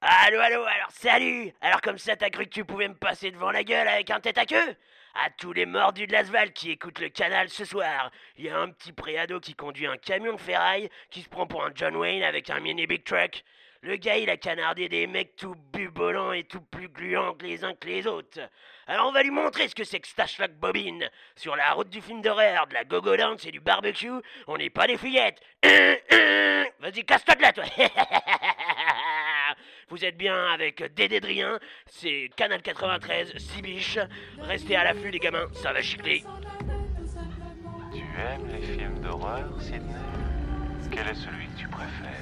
Allô, allô, alors salut Alors comme ça t'as cru que tu pouvais me passer devant la gueule avec un tête à queue? À tous les mordus de l'Asval qui écoutent le canal ce soir, il y a un petit préado qui conduit un camion de ferraille qui se prend pour un John Wayne avec un mini big truck. Le gars il a canardé des mecs tout bubolants et tout plus gluants que les uns que les autres. Alors on va lui montrer ce que c'est que Stash Bobine. Sur la route du film d'horreur, de la gogo dance et du barbecue, on n'est pas des fillettes. Vas-y, casse-toi de là, toi Vous êtes bien avec Dédé Drien, c'est Canal 93, Sibiche. Restez à l'affût, les gamins, ça va chicler. Tu aimes les films d'horreur, Sidney? Quel est celui que tu préfères?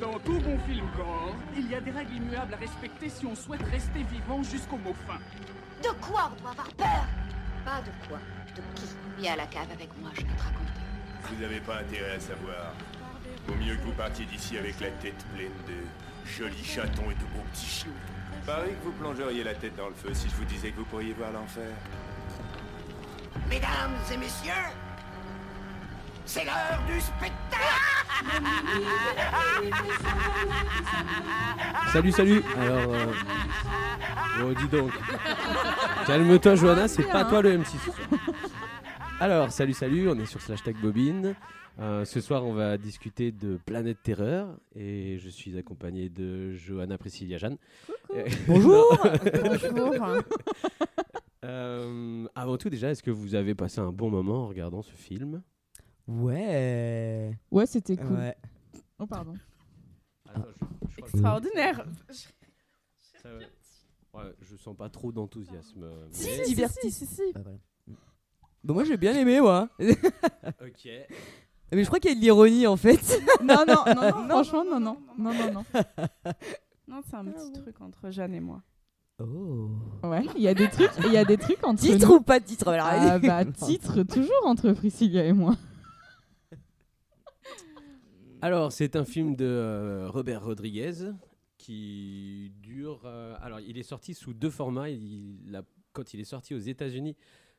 Dans tout bon film gore, il y a des règles immuables à respecter si on souhaite rester vivant jusqu'au mot fin. De quoi on doit avoir peur? Pas de quoi, de qui? Viens à la cave avec moi, je vais te raconter. Vous n'avez pas intérêt à savoir. Vaut mieux que vous partiez d'ici avec la tête pleine de jolis chatons et de beaux petits chiots. Pareil que vous plongeriez la tête dans le feu si je vous disais que vous pourriez voir l'enfer. Mesdames et messieurs, c'est l'heure du spectacle Salut, salut Alors, euh... oh, dis donc. Calme-toi, Johanna, c'est pas toi le MC. Alors, salut, salut, on est sur Slash Tag Bobine. Euh, ce soir, on va discuter de Planète Terreur et je suis accompagné de Johanna Priscilla Jeanne. Euh, Bonjour Bonjour. euh, avant tout, déjà, est-ce que vous avez passé un bon moment en regardant ce film? Ouais. Ouais, c'était cool. Ouais. Oh, pardon. Attends, je- je crois que- Extraordinaire. ça va. Ouais, je sens pas trop d'enthousiasme. Si, mais- si, si, si, si, si. Voilà. Bah, moi j'ai bien aimé moi. Ok. Mais je crois qu'il y a de l'ironie en fait. Non, non, non, non, franchement, non, non, non, non, non. Non, c'est un petit truc entre Jeanne et moi. Oh. Ouais, il y a des trucs, il y a des trucs entre Titre nous. ou pas de titre Alors, Ah bah titre toujours entre Priscilla et moi. Alors, c'est un film de euh, Robert Rodriguez qui dure. euh, alors, il est sorti sous deux formats. Il a- quand il est sorti aux États-Unis,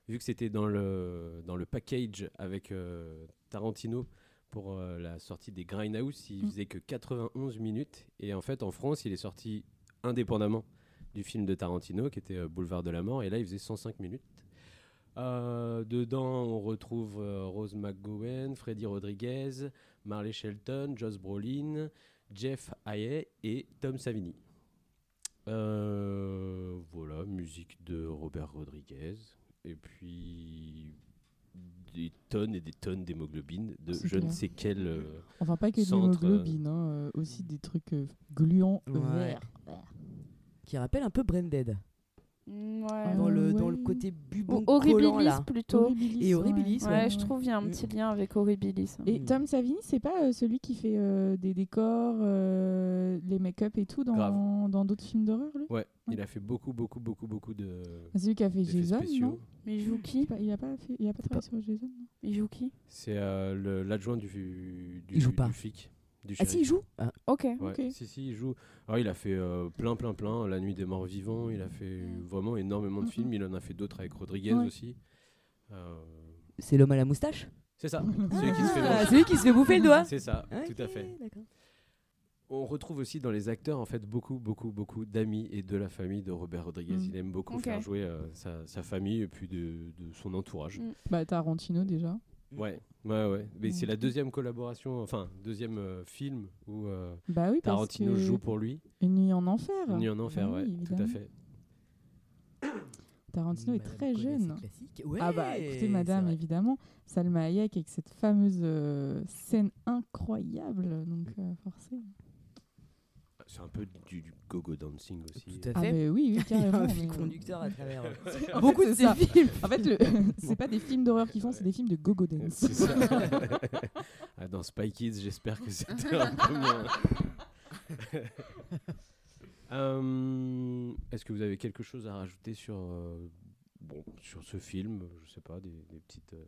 vu que c'était dans le, dans le package avec euh, Tarantino pour euh, la sortie des Grindhouse, il Mm. faisait que 91 minutes. Et en fait, en France, il est sorti indépendamment du film de Tarantino qui était euh, Boulevard de la Mort. Et là, il faisait 105 minutes. Euh, dedans, on retrouve Rose McGowan, Freddy Rodriguez, Marley Shelton, Joss Brolin, Jeff Hayes et Tom Savini. Voilà, musique de Robert Rodriguez. Et puis des tonnes et des tonnes d'hémoglobine de je ne sais quel. euh, Enfin, pas que de l'hémoglobine, hein, euh, aussi des trucs euh, gluants Ouais. verts. Qui rappelle un peu Branded. Ouais. Dans le, dans le côté bubon Ou collant Horribilis là. plutôt. Horribilis, Et Horribilis, ouais. Ouais, ouais. je trouve qu'il y a un Mm. petit lien avec Horribilis. Et Mm. Tom Savini, c'est pas euh, celui qui fait euh, des décors, euh, les make-up et tout dans Grave. dans d'autres films d'horreur, lui? Ouais, il a fait beaucoup, beaucoup, beaucoup, beaucoup de. C'est celui qui a fait Jason, spéciaux. non? Mais il joue qui? Pas, Il a pas, fait, il a pas travaillé sur Jason non? Il joue qui? C'est euh, le- l'adjoint du, du, Il joue du pas. flic. Du Ah si, il joue ah. Ok. Ouais, Ok. si, si, il joue. Alors, il a fait euh, plein, plein, plein. La Nuit des Morts Vivants, il a fait vraiment énormément de films. Il en a fait d'autres avec Rodriguez Ouais. aussi. Euh, C'est l'homme à la moustache? C'est ça, celui qui se fait Ah. Celui qui se fait bouffer le doigt C'est ça, tout à fait. d'accord. On retrouve aussi dans les acteurs en fait beaucoup, beaucoup, beaucoup d'amis et de la famille de Robert Rodriguez. Mm. Il aime beaucoup faire jouer euh, sa, sa famille et puis de, de son entourage. Mm. Bah Tarantino déjà. Ouais, ouais, ouais. Mais c'est la deuxième collaboration, enfin deuxième euh, film où euh, Bah oui, parce Tarantino que joue pour lui. Une nuit en enfer. Une nuit en enfer, Bah ouais, oui, tout à évidemment. fait. Tarantino est très jeune. Ouais, ah bah écoutez madame, évidemment, Salma Hayek avec cette fameuse euh, scène incroyable, donc euh, forcément. C'est un peu du, du go-go dancing aussi. Tout à Ah fait. mais oui, oui, Il y a carrément. un fil conducteur à travers En beaucoup fait, de ça. ces films. En fait, le- c'est pas des films d'horreur qu'ils font, c'est des films de gogo dance. C'est ça. Ah, dans Spy Kids, j'espère que c'était un peu moins. Euh, Est-ce que vous avez quelque chose à rajouter sur, euh, bon, sur ce film Je sais pas, des, des petites, euh,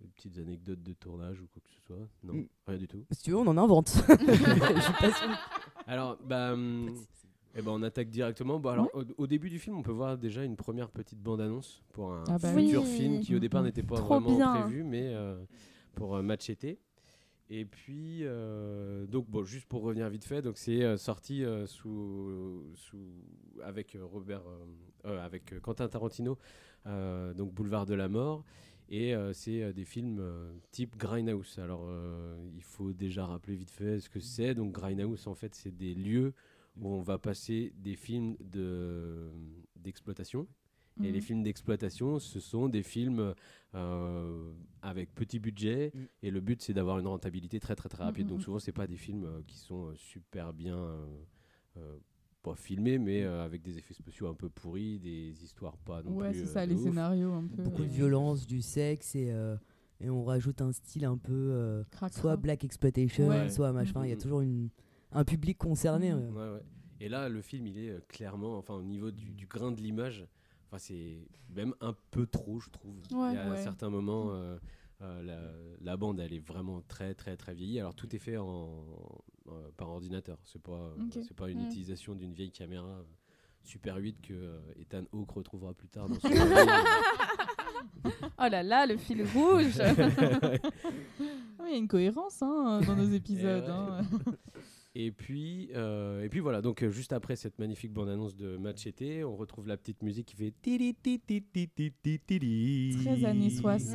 des petites anecdotes de tournage ou quoi que ce soit? Non, Mm. rien du tout. Si tu veux, on en invente. Je suis pas. Alors, bah, hum, eh ben, on attaque directement. Bon, alors, au, au début du film, on peut voir déjà une première petite bande-annonce pour un Ah bah futur oui. film qui, au départ, n'était pas Trop vraiment bien. prévu, mais euh, pour euh, Machete. Et puis, euh, donc bon, juste pour revenir vite fait, donc c'est euh, sorti euh, sous, sous avec euh, Robert, euh, euh, avec euh, Quentin Tarantino, euh, donc Boulevard de la Mort, et euh, c'est euh, des films euh, type Grindhouse. Alors, il faut déjà rappeler vite fait ce que c'est. Donc Grindhouse, en fait, c'est des lieux où on va passer des films de d'exploitation. Et Mhm. les films d'exploitation, ce sont des films euh, avec petit budget. Mm. Et le but, c'est d'avoir une rentabilité très, très, très rapide. Mhm. Donc, souvent, c'est pas des films euh, qui sont euh, super bien. Euh, euh, pas filmés, mais euh, avec des effets spéciaux un peu pourris, des histoires pas non Ouais, plus. c'est euh, ça, de les ouf. scénarios un peu. Beaucoup de euh, violence, du sexe et, euh, et on rajoute un style un peu euh, soit black exploitation, Ouais. soit machin. Il y a Mhm. toujours une, un public concerné. Mhm. euh. Ouais, ouais. Et là, le film, il est euh, clairement, enfin, au niveau du, du grain de l'image, enfin, c'est même un peu trop, je trouve. Ouais, Il y a ouais. à certains moments, euh, euh, la, la bande, elle est vraiment très, très, très vieillie. Alors, tout est fait en, euh, par ordinateur. C'est pas, euh, c'est pas une utilisation d'une vieille caméra euh, Super 8 que euh, Ethan Hawke retrouvera plus tard dans son. Oh là là, le fil rouge Ah, Il y a une cohérence hein, dans nos épisodes. ouais. hein. Et puis, euh, et puis voilà, donc euh, juste après cette magnifique bande-annonce de Machete, on retrouve la petite musique qui fait... Très années 60,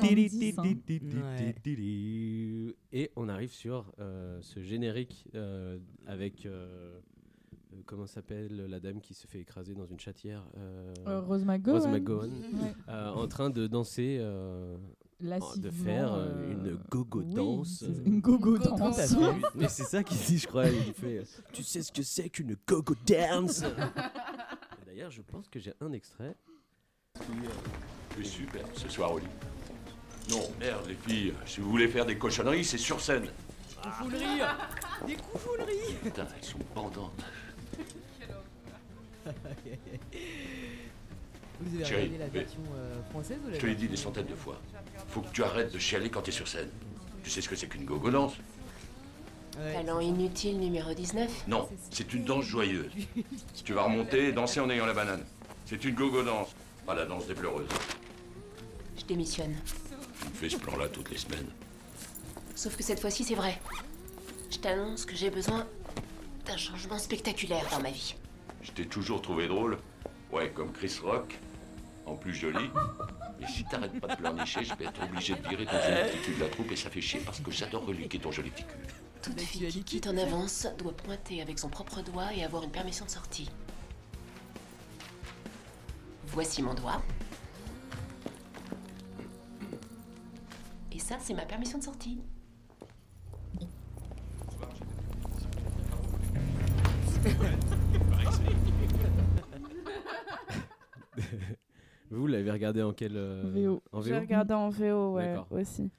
70. hein. Et on arrive sur euh, ce générique euh, avec... euh, euh, comment s'appelle la dame qui se fait écraser dans une chatière euh, Euh, Rose McGowan. Rose McGowan, Ouais. euh, en train de danser, euh, de Lassivement, faire euh, euh, une gogo oui, danse. c'est- Une gogo danse. Mais c'est ça qu'il dit, je crois. Il fait euh, Tu sais ce que c'est qu'une gogo dance? D'ailleurs, je pense que j'ai un extrait. C'est super ce soir au lit. Non, merde, les filles, si vous voulez faire des cochonneries, c'est sur scène. Foulerie Des coups fouleries Putain, elles sont bandantes. Vous avez Chérie, regardé la version euh, française ou la Je te l'ai dit des centaines de fois. Faut que tu arrêtes de chialer quand t'es sur scène. Tu sais ce que c'est qu'une gogo danse Ouais, Talent inutile numéro 19 Non, c'est une danse joyeuse. Tu vas remonter et danser en ayant la banane. C'est une gogo danse, pas la danse des pleureuses. Je démissionne. Tu me fais ce plan-là toutes les semaines. Sauf que cette fois-ci, c'est vrai. Je t'annonce que j'ai besoin d'un changement spectaculaire dans ma vie. Je t'ai toujours trouvé drôle. Ouais, comme Chris Rock. En plus joli. Mais si t'arrêtes pas de pleurnicher, je vais être obligé de virer ton joli petit cul de la troupe et ça fait chier parce que j'adore reliquer ton joli petit cul. Toute fille qui quitte en avance doit pointer avec son propre doigt et avoir une permission de sortie. Voici mon doigt. Et ça, c'est ma permission de sortie. Vous l'avez regardé en quel euh, VO. En J'ai VO regardé en VO, ouais, aussi.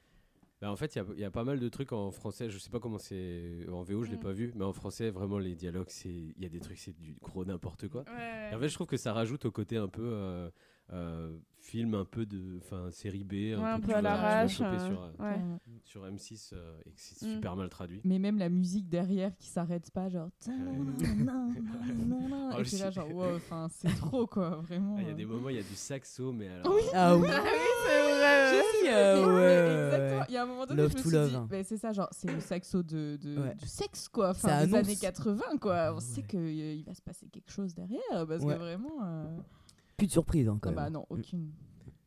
Bah, en fait, il y a- il y, a pas mal de trucs en français. Je sais pas comment c'est en VO, je l'ai Mm. pas vu, mais en français, vraiment les dialogues, c'est il y a des trucs, c'est du gros n'importe quoi. Et en fait, je trouve que ça rajoute au côté un peu euh, euh, film, un peu de, enfin série B, un Ouais, un peu, peu que à l'arrache, euh, sur, euh, ouais. Sur M6 euh, et que c'est Mm. super mal traduit. Mais même la musique derrière qui s'arrête pas, genre. Ah, Et t'es là, genre, wow, enfin, c'est trop quoi, vraiment. Ah, Il y a des moments, il y a du saxo, mais alors. Ah oui c'est vrai. Si, Mais. Exactement. Il y a un moment donné, Love je me to suis love, dit, hein. bah, c'est ça, genre, c'est le saxo de, de- Ouais. du sexe, quoi. Ça Enfin, des annonce. années 80, quoi. On sait Ouais. qu'il va se passer quelque chose derrière, parce Ouais. que vraiment. Plus de surprise hein, quand ah bah non, aucune.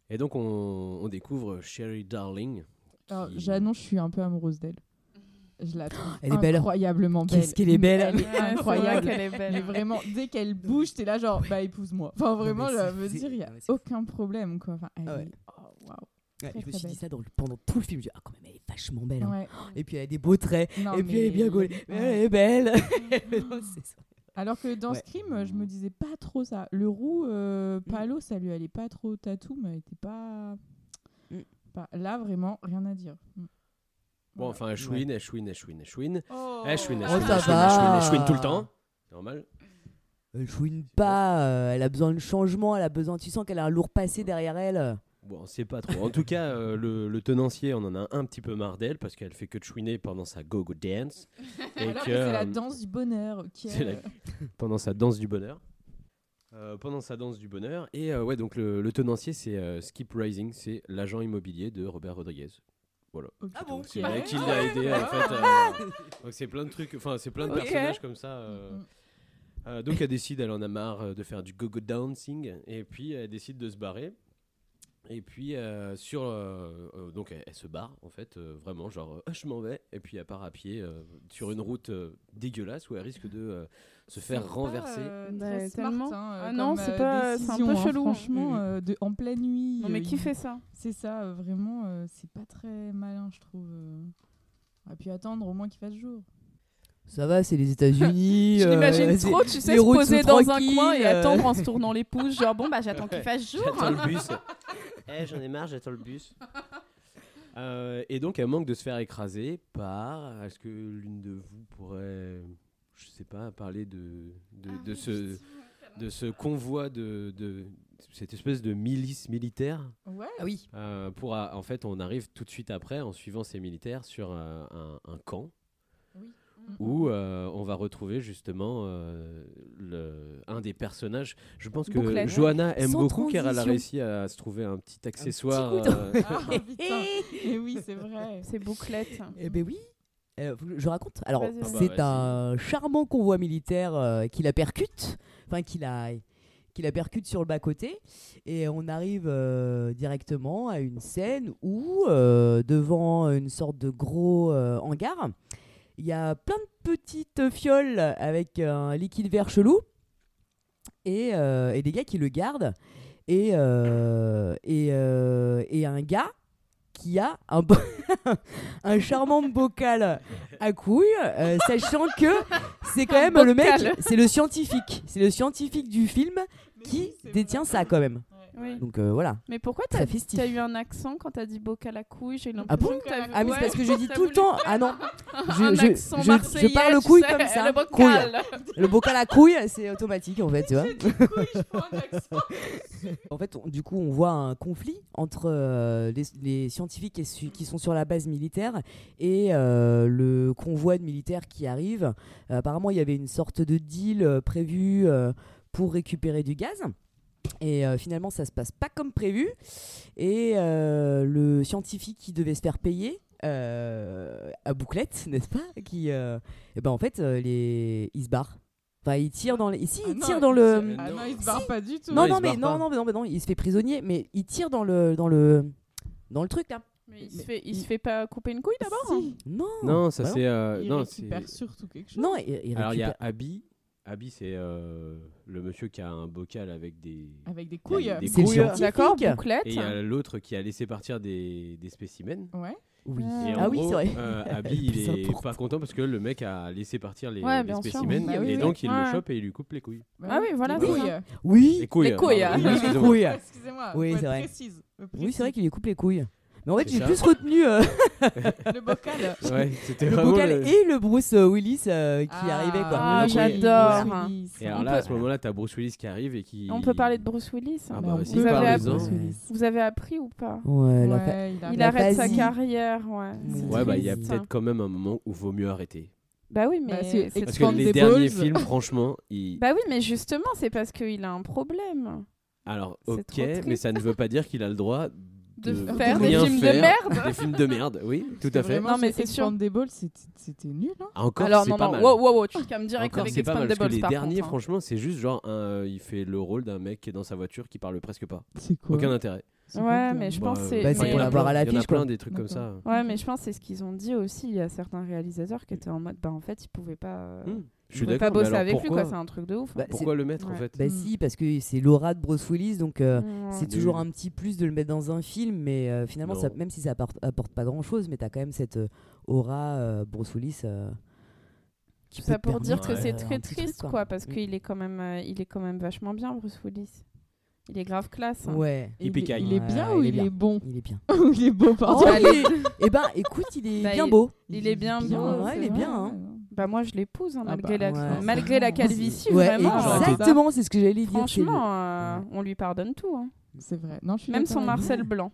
Et donc, on, on découvre Sherry Darling. Alors, qui- j'annonce, je suis un peu amoureuse d'elle. Je la trouve Elle est belle. incroyablement belle. Qu'est-ce qu'elle est belle. Elle est incroyable. qu'elle est belle. Mais vraiment, dès qu'elle bouge, t'es là genre, bah épouse-moi. Enfin, vraiment, mais je c'est- veux c'est- dire, il n'y a ah, c'est- aucun problème, quoi. Enfin, elle Ah ouais. est... Oh, waouh. Ouais, Très, je me très suis dit belle. ça dans le- pendant tout le film. Je me dis, ah, quand même, elle est vachement belle. hein. Ouais. Et puis elle a des beaux traits. Non, et puis elle est mais- bien gaulée. Mais elle est belle. Non, c'est ça. Alors que dans Ouais. Scream, je me disais pas trop ça. Le roux, euh, Mm. Palo, ça lui allait pas trop tatou, mais elle était pas... Mm. pas- Là, vraiment, rien à dire. Mm. Bon, enfin, elle chouine, elle chouine, elle chouine, elle chouine. Oh. Elle chouine, elle chouine, ça elle chouine, elle chouine, elle va. chouine tout le temps. Normal. Elle chouine pas. euh, elle a besoin de changement. Elle a besoin. Tu sens qu'elle a un lourd passé derrière elle. Bon, on sait pas trop. En tout cas, euh, le, le tenancier, on en a un petit peu marre d'elle parce qu'elle fait que de chouiner pendant sa go-go dance. et Alors que, que c'est la euh, danse du bonheur. ok. c'est la- pendant sa danse du bonheur. Euh, pendant sa danse du bonheur. Et euh, ouais, donc le, le tenancier, c'est euh, Skip Rising, c'est l'agent immobilier de Robert Rodriguez. Voilà. Ah bon Donc, c'est Ouais. elle qui l'a aidé en fait. Ah. euh, donc c'est plein de trucs, enfin c'est plein de personnages comme ça. euh. Mm. Euh, donc elle décide, elle en a marre de faire du go-go dancing et puis elle décide de se barrer. Et puis euh, sur euh, euh, donc elle, elle se barre en fait euh, vraiment genre euh, je m'en vais et puis elle part à pied euh, sur une route euh, dégueulasse où elle risque de euh, se faire renverser. Euh, Bah, smart, hein, euh, Ah non, c'est euh, pas- c'est un peu hein, chelou, hein. Franchement, Mm. euh, de, en pleine nuit. Non, mais euh, qui il- fait ça? C'est ça, euh, vraiment, euh, c'est pas très malin, je trouve. euh. On aurait pu attendre au moins qu'il fasse jour. Ça va, c'est les États-Unis. Je euh, l'imagine c'est- trop, tu sais, se poser dans un coin et euh. attendre en se tournant les pouces, genre bon bah j'attends qu'il fasse jour. J'attends le bus. Eh, j'en ai marre, j'attends le bus. Euh, et donc, elle manque de se faire écraser par. Est-ce que l'une de vous pourrait, je sais pas, parler de, de, de ce, de ce convoi de, de cette espèce de milice militaire Ouais. Ah oui. Euh, pour, en fait, on arrive tout de suite après, en suivant ces militaires, sur euh, un, un camp où euh, on va retrouver justement euh, le, un des personnages. Je pense que Bouclette. Johanna aime Sans beaucoup car elle a réussi à se trouver un petit accessoire. couteau. euh, Ah, putain. Et oui, c'est vrai. C'est bouclette. Eh ben oui. Euh, je raconte. Alors, c'est Ah bah, un charmant convoi militaire euh, qui la percute, enfin qui la, qui la percute sur le bas côté, et on arrive euh, directement à une scène où, euh, devant une sorte de gros euh, hangar, il y a plein de petites fioles avec un liquide vert chelou et, euh, et des gars qui le gardent. Et, euh, et, euh, et un gars qui a un, bo- un charmant bocal à couilles, euh, sachant que c'est quand même le mec, c'est le scientifique, c'est le scientifique du film qui détient ça quand même. Oui. Donc euh, voilà. Mais pourquoi t'as eu un accent quand t'as dit bocal à J'ai eu Ah bon l'impression que t'as- Ah mais c'est parce que je dis tout le temps. Ah non. Je, un je, accent je- je marseillais, parle couille sais, comme ça. le bocal. Couille. Le bocal à couilles, c'est automatique en fait, tu vois. En fait, on- du coup, on voit un conflit entre euh, les, les scientifiques qui, su- qui sont sur la base militaire et euh, le convoi de militaires qui arrive. Euh, apparemment, il y avait une sorte de deal prévu euh, pour récupérer du gaz. Et euh, finalement, ça se passe pas comme prévu. Et euh, le scientifique qui devait se faire payer euh, à bouclette, n'est-ce pas Qui, euh, eh ben en fait, euh, les... il se barre. Enfin, il tire dans les... Ici, Ah il non, tire dans il le. Ah non, il se barre pas du tout. Non, non, mais non, non, mais non, mais non, il se fait prisonnier, mais il tire dans le, dans le, dans le truc là. Mais il se fait, il se fait pas couper une couille d'abord Si. Non. Non, ça Bah c'est. euh, Il non, récupère surtout quelque chose. Non, il, il Alors il y a récupère- Abby. Abby, c'est euh, le monsieur qui a un bocal avec des. Avec des couilles. Des C'est couilles. D'accord, bouclette. Et il y a l'autre qui a laissé partir des, des spécimens. Ouais. Oui. Et en Ah oui, gros, c'est vrai. euh, Abby, il est important. pas content parce que le mec a laissé partir les, Ouais, spécimens Bah oui, et oui. donc il Ouais. le chope et il lui coupe les couilles. Ah oui, voilà, Les couilles. Oui. Les couilles. Les couilles, ah. Oui, excusez-moi. Oui, c'est vrai. précise. Oui, c'est vrai qu'il lui coupe les couilles. Mais en fait, j'ai plus retenu euh, Le bocal. Ouais, c'était le vraiment. bocal le- et le Bruce Willis euh, qui arrivait quoi. Ah, j'adore. Et alors là, peut- à ce moment-là, t'as Bruce Willis qui arrive et qui. On peut parler de Bruce Willis. Ah hein. bah, vous, avez appris, Ouais. vous avez appris ou pas? Ouais, fa- il a- Il La arrête sa carrière, ouais. Ouais, bah il y a peut-être quand même un moment où vaut mieux arrêter. Bah oui, mais Bah, c'est Parce que les derniers films, franchement, ils. Bah oui, mais justement, c'est parce qu'il a un problème. Alors, ok, mais ça ne veut pas dire qu'il a le droit De de, faire des rien films de merde. Des films de merde, oui, tout à fait. Non, mais ce c'est sûr. Expandable, c'était c'était nul. Hein. Ah, Encore, Alors c'est non, pas non, mal. wow, wow, wow, tu te calmes direct Encore, avec c'est pas mal parce que les par derniers, contre, hein. franchement, c'est juste genre, un- il fait le rôle d'un mec qui est dans sa voiture qui parle presque pas. C'est quoi Aucun intérêt. C'est Ouais, mais je pense que c'est- Bah, c'est mais- pour il y en a l'avoir plein- à Il y en a plein des trucs comme ça. Ouais, mais je pense que c'est ce qu'ils ont dit aussi. Il y a certains réalisateurs qui étaient en mode, bah en fait, ils pouvaient pas, euh, Hmm, Je suis pas d'accord. mais bosser avec lui, quoi. C'est un truc de ouf. Bah, hein. pourquoi le mettre en fait Bah Mm. si, parce que c'est l'aura de Bruce Willis, donc euh, Ouais. c'est toujours un petit plus de le mettre dans un film, mais euh, finalement, ça, même si ça apporte, apporte pas grand-chose, mais t'as quand même cette euh, aura euh, Bruce Willis euh, qui ça pour dire que c'est très truc, triste, quoi. quoi, parce Mm. qu'il est quand même, euh, il est quand même vachement bien, Bruce Willis. Il est grave classe. hein. Ouais, Il est, Yippee-ki-yay. il est bien Ouais, ou il est il bien. est bon? Il est bien. Il est beau, pardon. Oh, Bah, est- Eh ben, écoute, il est Bah, bien il- beau. Il est bien bien, beau. ouais, il est bien, hein. Bah moi, je l'épouse, hein, Ah malgré, bah, la, ouais. malgré la calvitie, Ouais, vraiment. été- exactement, c'est ce que j'allais dire. Franchement, euh, on lui pardonne tout. hein. C'est vrai. Non, je suis Même son Marcel. Blanc.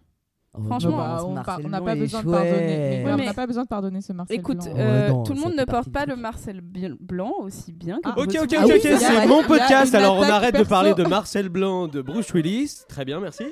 Oh, Franchement, bah, on n'a pas besoin de pardonner. Ouais, on n'a pas besoin de pardonner ce Marcel Écoute, Blanc. euh, Ouais, non, tout le monde ne porte pas le Marcel Blanc aussi bien que Ah, Ok, ok, ok, c'est mon podcast. Alors on arrête de parler de Marcel Blanc, de Bruce Willis. Très bien, merci.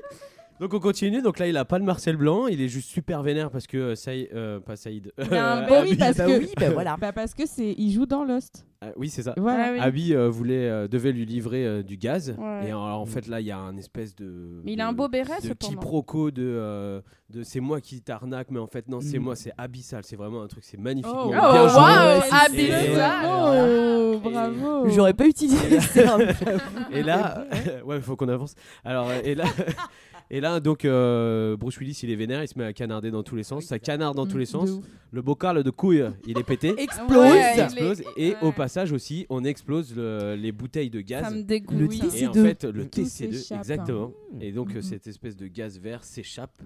Donc on continue, donc là il a pas de Marcel Blanc, il est juste super vénère parce que euh, Saïd, euh, pas Saïd. Un euh, Abby- oui, parce bah que, oui, bah voilà. Bah parce que c'est, il joue dans Lost. Ah, oui c'est ça. Voilà. Ah oui. Abby euh, voulait, euh, devait lui livrer euh, du gaz Ouais. et en, en fait là il y a un espèce de. Mais il a un beau béret, de cependant. quiproquo de, euh, de c'est moi qui t'arnaque mais en fait non c'est Mm. moi c'est abyssal c'est vraiment un truc c'est magnifique Oh, bien wow, joué. Et- abyssal. Oh, bravo. J'aurais pas utilisé. Et là, ouais, faut qu'on avance. Alors, et là, et là, donc, euh, Bruce Willis, il est vénère, il se met à canarder dans tous les sens, ça canarde dans tous les Mm, sens. Le bocal de couille, il est pété. Explose. Ouais, Il il explose. est- Et au ouais. passage aussi, on explose le- les bouteilles de gaz. Ça me dégoûte. Le Oui. TC2. Et en fait, le Tout TC2, s'échappe. exactement. Et donc, euh, Mhm. cette espèce de gaz vert s'échappe.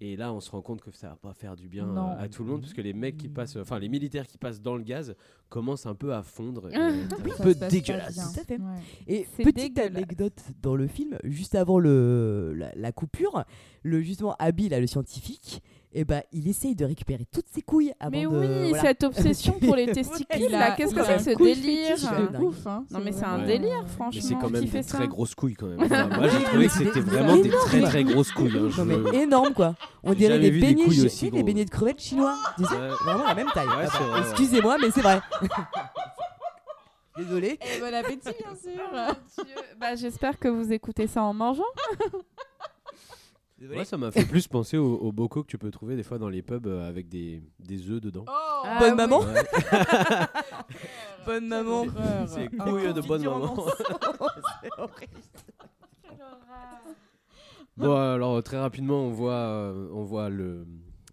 Et là, on se rend compte que ça va pas faire du bien Non. euh, à tout le monde, parce que les mecs qui passent, enfin, les militaires qui passent dans le gaz commencent un peu à fondre. et Ah. un peu se passe pas dégueulasse. bien. Tout à fait. Ouais. Et C'est petite dégueulasse. anecdote dans le film, juste avant le, la, la coupure, le justement Abby, là, le scientifique, et ben il essaye de récupérer toutes ses couilles avant Mais de. oui, voilà. cette obsession pour les testicules, là, a- qu'est-ce que c'est que ce délire fétiche hein. de ouf, hein. Non, mais c'est un Ouais. délire, Mais franchement. c'est quand même qui fait des ça très grosses couilles quand même. Enfin, moi j'ai trouvé que c'était vraiment des très très grosses couilles. hein, je Non mais veux- énorme quoi. On dirait des des beignets, chi- aussi des beignets de crevettes chinois. Ouais. Vraiment la même taille. Ouais, Ah bah. Excusez-moi, mais c'est vrai. Désolé. Et bon appétit, bien sûr. Bah, j'espère que vous écoutez ça en mangeant. Ouais, ça m'a fait plus penser aux, aux bocaux que tu peux trouver des fois dans les pubs euh, avec des, des œufs dedans. Oh, Ah Bonne oui. maman. Ouais. Bonne maman. C'est Ah, couilles de bonne maman. C'est horrible. Bon, alors très rapidement, on voit, euh, on voit le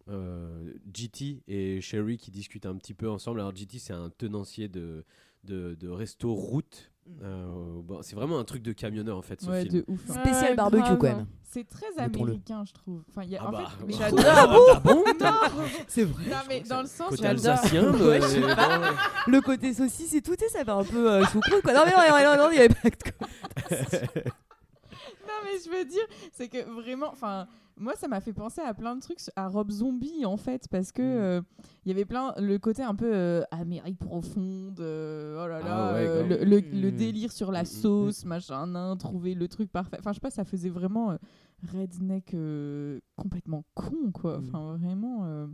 euh, GT et Sherry qui discutent un petit peu ensemble. Alors GT, c'est un tenancier de, de, de resto route. Euh, bon, c'est vraiment un truc de camionneur en fait ce Ouais, film. de ouf. hein. Spécial Ouais, barbecue grave. quand même. C'est très américain, je trouve. Enfin, il y a, Ah en bah, fait, bah, j'adore. ah bon C'est vrai. Non, mais dans le sens, Côté j'adore. alsacien, Ouais. Le côté saucisse et tout, tu sais, ça fait un peu euh, choucroute quoi. Non mais non, non, non, non, il y avait pas de Non, mais je veux dire, c'est que vraiment, enfin, moi, ça m'a fait penser à plein de trucs, à Rob Zombie, en fait, parce que Mm. euh, il y avait plein, le côté un peu euh, Amérique profonde, euh, oh là là, Ah ouais, euh, grave. le, le- le Mm. délire sur la Mm, mm, sauce, machin, nain, trouver le truc parfait. Enfin, je sais pas, ça faisait vraiment euh, redneck euh, complètement con, quoi. Mm. Enfin, vraiment.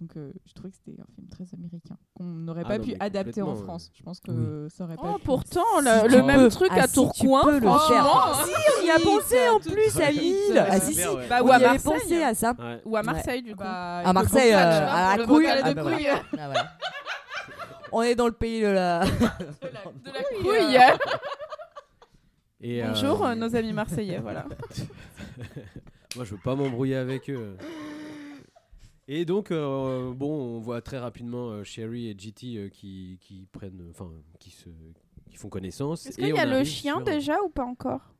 Donc, euh, je trouvais que c'était un film très américain, qu'on n'aurait Ah pas non, pu adapter en France. Je pense que ça aurait pas Oh, pu. pourtant, le, même peux. truc Ah, à si tu Tourcoing, peux le faire. franchement. Si, on y a pensé en plus à Lille. Ah si, si. Bah, ou à Marseille. pensé à ça. Ouais. Ou à Marseille, du coup. Bah, À Marseille, le euh, à la couille. Ah bah couille. voilà. Ah, voilà. On est dans le pays de la. de la Couille. Et, Bonjour, nos amis marseillais, voilà. Moi, je veux pas m'embrouiller avec eux. Et donc, euh, bon, on voit très rapidement euh, Sherry et GT euh, qui, qui prennent, enfin, qui se, qui font connaissance. Est-ce qu'il y a le chien sur- déjà ou pas encore?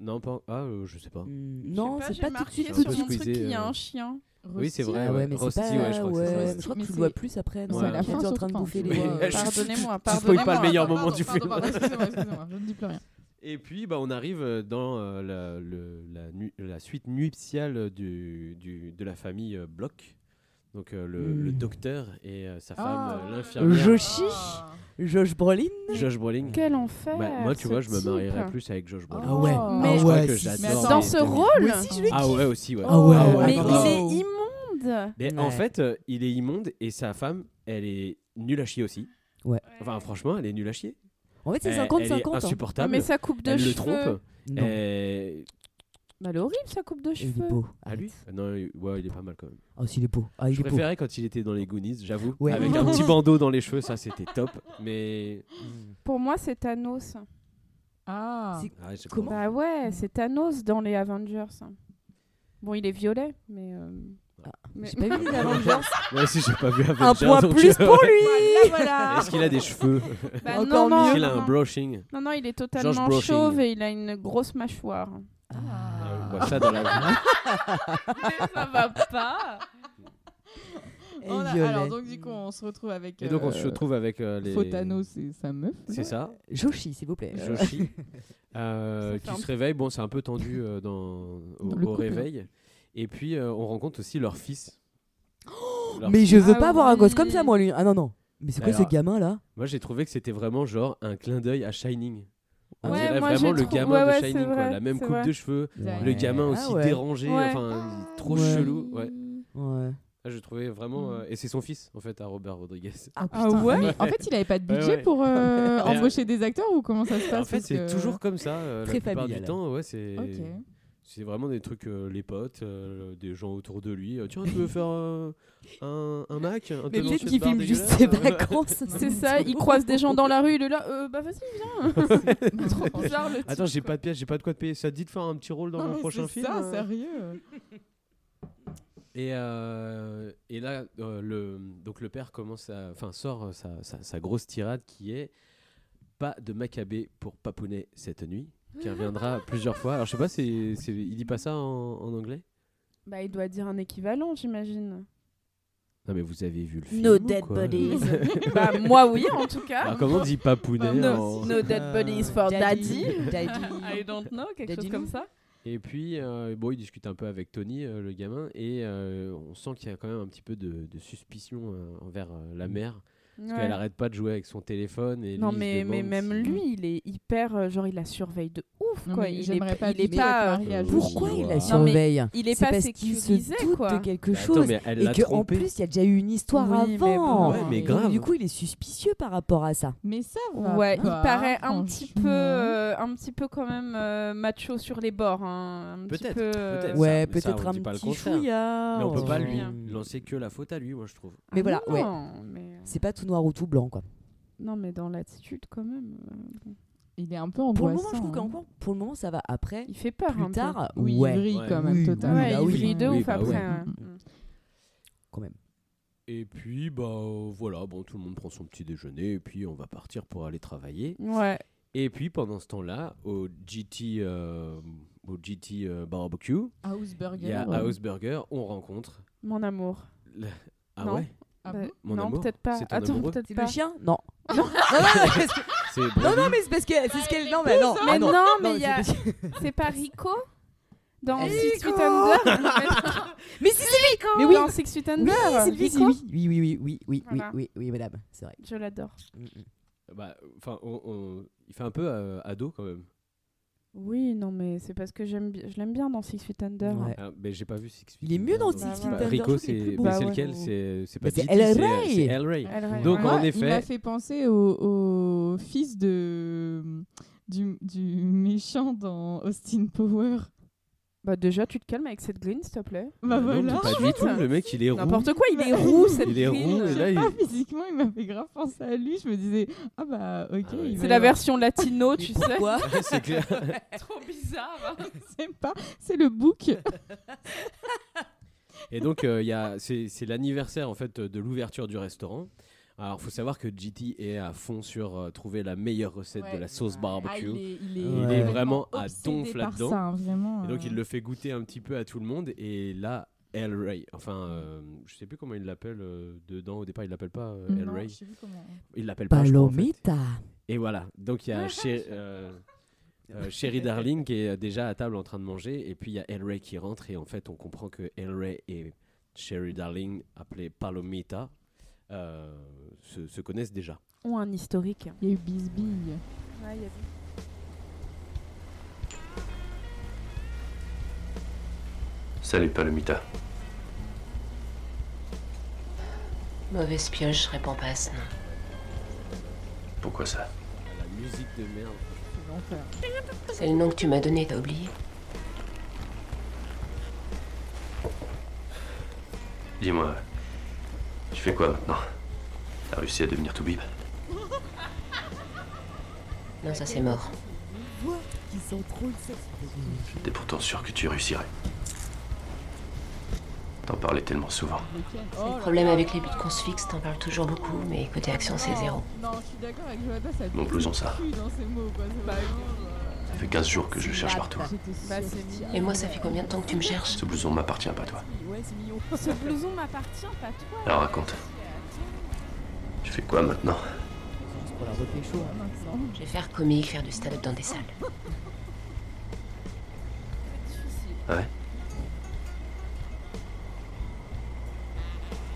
Non, pas. Ah, euh, je sais pas. Non, Je sais c'est j'ai pas tout de suite. sur truc qu'il y a euh, un chien. Oui, c'est vrai. Ah ouais, ouais. mais Rusty, c'est pas. ouais, je crois que c'est ouais, ça. je crois que tu le vois plus après. Non, C'est à la fin, tu es en train de bouffer les doigts. Je- Pardonnez-moi, tu spoil pas pardonnez-moi. le meilleur moment du film. pardon, excusez-moi, excusez-moi, je ne dis plus rien. Et puis, bah, on arrive euh, dans euh, la, le- la, nu- la suite nuptiale du, du- de la famille euh, Bloch. Donc, euh, le, Mm. le docteur et euh, sa femme, Ah. l'infirmière. Joshi, Josh Brolin. Josh Brolin. Quel enfer. Bah, moi, tu vois, je me type. marierais plus avec Josh Brolin. Ah ouais. Oh. Mais- je crois ouais, que j'adore. mais. Dans ce rôle aussi, je Ah ouais, aussi, ouais. Ah ouais, Ah ouais, Mais il est immonde. Mais Ouais. en fait, euh, il est immonde et sa femme, elle est nulle à chier aussi. Ouais. Enfin, franchement, elle est nulle à chier. En fait, c'est Elle- 50-50. Elle est hein. insupportable. Mais sa coupe de elle cheveux. le trompe. Non. Et... Bah, elle est horrible sa coupe de Il est cheveux. beau. À lui Non, il- ouais, il est pas mal quand même. Ah, s'il est beau. Ah, il Je est beau. préférais quand il était dans les Goonies, j'avoue. Ouais. Avec un petit bandeau dans les cheveux, ça c'était top. Mais. Pour moi, c'est Thanos. Ah, C'est- Ah. Comment Bah ouais, c'est Thanos dans les Avengers. Bon, il est violet, mais. euh, Ah, mais- J'ai pas vu les Avengers. Moi aussi, j'ai pas vu Avengers. Un point donc, plus pour lui. Voilà. Est-ce qu'il a des cheveux Bah, Encore non, non, mieux. Est-ce qu'il a un brushing Non, non, il est totalement chauve et il a une grosse mâchoire. Ah, On voit ça dans la. Mais ça va pas. Et On a- violet. alors donc du coup on se retrouve avec Et donc on se euh, retrouve avec euh, les. Photanos et sa meuf. C'est ça, Joshi, s'il vous plaît. Joshi, euh, fait qui se réveille. Bon, c'est un peu tendu euh, dans, au, Dans réveil. Et puis euh, on rencontre aussi leur fils. Leur Mais fils. je veux Ah pas avoir un gosse comme ça, moi, lui. Ah non, non. Mais c'est quoi Alors- ce gamin là? Moi j'ai trouvé que c'était vraiment genre un clin d'œil à Shining. On Ouais, dirait moi, vraiment j'ai le trou- gamin ouais, de c'est Shining, quoi. vrai, La même c'est coupe vrai. de cheveux, Ouais. le gamin Ah aussi ouais. dérangé, Ouais. enfin trop Ouais. chelou. Ouais. Ouais. Ah, je trouvais vraiment. Mm. euh, Et c'est son fils, en fait, à Robert Rodriguez. Ah putain. ouais mais En fait, il avait pas de budget ouais. pour euh, embaucher des acteurs ou comment ça se passe En fait, parce c'est que- toujours comme ça. euh, Très la plupart familial. du temps, ouais, c'est. Ok. C'est vraiment des trucs, euh, les potes, euh, des gens autour de lui. euh, Tiens, tu veux faire euh, un, un Mac un Mais peut-être qu'il filme juste ses vacances. C'est ça, il croise des gens dans la rue, il est là, euh, bah vas-y, viens. Trop bizarre le Attends, j'ai pas de pièce, j'ai pas de quoi te payer. Ça te dit de faire un petit rôle dans Non, mon prochain c'est film ça, euh sérieux. Et, euh, et là, euh, le, donc le père commence à, enfin, sort sa, sa- sa grosse tirade qui est pas de Maccabée pour papouner cette nuit, qui reviendra plusieurs fois. Alors je sais pas, c'est, c'est- il dit pas ça en, en anglais? Bah, il doit dire un équivalent, j'imagine. Non mais vous avez vu le film No ou dead quoi? bodies. bah, moi, oui, en tout cas. Alors, comment on dit papouner No, en- no dead bodies for daddy. Daddy. I don't know, quelque Daddy chose comme ça. Et puis, euh, bon, il discute un peu avec Tony, euh, le gamin, et euh, on sent qu'il y a quand même un petit peu de, de suspicion euh, envers euh, la mère. Parce Ouais. qu'elle arrête pas de jouer avec son téléphone. Et Non, lui, mais, mais même si- lui, il est hyper. euh, genre, il la surveille de ouf, Non, quoi. mais Il est, pas il est pas. Pourquoi il la Non, surveille il est pas parce qu'il se sécurisé, doute quoi. de quelque Bah, attends, chose. mais elle et qu'en plus, il y a déjà eu une histoire Oui, mais avant. bon. Ouais, mais Et grave. Du coup, il est suspicieux par rapport à ça. Mais ça va. Ouais, pas, il paraît un petit peu, euh, un petit peu quand même euh, macho sur les bords, hein, Peut-être, peu. peut-être. Ouais, mais peut-être on un pas petit chouïa. Mais on peut pas euh, lui lancer que la faute à lui, moi je trouve. Mais Ah voilà, ouais. C'est pas tout noir ou tout blanc, quoi. non, mais dans l'attitude quand même. euh. Il est un peu Pour angoissant. le moment, je trouve hein. qu'encore, pour le moment, ça va. Après, Il fait peur un plus peu. tard, Oui, ouais. il Ouais. quand même, Oui, totalement. Ouais, bah il oui. vrille de Oui, ouf bah après. ouais. ouais. Quand même. Et puis, bah euh, voilà, bon, tout le monde prend son petit déjeuner, et puis on va partir pour aller travailler. Ouais. Et puis pendant ce temps-là, au GT, euh, au GT euh, Barbecue, House Burger. il y a ouais. House Burger, on rencontre. Mon amour. le- Ah Non. ouais? Ah Bah, Mon non, peut-être pas. C'est ton Attends, peut-être pas. le chien Non. non, non, non, mais c'est parce que c'est ce qu'elle. Non, mais non. Mais ah non, mais il y a- c'est pas Rico dans Six Feet Under Mais si, c'est lui Mais Mais oui. Dans Six Feet Oui, Under c'est lui, c'est lui. Oui, oui, oui, oui, oui, oui, oui, oui, madame, c'est vrai. Je l'adore. Mm, mm. Bah, enfin, il fait un peu euh, ado quand même. Oui, non, mais c'est parce que j'aime bi- je l'aime bien dans Six Feet Under. Ouais. Ah, mais j'ai pas vu Six Feet Il est mieux dans Six Feet Bah, Under, Rico, est c'est mais Bah lequel ouais. C'est c'est Bah, pas c'est GT, El c'est Rey. c'est El Rey. Elle rêve, Donc, ouais. en Moi, effet- Il m'a fait penser au, au fils de, du, du méchant dans Austin Power. Bah déjà, tu te calmes avec cette green, s'il te plaît. Bah Non, voilà. Pas du tout, le mec il est roux. N'importe quoi, il est roux, cette Il est green. roux, et là, il- Ah, physiquement, il m'a fait grave penser à lui. Je me disais, ah bah ok. Ah C'est la version latino, tu sais. Pourquoi Ouais, c'est clair. Trop bizarre. C'est pas, c'est le book. Et donc, euh, il y a- c'est c'est l'anniversaire en fait de l'ouverture du restaurant. Alors, faut savoir que GT est à fond sur euh, trouver la meilleure recette de la sauce Ah, barbecue. il est, il est, Il est complètement vraiment à donf là-dedans. hein, Et donc, euh. il le fait goûter un petit peu à tout le monde. Et là, El Rey, enfin, euh, je sais plus comment il l'appelle euh, dedans. Au départ, il l'appelle pas euh, El Non, Rey. je sais plus comment. Il l'appelle pas. crois, en fait. Palomita. Et voilà. Donc, il y a euh, euh, Sherry Darling qui est déjà à table en train de manger. Et puis, il y a El Rey qui rentre. Et en fait, on comprend que El Rey et Sherry Darling, appelée Palomita, euh, se, se connaissent déjà. Ont un historique. Il y a eu Bisbille. Ouais, il y a Salut Palomita. Mauvaise pioche, je réponds pas à ce nom. Pourquoi ça? La musique de merde. C'est le nom que tu m'as donné, t'as oublié? Dis-moi, tu fais quoi maintenant? T'as réussi à devenir tout bib Non, ça c'est mort. J'étais pourtant sûr que tu réussirais. T'en parlais tellement souvent. Le problème avec les buts qu'on se fixe, t'en parles toujours beaucoup, mais côté action, c'est zéro. Non, je suis d'accord avec Jonathan, ça Non plus on ça. Ça fait 15 jours que je cherche partout. Bah, mignon. Et moi, ça fait combien de temps que tu me cherches Ce blouson m'appartient pas, toi. Ce blouson m'appartient, pas toi. Alors raconte. Tu fais quoi maintenant. Je vais faire comique, faire du stand-up dans des salles. Ah ouais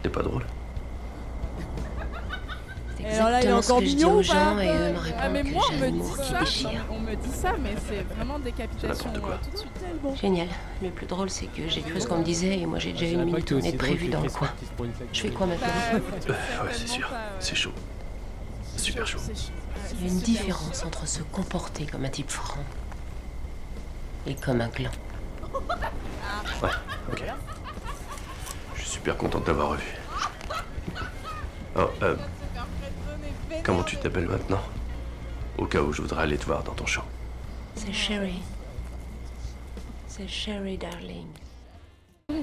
T'es pas drôle Alors là, il est exactement ce encore que je dis aux ou gens pas et eux me répondent Ah, mais que moi, on j'ai me un dit humour qui ça. déchire. On me dit ça, mais c'est vraiment décapitation n'importe quoi. euh, tout de suite. Génial. Le plus drôle, c'est que j'ai cru ce qu'on me disait et moi j'ai déjà Je une savais pas minute que t'es tournée aussi drôle prévue dans le coin. Je fais quoi maintenant Bah, ouais, c'est sûr. C'est chaud. Super chaud. Il y a une différence entre se comporter comme un type franc et comme un gland. Ouais, ok. Je suis super content de t'avoir revu. Oh, euh, comment tu t'appelles maintenant Au cas où je voudrais aller te voir dans ton show. C'est Sherry. C'est Sherry, darling.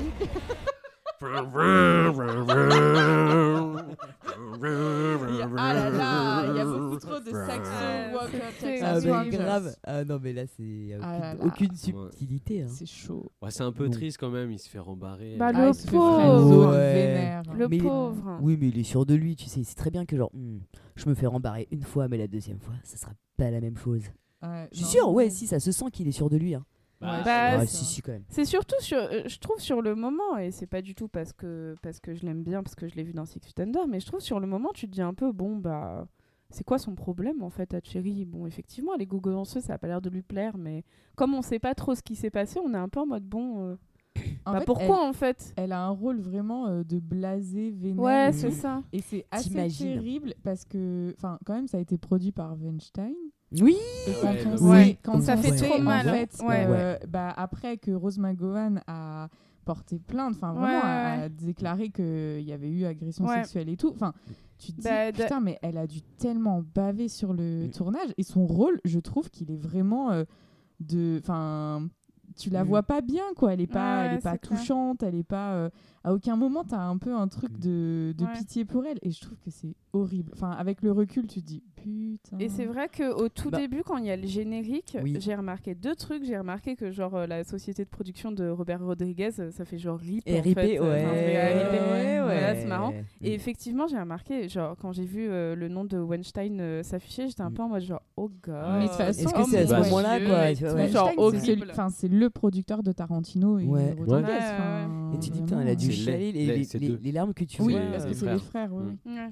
Ah là là, il y a beaucoup trop de saxo, walk-up, c'est- Ah, mais grave. Ah non, mais là, c'est y a Ah aucune, là là. aucune Ouais. subtilité. hein. C'est chaud. Ouais, c'est un peu triste quand même, il se fait rembarrer. Bah, Ah, le pauvre. Ouais. Le Mais- pauvre. Oui, mais il est sûr de lui, tu sais. C'est très bien que, genre, hmm, je me fais rembarrer une fois, mais la deuxième fois, ça sera pas la même chose. Ouais, Je suis sûr, ouais, si, ça se sent qu'il est sûr de lui. Hein. Bah, Bah, Ah, c'est- si, si, quand même. C'est surtout sur, euh, je trouve sur le moment, et c'est pas du tout parce que parce que je l'aime bien, parce que je l'ai vu dans Six Feet Under, mais je trouve sur le moment, tu te dis un peu, bon bah, c'est quoi son problème en fait à Cherry Bon, effectivement, elle est gogo danseuse, ça a pas l'air de lui plaire, mais comme on sait pas trop ce qui s'est passé, on est un peu en mode bon, euh, En bah, fait, pourquoi elle, en fait? elle a un rôle vraiment euh, de blasé, vénère. Ouais, et c'est ça. Et c'est assez T'imagines. terrible parce que, enfin, quand même, ça a été produit par Weinstein. Oui quand Ouais, on le- sait, quand Ça on fait sait, trop en mal. fait, Ouais. euh, bah, après que Rose McGowan a porté plainte, enfin vraiment Ouais, a, ouais, a déclaré qu'il y avait eu agression Ouais. sexuelle et tout. Enfin, tu te dis Bah, de- putain, mais elle a dû tellement baver sur le Mm. tournage et son rôle, je trouve qu'il est vraiment euh, de, enfin. Tu la Mm. vois pas bien, quoi. Elle est pas, Ouais, elle est pas clair. touchante, elle est pas. euh, à aucun moment, t'as un peu un truc de, de Ouais. pitié pour elle. Et je trouve que c'est horrible. Enfin, avec le recul, tu te dis putain. Et c'est vrai qu'au tout Bah. début, quand il y a le générique, Oui. j'ai remarqué deux trucs. J'ai remarqué que genre euh, la société de production de Robert Rodriguez, euh, ça fait genre RIP. Et en RIP, fait, ouais. enfin, ouais, ouais. c'est marrant. Et Mm. effectivement, j'ai remarqué, genre, quand j'ai vu euh, le nom de Weinstein euh, s'afficher, j'étais un Mm. peu en mode genre, oh god. Mais de façon, Est-ce que c'est à ce mon moment-là, quoi, et tu genre Weinstein, c'est horrible. celui- enfin, c'est le producteur de Tarantino et Ouais. Rodriguez. Ouais. enfin, Et tu dis, putain, elle a dû C'est les- les, les- c'est les- deux. les larmes que tu Oui, vois. parce les que c'est frères. les frères, oui. Mm. Ouais.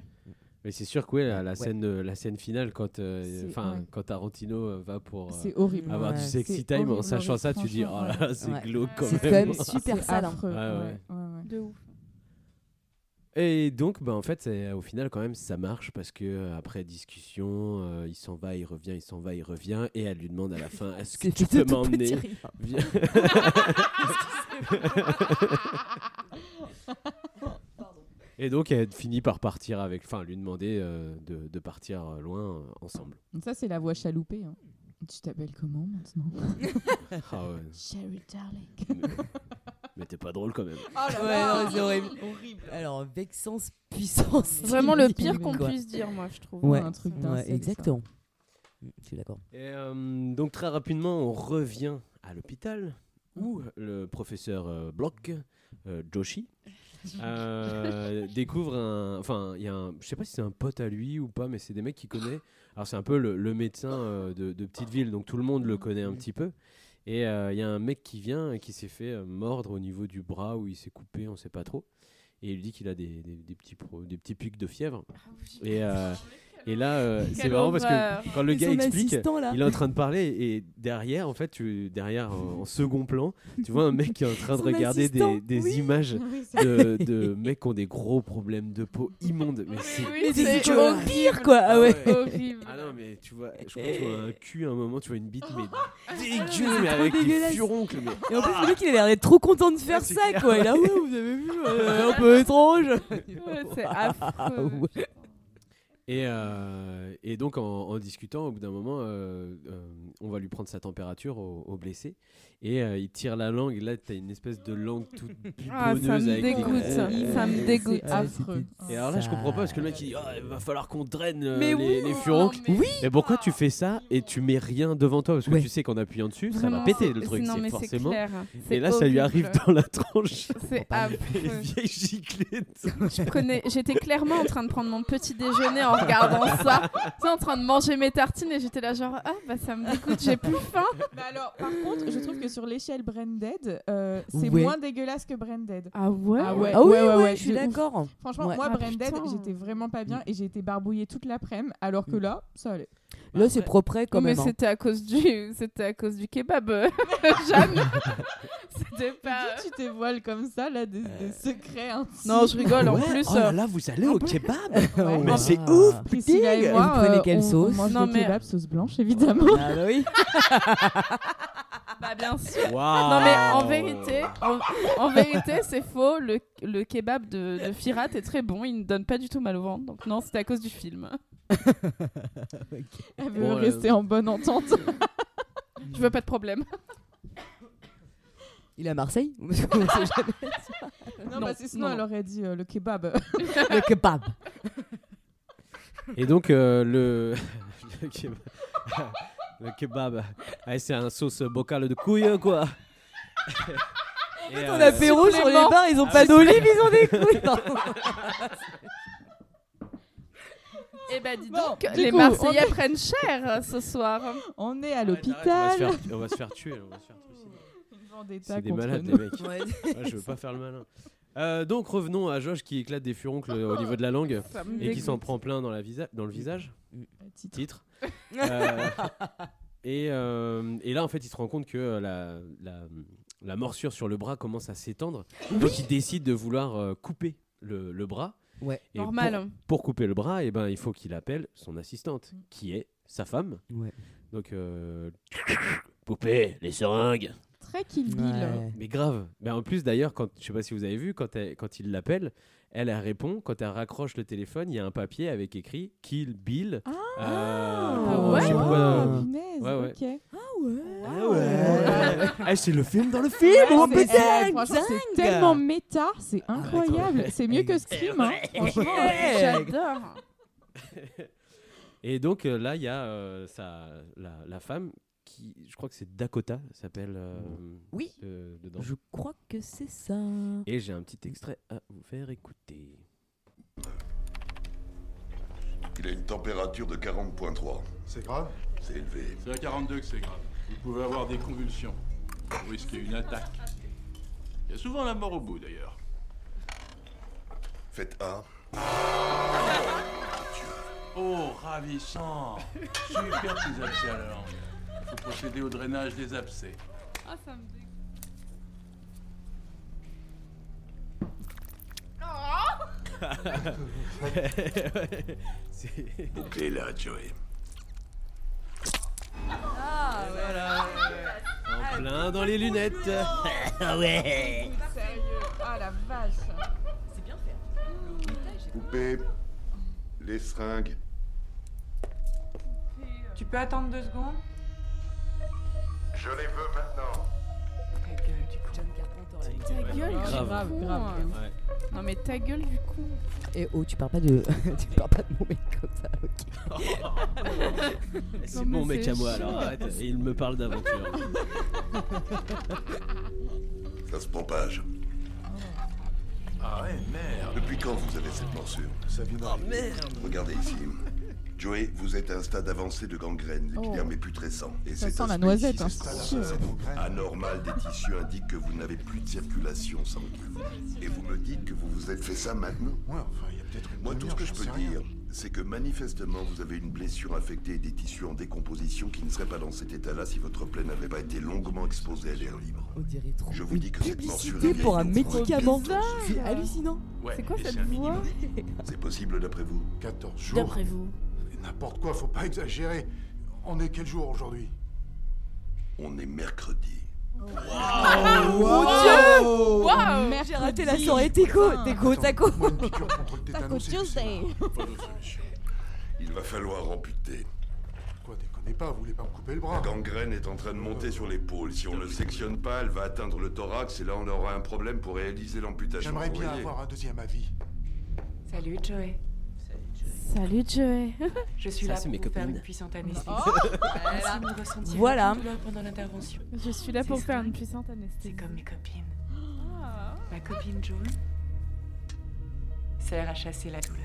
Mais c'est sûr que ouais, la, la Ouais. scène, euh, la scène finale quand, euh, C'est- ouais. quand Tarantino euh, va pour euh, C'est horrible. avoir Ouais. du sexy C'est time en horrible, sachant ça, tu dis oh là, c'est Ouais. glauque quand C'est C'est même. quand même super C'est sale. De ouf. Et donc, bah, en fait, c'est- au final, quand même, ça marche parce que euh, après discussion, euh, il s'en va, il revient, il s'en va, il revient, et elle lui demande à la fin Est-ce que C'est tu peux m'emmener. Viens. Et donc, elle finit par partir avec, enfin, lui demander euh, de, de partir euh, loin euh, ensemble. Ça, c'est la voix chaloupée. hein. Tu t'appelles comment maintenant Ah ouais. Sherry Darling. Mais, mais t'es pas drôle quand même. Oh là Ouais, là non, c'est horrible. Horrible. Alors, vexance, puissance. Vraiment le pire qu'on quoi. puisse dire, moi, je trouve. Ouais, un truc ouais, exactement. Mm, Je suis d'accord. Et euh, donc très rapidement, on revient à l'hôpital où le professeur euh, Block, euh, Joshi, euh, découvre un... Enfin, il y a un... Je sais pas si c'est un pote à lui ou pas, mais c'est des mecs qu'il connaît. Alors c'est un peu le, le médecin euh, de, de petite ville, donc tout le monde le connaît un petit peu. Et euh, il y a un mec qui vient et qui s'est fait euh, mordre au niveau du bras où il s'est coupé, on sait pas trop. Et il lui dit qu'il a des, des, des petits, pro- des petits pics de fièvre. Et, euh, et là, euh, c'est marrant parce que quand le gars explique, il est en train de parler et derrière, en fait, tu, derrière en, en second plan, tu vois un mec qui est en train de regarder des, assistant, des oui. images Oui, de, de mecs qui ont des gros problèmes de peau immondes. Mais c'est Oui, horrible. pire, quoi. Ah ouais. Horrible. ah non mais tu vois, je crois que tu vois un cul à un moment, tu vois une bite mais Ah, dégueu mais avec des furoncles mais Et en plus, le mec, il a l'air d'être trop content de faire c'est ça, clair. quoi. Et là, ouais, vous avez vu, euh, un peu étrange. Ouais, c'est affreux. Euh, et donc en, discutant, au bout d'un moment, euh, euh, on va lui prendre sa température au blessé. Et euh, il tire la langue. Et là, tu as une espèce de langue toute Ah, ça me avec des dégoûte. Ça me dégoûte. C'est affreux. Et alors là, je comprends pas parce que le mec il dit Ah, il va falloir qu'on draine euh, Mais les, oui. les furoncles. Non, mais- Oui. Mais pourquoi tu fais ça et tu mets rien devant toi? Parce que Ouais. tu sais qu'en appuyant dessus, ça Vraiment, va péter le truc. Non, C'est mais c'est forcément. clair. Et là, ça lui arrive dans la tronche. C'est vieilles giclettes. Je prenais- J'étais clairement en train de prendre mon petit déjeuner en regardant ça. Tu en train de manger mes tartines et j'étais là genre ah bah ça me dégoûte, j'ai plus faim. Mais alors, par contre, je trouve que sur l'échelle Branded, euh, c'est Ouais. moins dégueulasse que Branded. Ah ouais. Ah ouais, Ah oui, ouais, ouais, ouais, ouais, je suis d'accord. Franchement, Ouais. moi, Ah, Branded, j'étais vraiment pas bien et j'ai été barbouillée toute l'après-midi, alors que là, ça allait. Là, c'est propre quand mais même. hein. c'était à cause du c'était à cause du kebab euh, Jeanne. c'était pas Dis, tu dévoiles comme ça, là, des, des secrets intimes. Non, je rigole en plus. oh là euh, là, vous allez au kebab Ouais. Mais c'est Ah. ouf Priscilla et moi, Vous prenez euh, quelle on- sauce on mange Non, mais- kebabs sauce blanche, évidemment. Ah bah oui. Bah bien sûr. Non mais en vérité, en, en vérité c'est faux. Le, le kebab de, de Firat est très bon. Il ne donne pas du tout mal au ventre. Donc non, c'était à cause du film. Elle veut Bon, euh, rester en bonne entente. Je veux pas de problème. Il est à Marseille qu'on sait jamais. non, sinon, non, elle aurait dit euh, le kebab. Le kebab. Et donc, euh, le... le kebab... le kebab, ouais, c'est un sauce bocal de couilles, quoi. Et, euh, apéro sur les bars, ils ont Ah pas d'olive, ils ont des couilles. Et bah dis donc, les coup, Marseillais on est- prennent cher euh, ce soir. On est à l'hôpital. On, va se faire- on va se faire tuer, on va se faire trucider. C'est des contre malades, nous. les mecs. Ouais, je veux pas faire le malin. Euh, donc revenons à Josh qui éclate des furoncles au niveau de la langue et qui s'en prend plein dans, la visa- dans le visage. Titre. Titre. Euh, et, euh, et là, en fait, il se rend compte que euh, la, la, la morsure sur le bras commence à s'étendre. Donc, il décide de vouloir euh, couper le, le bras. Ouais. Et Normal. Pour, pour couper le bras, eh ben, il faut qu'il appelle son assistante, qui est sa femme. Ouais. Donc, euh, poupée, les seringues. Très Kill Bill. Ouais. Mais grave. Mais en plus, d'ailleurs, quand je sais pas si vous avez vu, quand, elle- quand il l'appelle, elle, elle répond. Quand elle raccroche le téléphone, il y a un papier avec écrit Kill Bill. Ah, Euh, ouais je sais pas Ah, pourquoi- punaise, Ouais, ouais. ok. Ah ouais. Ah, c'est le film dans le film. Ouais, oh c'est- putain eh, c'est tellement méta, c'est incroyable. C'est mieux que Scream, hein. franchement. J'adore. Et donc euh, là, il y a euh, sa- la, la femme qui, je crois que c'est Dakota, s'appelle. euh, Oui. euh, dedans. Je crois que c'est ça. Et j'ai un petit extrait à vous faire écouter. Il a une température de 40.3. C'est grave C'est élevé. C'est à 42 que c'est grave. Vous pouvez avoir des convulsions. Vous risquez une attaque. Il y a souvent la mort au bout d'ailleurs. Faites A. Oh, ravissant Super petits abcès à la langue. Il faut procéder au drainage des abcès. Ah, ça me dégoûte. C'est- Bouclez là, Joey. en plein dans les lunettes. Ah ouais Sérieux. Ah la vache. Poupée. Les seringues. Tu peux attendre deux secondes? Je les veux maintenant. Ta gueule, du con. Ta gueule, Grave, du grave, con. grave. Ouais. Non mais ta gueule du con. Et oh, tu parles pas de, tu parles pas de mon mec comme ça. ok. C'est mon mec à moi, alors arrête. Et il me parle d'aventure. Ça se propage. Ah ouais, merde Depuis quand vous avez cette morsure? Ça vient d'arriver. Regardez ici. Joey, vous êtes à un stade avancé de gangrène, l'épiderme Oh. est putrescent. Et Ça sent la noisette, ici, hein, anormal des tissus indique que vous n'avez plus de circulation sanguine. Et vous me dites que vous vous êtes fait ça maintenant Ouais, enfin, il y a peut-être une Moi, tout ce que je peux dire, c'est que manifestement, vous avez une blessure infectée et des tissus en décomposition qui ne seraient pas dans cet état-là si votre plaie n'avait pas été longuement exposée à l'air libre. On dirait trop. Je vous dis que cette morsure est pour un médicament. C'est hallucinant. Ouais, C'est quoi et cette voix minimum. C'est possible d'après vous 14 jours. D'après vous. N'importe quoi, faut pas exagérer. On est quel jour aujourd'hui? On est mercredi. Mon dieu Waouh J'ai raté la soirée Teco, Teco, Taco. Le Taco Tuesday. Il va falloir amputer. Quoi, déconnez pas, vous voulez pas me couper le La bras gangrène est en train de monter sur l'épaule. Si on ne sectionne pas, elle va atteindre le thorax et là on aura un problème pour réaliser l'amputation. J'aimerais bien avoir un deuxième avis. Salut, Joey. Salut Joey. Je suis Ça, là c'est pour mes vous faire une puissante anesthésie. Oh. Voilà. pendant l'intervention. Je suis là pour C'est faire une puissante C'est anesthésie. comme mes copines. Ah. Ma copine June sert à chasser la douleur.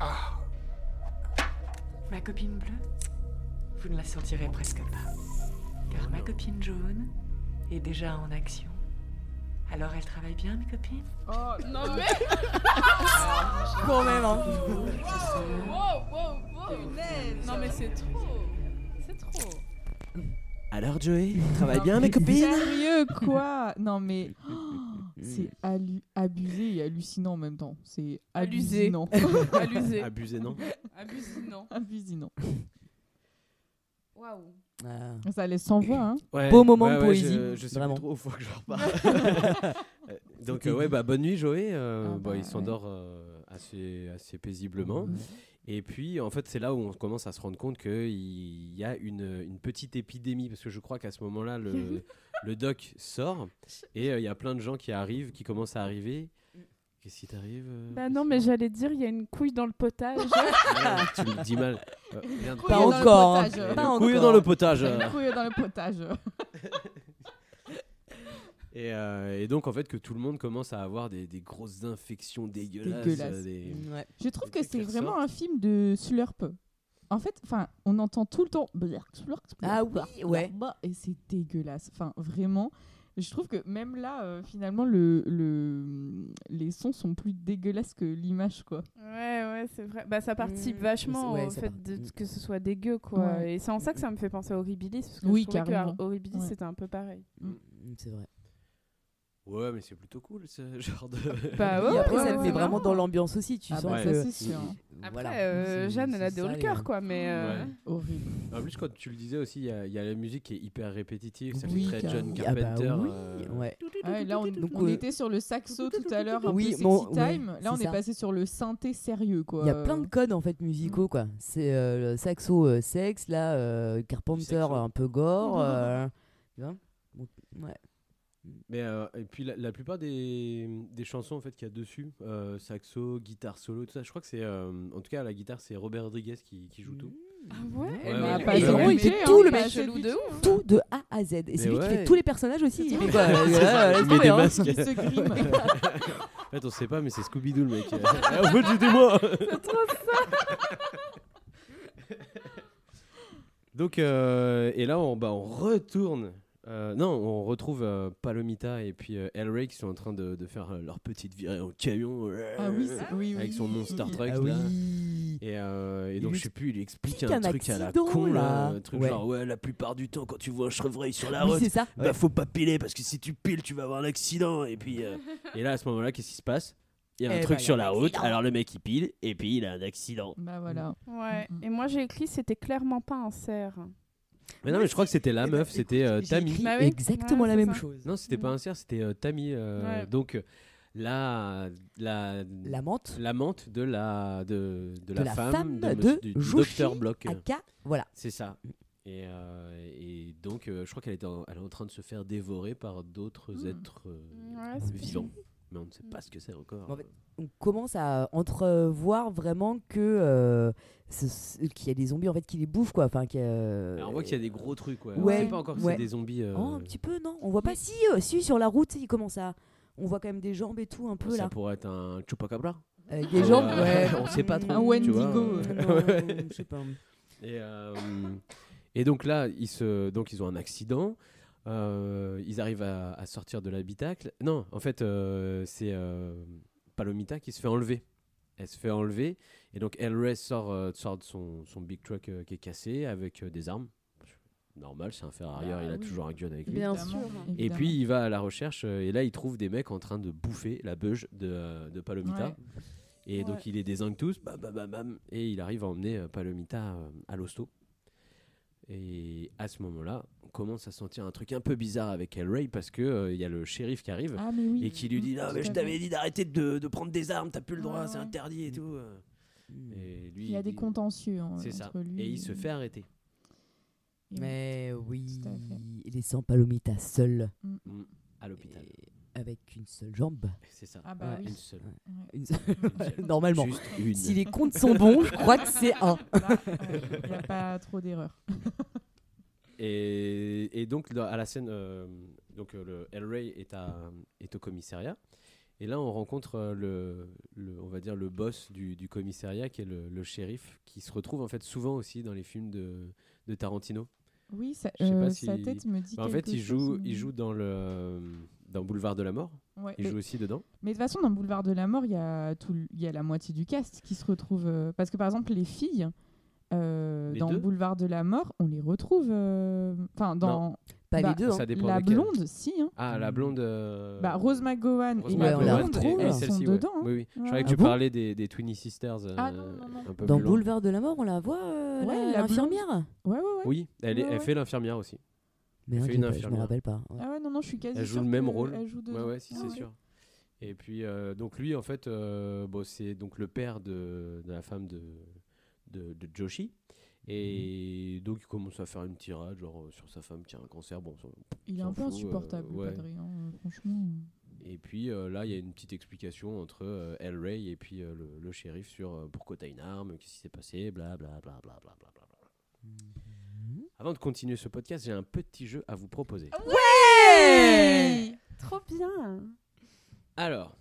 Ah Ma copine bleue Vous ne la sentirez presque pas. Car ma copine jaune est déjà en action. Alors elle travaille bien, mes copines? Oh, non mais Quand même, hein. Wow, wow, wow Non mais c'est trop C'est trop Alors Joey, travaille bien mes copines? Sérieux quoi? Non mais oh, c'est abusé et hallucinant en même temps. C'est hallucinant. Allusé. Abusé, non? Abusinant. Abusinant. Waouh Ah. Ça laisse sans voix hein. Ouais, Beau moment ouais, de ouais, poésie, Je, je sais vraiment. plus trop, faut que je. Euh, Donc euh, ouais, bah bonne nuit Joey. Euh, Ah bah, il s'endort euh, assez, assez paisiblement. Et puis en fait c'est là où on commence à se rendre compte qu'il y a une, une petite épidémie parce que je crois qu'à ce moment-là le, le doc sort et euh, il y a plein de gens qui arrivent, qui commencent à arriver. Qu'est-ce qui t'arrive euh, Bah non mais j'allais dire il y a une couille dans le potage. Ah, Tu le dis mal. Euh, regarde. Couille dans le encore, hein. potage. Pas Le encore. couille dans le potage. Une couille dans le potage. Et, euh, et donc en fait que tout le monde commence à avoir des, des grosses infections dégueulasses. Dégueulasse. euh, des- Ouais. Je trouve que trucs c'est vraiment un film de slurp. En fait, enfin, on entend tout le temps blurk, Ah oui, blurk, ouais. blurk, et c'est dégueulasse. Enfin, vraiment, je trouve que même là, euh, finalement, le, le, les sons sont plus dégueulasses que l'image, quoi. Ouais, ouais, c'est vrai. Bah, ça participe Mmh, vachement ouais, au fait part- de, que ce soit dégueu, quoi. Ouais. Et c'est en ça que ça me fait penser à Horribilis. Parce que Oui, je trouvais carrément. que Horribilis, Ouais. c'était un peu pareil. Mm, C'est vrai. Ouais mais c'est plutôt cool ce genre de... Bah ouais, Et après, ouais, ça te ouais, met vraiment dans l'ambiance aussi. Tu Ah sens bah, que. ça, c'est sûr. Après, Voilà. euh, Jeanne, elle a des le cœur, quoi. Mais euh, Ouais. Horrible. En plus, quand tu le disais aussi, il y, a- il y a la musique qui est hyper répétitive. Ça Oui, fait très John. Ah bah Carpenter. oui, euh, ouais. Ouais, là, on, Donc, on euh, était sur le saxo tout à l'heure, un Oui, peu sexy bon, ouais, time. Là, on est ça. passé sur le synthé sérieux, quoi. Il y a plein de codes en fait musicaux quoi. C'est euh, le saxo euh, sexe, là euh, Carpenter un peu gore. euh, tu vois ouais. Mais euh, et puis la, la plupart des, des chansons en fait qu'il y a dessus, euh, saxo, guitare solo, tout ça, je crois que c'est euh, en tout cas à la guitare c'est Robert Rodriguez qui, qui joue tout. Ah ouais, Ouais, eh ouais, ben, il fait hein, tout le mec, chelou de ouf. tout de A à Z. Et c'est lui qui fait tous les personnages aussi. Il fait quoi C'est Euh, ça, il met des masques. Il se grime. en fait on sait pas mais c'est Scooby-Doo le mec. Ah, en fait c'était moi Donc euh, et là on, bah, on retourne. Euh, non, on retrouve euh, Palomita et puis euh, El Rey qui sont en train de, de faire euh, leur petite virée en camion. Ah oui, c'est- oui, oui. avec son nom Star Trek Ah là. oui. Et, euh, donc, je sais plus, il explique explique un, un truc à la con, là. Un truc Ouais. genre, ouais, la plupart du temps, quand tu vois un chevreuil sur la route, ça. bah, ouais. faut pas piler parce que si tu piles, tu vas avoir un accident. Et puis, euh, et là, à ce moment-là, qu'est-ce qui se passe? Il y a un Eh truc ben, sur la route, accident. alors le mec il pile, et puis il a un accident. Bah voilà. Ouais. Mm, mm. Et moi, j'ai écrit, c'était clairement pas un cerf. Mais non, mais je crois que c'était la Eh ben, meuf, c'était euh, Tammy. Bah oui. exactement Ouais, la même ça. chose. Non, c'était pas un cerf, c'était euh, Tammy. euh, Ouais. Donc, euh, la, la, La menthe l'amante de la, de, de de la, la femme, femme de, monsieur- du, du Joshi docteur Block. Aka. Voilà. C'est ça. Et, euh, et donc, euh, je crois qu'elle est, en, elle est en train de se faire dévorer par d'autres Hmm. êtres euh, Ouais, c'est vivants. Mais on ne sait pas ce que c'est encore. En fait, on commence à entrevoir vraiment que euh, qu'il y a des zombies en fait qui les bouffent quoi. Enfin, qu'il y a- Alors, on voit qu'il y a des gros trucs. Ouais. Ouais, on sait pas encore que ouais. c'est des zombies. euh, Oh, un petit peu non. On voit pas si euh, si sur la route il commence à. On voit quand même des jambes et tout un peu ça là. pourrait être un chupacabra. Des Euh, jambes. Ouais. on sait pas trop. Un. Wendigo. Non, je sais pas. Et, euh, et donc là, ils, se, donc ils ont un accident. Euh, ils arrivent à, à sortir de l'habitacle. Non, en fait, euh, c'est euh, Palomita qui se fait enlever. Elle se fait enlever. Et donc, sort, euh, sort de son, son big truck euh, qui est cassé avec euh, des armes. Normal, c'est un Ferrari, Bah il a oui. toujours un gun avec lui. Bien Évidemment, sûr. Et évidemment. puis il va à la recherche euh, et là il trouve des mecs en train de bouffer la beuge de, de Palomita. Ouais. Et donc il les désingue tous, bam, bam, bam, bam, et il arrive à emmener euh, Palomita euh, à l'hosto. Et à ce moment-là, commence à sentir un truc un peu bizarre avec El Rey parce que euh, il y a le shérif qui arrive Ah, oui. et qui lui dit Mm, Non, tout mais je t'avais dit d'arrêter de, de prendre des armes, t'as plus le droit, Ouais, c'est ouais. interdit et tout. euh. Et lui, Il y a des contentieux. hein, C'est ça. entre lui Et il se fait arrêter. et- Mais oui, Tout laissant Palomita seul Mm. À l'hôpital. et avec une seule jambe. C'est ça. Ah bah Ouais. oui. Une seule. Ouais. Une seule- seule. Normalement. Juste une. Si les comptes sont bons, je crois que c'est un. Il n'y a pas trop d'erreurs. Et, et donc à la scène, euh, donc euh, le El Rey est, à, est au commissariat Et là, on rencontre euh, le, le- on va dire le boss du, du commissariat, qui est le, le shérif, qui se retrouve en fait souvent aussi dans les films de, de Tarantino. Oui, ça- pas euh, si- sa tête me dit Bah, En fait, il joue, il joue dans le dans Boulevard de la Mort. Ouais, il joue aussi dedans. Mais de toute façon, dans Boulevard de la Mort, il y a tout, il y a la moitié du cast qui se retrouve. euh, parce que par exemple, les filles euh, Les dans deux Boulevard de la Mort, on les retrouve. euh, Enfin, dans Non. Pas bah, les deux. hein. Ça dépend La lesquelles. blonde, si. Hein. Ah, la blonde. euh, Bah, Rose McGowan Rose et Ouais, la on la McGowan blonde, retrouve. et- et sont celle-ci, ouais. dedans. hein. Oui, oui. Je Ouais. croyais que Ah tu bon parlais des, des Twinnie Sisters. Ah euh, non, non, non. un peu Dans. Boulevard de la Mort, on la voit, euh, Ouais, l'infirmière Ouais, ouais, ouais. Oui, elle, est- Ouais, elle fait l'infirmière aussi. Mais Elle fait une pas- je me infirmière. rappelle pas. Ah ouais, non, non, je suis quasi Elle joue le même rôle. Elle joue Ouais, ouais, si Ah c'est sûr. Et puis, euh, donc lui, en fait, euh, c'est donc le père de la femme de, de, de Joshi. Et donc, il commence à faire une tirade, genre, euh, sur sa femme qui a un cancer. Bon, ça- Il est un peu euh, insupportable, le ouais. Hein, euh, franchement. Et puis euh, là, il y a une petite explication entre euh, El Rey et puis euh, le, le shérif sur euh, pourquoi t'as une arme, qu'est-ce qui s'est passé, bla bla bla bla bla bla bla. bla. Avant de continuer ce podcast, j'ai un petit jeu à vous proposer. Ouais Trop bien. Alors,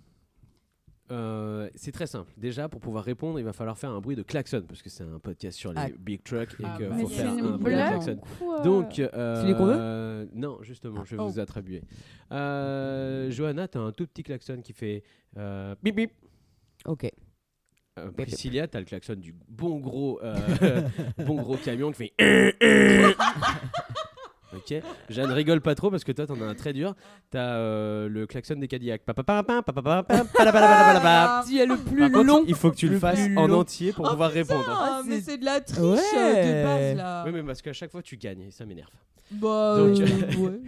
euh, c'est très simple. Déjà, pour pouvoir répondre, il va falloir faire un bruit de klaxon parce que c'est un podcast sur les Ah. big trucks et Ah qu'il faut c'est faire un bruit de klaxon. Quoi Donc, euh, les qu'on veut non, justement, je vais Oh. vous attribuer. Euh, Johanna, t'as un tout petit klaxon qui fait euh, bip bip. Ok. Euh. Priscilla, t'as le klaxon du bon gros, euh, bon gros camion qui fait. ok. Jeanne rigole pas trop parce que toi t'en as un très dur. T'as euh, le klaxon des Cadillacs. Tu es le plus contre, long. il faut que tu le Le fasses en long. entier pour Oh, pouvoir putain, répondre. Ah, mais c'est- de la triche Ouais. euh, de base, là. Oui, mais parce qu'à chaque fois tu gagnes et ça m'énerve. Bah, Donc- euh, ouais,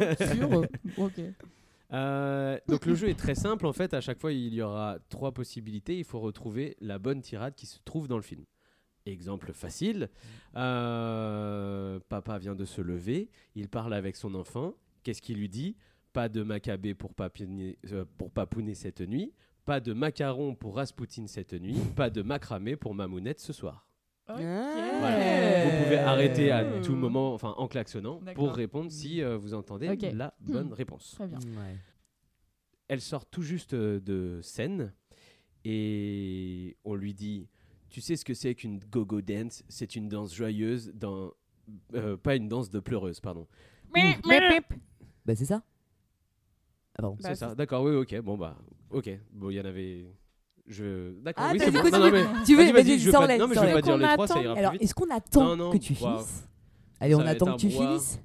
euh, Ok. Euh, donc le jeu est très simple en fait. À chaque fois, il y aura trois possibilités. Il faut retrouver la bonne tirade qui se trouve dans le film. Exemple facile. Euh, papa vient de se lever. Il parle avec son enfant. Qu'est-ce qu'il lui dit? Pas de macabé pour, papiner- euh, pour papouner cette nuit. Pas de macaron pour Raspoutine cette nuit. Pas de macramé pour Mamounette ce soir. Voilà. Vous pouvez arrêter à tout moment, enfin en klaxonnant, pour répondre si euh, vous entendez la bonne Hmm. réponse. Très bien. Ouais. Elle sort tout juste de scène et on lui dit Tu sais ce que c'est qu'une go-go dance C'est une danse joyeuse, dans, euh, pas une danse de pleureuse, pardon. Bah, c'est ça. Ah, pardon. Bah, c'est ça, d'accord, oui, ok, bon bah, ok, bon, il y en avait. Je... D'accord, Ah, oui, t'as c'est dit bon. Non, tu non, veux- mais- tu veux- vas-y, vas-y, vas-y, je vais pas- sors-les, Non, mais je vais sors-les. pas dire les Qu'on trois, ça attend. ira plus Alors, vite. est-ce qu'on attend Non, non, que tu bah, finisses Allez, on attend que tu brouhaha. finisses.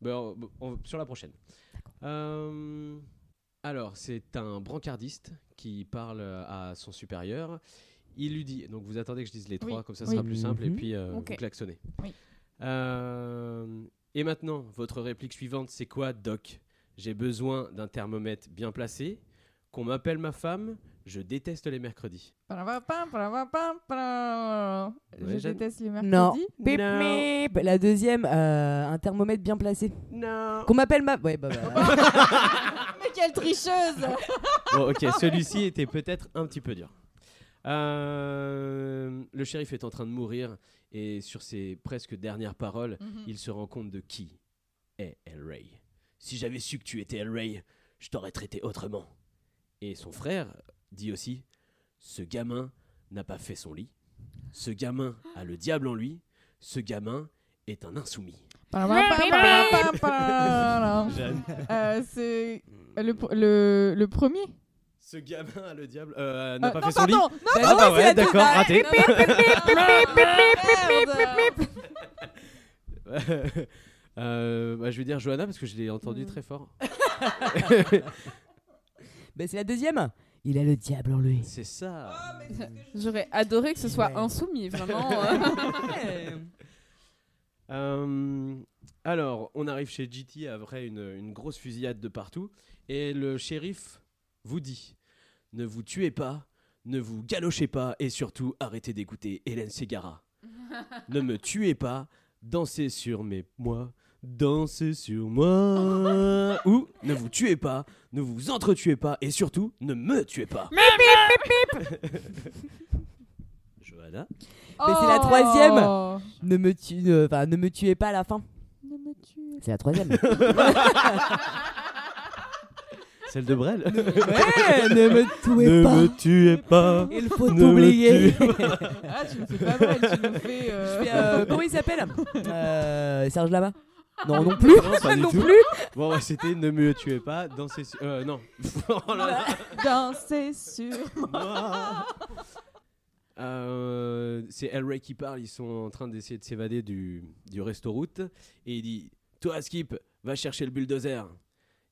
Ben, on- on- sur la prochaine. Euh, alors, c'est un brancardiste qui parle euh, à son supérieur. Il lui dit, donc vous attendez que je dise les trois, Oui. comme ça Oui. sera plus simple, et Mhm. puis euh, Ok. vous klaxonnez. Oui. Euh, et maintenant, votre réplique suivante, c'est quoi, Doc? J'ai besoin d'un thermomètre bien placé, qu'on m'appelle ma femme, je déteste les mercredis. Je déteste les Non. mercredis. Pip, Non. La deuxième, euh, un thermomètre bien placé. Non Qu'on m'appelle ma. Ouais, bah, bah. Mais quelle tricheuse Bon, ok, celui-ci était peut-être un petit peu dur. Euh, le shérif est en train de mourir et sur ses presque dernières paroles, Mhm. il se rend compte de qui est El Rey. Si j'avais su que tu étais El Rey, je t'aurais traité autrement. Et son frère dit aussi Ce gamin n'a pas fait son lit. Ce gamin a le diable en lui. Ce gamin est un insoumis. Euh, C'est le, pr- le, le premier Ce gamin a le diable. euh, n'a Euh, pas non, fait son lit. non, Ah pardon, bah ouais, d'accord, raté. Euh, bah, je vais dire Johanna parce que je l'ai entendu très fort. Bah, c'est la deuxième. Il a le diable en lui. C'est ça. J'aurais adoré que ce soit Ouais. insoumis, vraiment. euh. Euh, alors, on arrive chez GT après une, une grosse fusillade de partout. Et le shérif vous dit Ne vous tuez pas, ne vous galochez pas et surtout arrêtez d'écouter Hélène Ségara. ne me tuez pas, dansez sur mes moi, dansez sur moi. Ou ne vous tuez pas, ne vous entretuez pas et surtout ne me tuez pas. Johanna Mais c'est la troisième. Oh. Ne me, tue, ne- enfin, ne me tuez pas à la fin. Ne me tuez C'est la troisième. Celle de Brel Ouais, ne me tuez Ne pas. me tuez pas. Il faut t'oublier. Ah, tu me fais pas mal, tu me fais. euh, Je fais, euh, comment il s'appelle? Euh, Serge Lama Non, non plus. Non, pas du non tout. plus. Bon, ouais, c'était Ne me tuez pas, dansez sur. Euh, non. Oh là là. Danser sur Euh, c'est El Ray qui parle, ils sont en train d'essayer de s'évader du, du resto route et il dit Toi Skip, va chercher le bulldozer.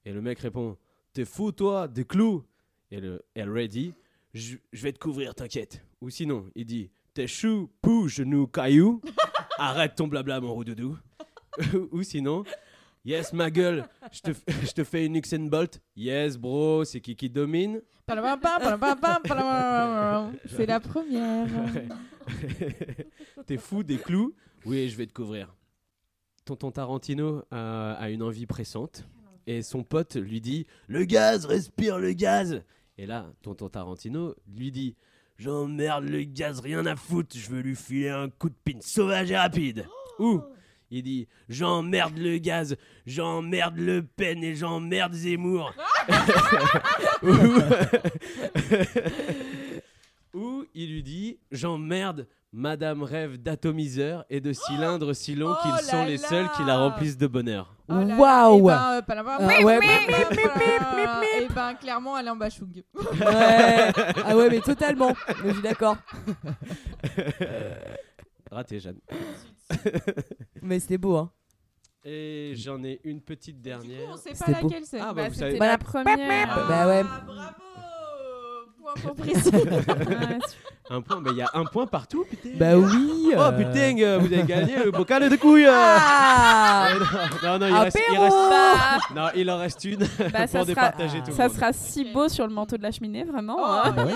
Et le mec répond T'es fou toi, des clous Et le El Ray dit Je vais te couvrir, t'inquiète. Ou sinon, il dit T'es chou, pou, genou, caillou. Arrête ton blabla, mon roudoudou. Ou sinon Yes, ma gueule, je te, je te fais une Usain Bolt. Yes, bro, c'est qui qui domine. C'est la première. T'es fou des clous Oui, je vais te couvrir. Tonton Tarantino a, a une envie pressante et son pote lui dit Le gaz, respire le gaz Et là, Tonton Tarantino lui dit J'emmerde le gaz, rien à foutre, je veux lui filer un coup de pine sauvage et rapide. Ou il dit J'emmerde le gaz, j'emmerde Le Pen et j'emmerde Zemmour. Il lui dit J'emmerde Madame rêve d'atomiseur et de cylindres si longs Oh qu'ils sont les là seuls qui la remplissent de bonheur. Waouh. Et ben, euh, mip. Et ben, clairement, elle est en bachung. Ouais. Ah ouais, mais totalement. Mais je suis d'accord. Raté, Jeanne. Mais c'était beau, hein. Et j'en ai une petite dernière. on sait pas C'était beau. laquelle c'est. Ah, bah, Bah, vous la première. Bah ouais. Point pour précis? Ouais, Un point, mais il y a un point partout, putain. Bah oui. Oh euh. putain, euh, vous avez gagné le bocal de couilles. Ah non, non, non, il reste, il Apéro reste- non, il en reste une Bah, ça pour sera- départager tout. le Ça monde. sera si beau sur le manteau de la cheminée, vraiment. Oh, hein. Bah ouais.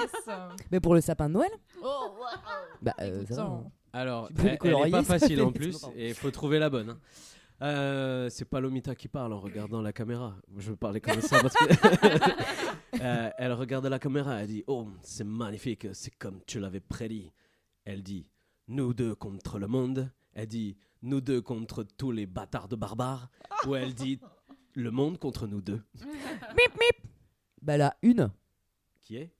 Mais pour le sapin de Noël Oh, Bah, euh, ça. Écoute, Alors, elle, elle est pas facile en plus et il faut trouver la bonne. hein. Euh, c'est pas Lomita qui parle en regardant la caméra. Je veux parler comme ça parce que Euh, elle regarde la caméra. Elle dit Oh, c'est magnifique, c'est comme tu l'avais prédit. Elle dit Nous deux contre le monde. Elle dit Nous deux contre tous les bâtards de barbares. Ou elle dit Le monde contre nous deux. Bah là, une. Qui est?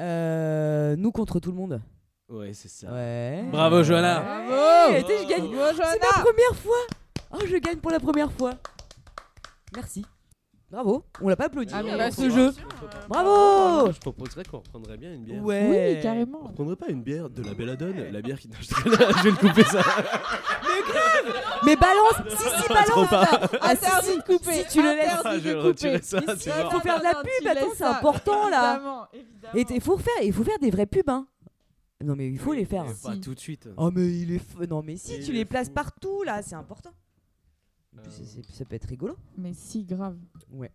Euh, nous contre tout le monde. Ouais, c'est ça. Ouais. Bravo, Johanna. Bravo. Je gagne. Bravo, C'est ma première fois. Oh, je gagne pour la première fois. Merci. Bravo. On l'a pas applaudi Ah, mais hein, bah, ce jeu. Bravo. Je proposerais qu'on reprendrait bien une bière. Ouais. Oui, carrément. On prendrait pas une bière de la Belladone La bière qui. Je je vais le couper ça. Mais balance. Si, si, balance. Trop pas. Ah, si, Interdit si. de couper. Si tu le laisses. Interdit Ah, je vais retirer ça, mort. Faut faire de la non, pub, attends, laisses c'est important, là. Évidemment, évidemment. Et il faut faire, il faut faire des vraies pubs, hein. Non mais il faut les faire. Pas tout de suite. Oh mais il est f- non mais si Il tu les places partout là, c'est important. Euh. c'est- c'est- ça peut être rigolo. Mais si, grave. Ouais.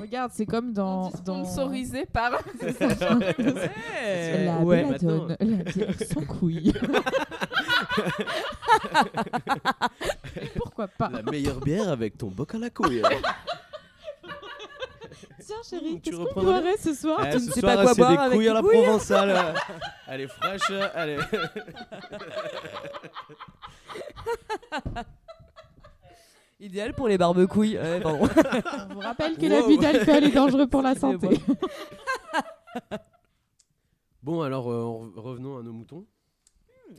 Regarde, c'est comme dans. dans... Sponsorisé par. La ouais. Belladone, la bière sans couilles. Pourquoi pas? La meilleure bière avec ton boc à la couille. Tiens, chérie, Tu qu'est-ce qu'on reprendrais boirait ce soir? Eh, tu ce ne sais soir, pas quoi c'est boire des avec couilles à la couilles provençale. Elle est fraîche, elle est. Idéal pour les barbecouilles. Ouais, pardon. On vous rappelle que l'abus d'alcool est dangereux pour la santé. Bon, alors euh, re- revenons à nos moutons,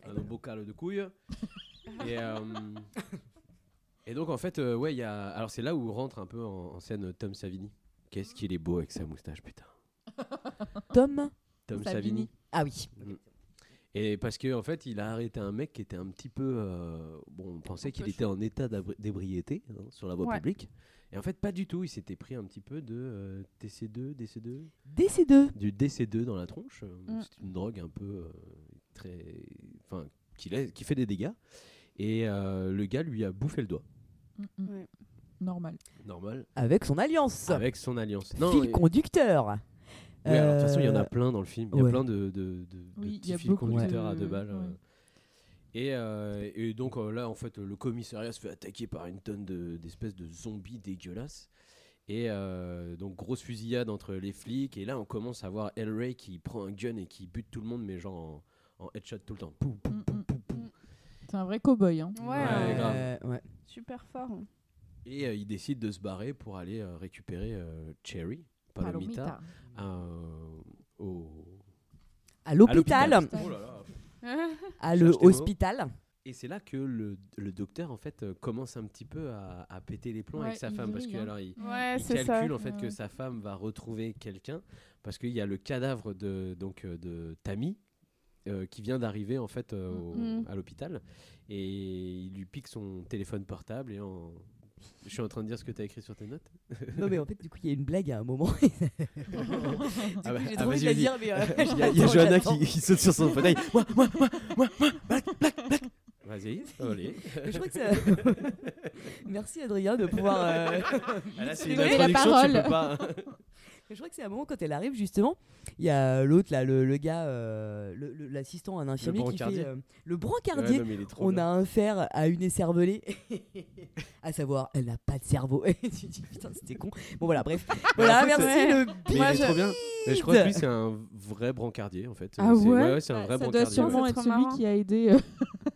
à nos bocales de couilles. Et, euh, et donc en fait, euh, ouais, il y a. Alors c'est là où rentre un peu en, en scène Tom Savini. Qu'est-ce qu'il est beau avec sa moustache, putain. Tom Tom Savini. Savini. Ah oui. Mm. Et parce que en fait, il a arrêté un mec qui était un petit peu. euh, bon, on pensait qu'il était en état d'ébriété hein, sur la voie Ouais. publique. Et en fait, pas du tout. Il s'était pris un petit peu de euh, TC2, DC2, DC2. du DC2 dans la tronche. Euh, Mm. C'est une drogue un peu euh, très. Enfin, qui, fait des dégâts. Et euh, le gars lui a bouffé le doigt. Mm, mm. Ouais. Normal. Normal. Avec son alliance. Avec son alliance. Fil et- conducteur. Oui, alors, de toute façon, il y en a Euh, plein dans le film. Il y a ouais. plein de, de, Oui, petits fils conducteurs de- à deux balles. ouais. euh. Et, euh, et donc euh, là, en fait, le commissariat se fait attaquer par une tonne de- d'espèces de, zombies dégueulasses. Et euh, donc, grosse fusillade entre les flics. Et là, on commence à voir El Ray qui prend un gun et qui bute tout le monde, mais genre en, en headshot tout le temps. Mm, mm, mm. C'est un vrai cow-boy. Hein. Ouais, Ouais, ouais. grave. Euh, ouais. Super fort. Et euh, il décide de se barrer pour aller euh, récupérer euh, Cherry, Palomita, Palomita. euh, au À l'hôpital. Oh. À hospital. Et c'est là que le, le docteur en fait euh, commence un petit peu à, à péter les plombs Ouais, avec sa femme parce que hein. alors il, Ouais, il c'est ça. calcule en fait Ouais. que sa femme va retrouver quelqu'un parce qu'il y a le cadavre de donc euh, de Tammy euh, qui vient d'arriver en fait euh, au- Mhm. à l'hôpital et il lui pique son téléphone portable et en je suis en train de dire ce que tu as écrit sur tes notes. Non, mais en fait, du coup, il y a une blague à un moment. Du Ah bah, j'ai ah, trop envie de vas-y, la dire, mais. euh, Il y a, y a Johanna qui, qui saute sur son fauteuil. Moi, moi, moi, moi, moi, black, black, black. Vas-y, allez. Je crois que ça- Merci Adrien de pouvoir. euh, Ah, là, c'est une la introduction, tu parole. peux pas. Je crois que c'est un moment quand elle arrive justement, il y a l'autre là, le, le gars, euh, l'assistant, un infirmier qui fait euh, le brancardier. Ouais, non, on bien. a un fer à une écervelée, à savoir, elle n'a pas de cerveau. Et tu dis putain c'était con. Bon voilà bref. voilà en fait, merci euh, le mais il est trop bien. Mais je crois que lui, c'est un vrai brancardier en fait. Ah C'est- ouais, c'est un vrai Ça doit brancardier. sûrement ouais. être celui qui a aidé euh,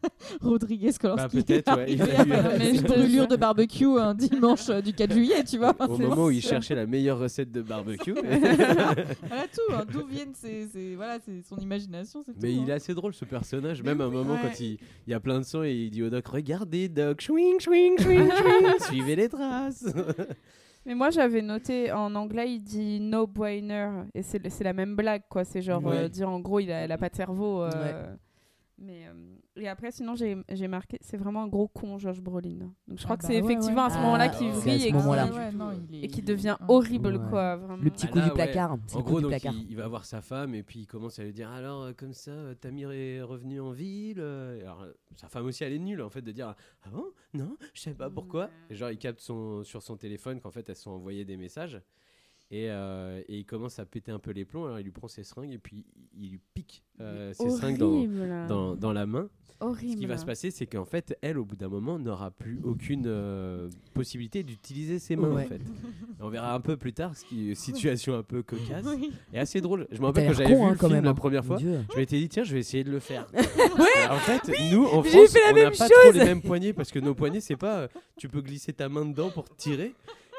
Rodriguez Kolorski. Bah, peut-être, ouais, il a une brûlure de barbecue un dimanche euh, du 4 juillet, tu vois. Au moment où il ça. cherchait la meilleure recette de barbecue. voilà tout, hein, d'où viennent ses, ses- voilà, c'est son imagination, c'est tout. Mais il hein. est assez drôle ce personnage, même à un moment Ouais. quand il, il y a plein de sang et il dit au doc Regardez doc, swing, swing, swing, swing, suivez les traces. Mais moi j'avais noté en anglais il dit no brainer et c'est c'est la même blague quoi c'est genre Ouais. euh, dire en gros il a, elle a pas de cerveau euh, Ouais. mais euh, et après sinon j'ai j'ai marqué c'est vraiment un gros con Josh Brolin donc je crois Ah que bah c'est ouais, effectivement ouais. à ce moment-là Ah, qu'il vrille et Ouais, qui devient horrible Ouais. quoi vraiment Le petit Ah coup là, du placard. En gros, du donc, placard. il, il va voir sa femme et puis il commence à lui dire alors euh, comme ça, euh, Tamir est revenu en ville. euh, alors, sa femme aussi, elle est nulle en fait de dire ah bon? Non, je sais pas pourquoi. Et genre il capte son sur son téléphone qu'en fait elles sont envoyées des messages. Et, euh, et il commence à péter un peu les plombs. Alors il lui prend ses seringues et puis il lui pique euh, ses seringues dans, horrible. dans, dans la main. Ce qui Horrible. va se passer, c'est qu'en fait, elle, au bout d'un moment, n'aura plus aucune euh, possibilité d'utiliser ses mains. Ouais. En fait. Et on verra un peu plus tard, ce qui situation un peu cocasse Oui. et assez drôle. Je me rappelle quand j'avais vu hein, le film même, la hein. première fois, Dieu. je m'étais dit tiens, je vais essayer de le faire. Ouais. en fait, nous en France, on n'a pas trop chose. les mêmes poignets parce que nos poignets, c'est pas tu peux glisser ta main dedans pour tirer.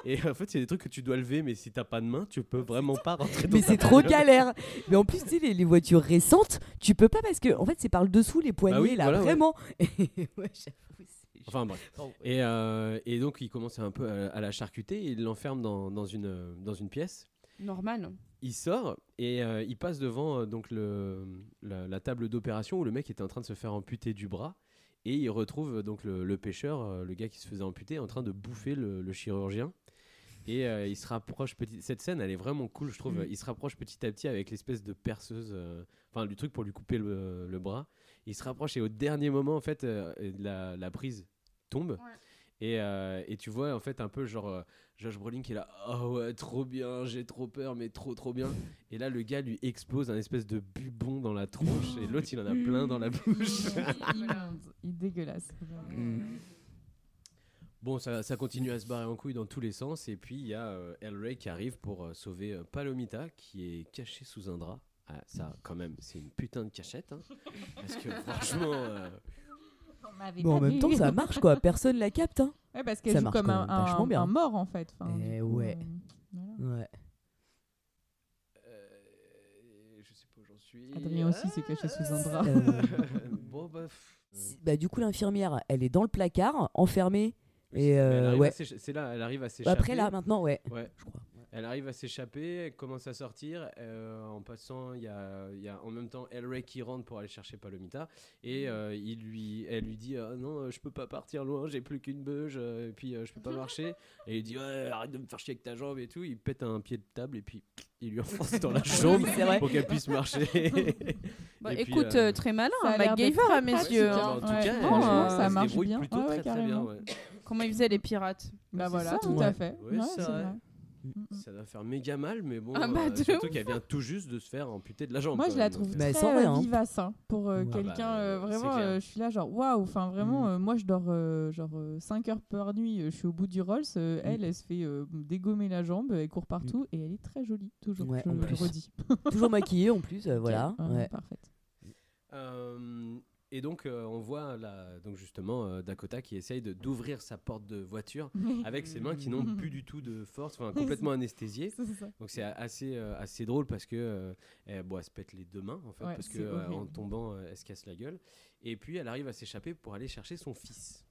Et en fait, c'est des trucs que tu dois lever, mais si t'as pas de main, tu peux vraiment pas rentrer dans Mais c'est trop galère. Mais en plus, tu sais, les, les voitures récentes, tu peux pas parce que en fait, c'est par le dessous les poignées Bah oui, là, voilà, vraiment. ouais, c'est- Enfin bref. Et, euh, et donc il commence un peu à, à la charcuter, et il l'enferme dans, dans, une, euh, dans une pièce. normal Il sort et euh, il passe devant euh, donc le, la, la table d'opération où le mec était en train de se faire amputer du bras. Et il retrouve donc le, le pêcheur, le gars qui se faisait amputer, en train de bouffer le, le chirurgien. Et euh, il se rapproche petit. Cette scène, elle est vraiment cool, je trouve. Mm. Il se rapproche petit à petit avec l'espèce de perceuse, euh, enfin du truc pour lui couper le, le bras. Il se rapproche et au dernier moment, en fait, euh, la, la prise tombe. Et, et tu vois en fait un peu genre Josh Brolin qui est là oh ouais trop bien j'ai trop peur mais trop trop bien et là le gars lui explose un espèce de bubon dans la tronche et l'autre il en a plein dans la bouche il est dégueulasse. Mm. Bon ça, ça continue à se barrer en couille dans tous les sens et puis il y a euh, Elray qui arrive pour euh, sauver euh, Palomita qui est cachée sous un drap ah, ça quand même c'est une putain de cachette hein. parce que franchement euh, On Bon, en même temps, ça marche quoi. Personne la capte. Hein. Ouais, parce qu'elle joue comme un, même vachement un, bien. un mort en fait. Enfin, Eh coup, ouais. euh, voilà. Ouais. je sais pas où j'en suis Adrien aussi s'est caché sous un drap. Euh, bon bah bah, du coup, l'infirmière, elle est dans le placard, enfermée. Et euh, ouais. C'est là, elle arrive à s'échapper. Après là, maintenant, ouais. Ouais. Je crois. Elle arrive à s'échapper, elle commence à sortir. euh, en passant, il y a, il y a en même temps Elray qui rentre pour aller chercher Palomita. Et euh, il lui, elle lui dit Ah Non, je peux pas partir loin, j'ai plus qu'une beuge, et puis euh, je peux pas marcher. Et il dit Ouais, arrête de me faire chier avec ta jambe et tout. Il pète un pied de table et puis il lui enfonce dans la jambe pour qu'elle puisse marcher. Bah, puis, écoute très malin d'être MacGyver à mes yeux hein. hein. en tout Ouais, cas, ça marche bien. plutôt très, très bien. Comment ils faisaient les pirates Bah C'est voilà, ça, tout ouais. à fait. Ouais, Ouais, c'est c'est vrai. vrai. Ça doit faire méga mal, mais bon, Ah bah, euh, de surtout qu'elle vient tout juste de se faire amputer de la jambe. Moi, je la trouve Mais très sans rien, euh, hein. vivace hein, pour euh, Ouais. quelqu'un. Bah, euh, vraiment, euh, je suis là, genre, waouh. Enfin, vraiment, Mm. euh, moi, je dors euh, genre 5 heures par nuit. je suis au bout du Rolls. euh, Elle, elle se fait euh, dégommer la jambe. Elle court partout et elle est très jolie, toujours. Ouais, je en le plus. redis. Toujours maquillée en plus, euh, voilà. Ouais, Ouais. Parfaite. Et donc, euh, on voit là, donc justement euh, Dakota qui essaye d'ouvrir sa porte de voiture avec ses mains qui n'ont plus du tout de force, enfin, complètement anesthésiées. Donc c'est assez, euh, assez drôle parce que bon, elle se pète les deux mains en fait, Ouais, parce que en tombant, elle se casse la gueule. Et puis elle arrive à s'échapper pour aller chercher son fils.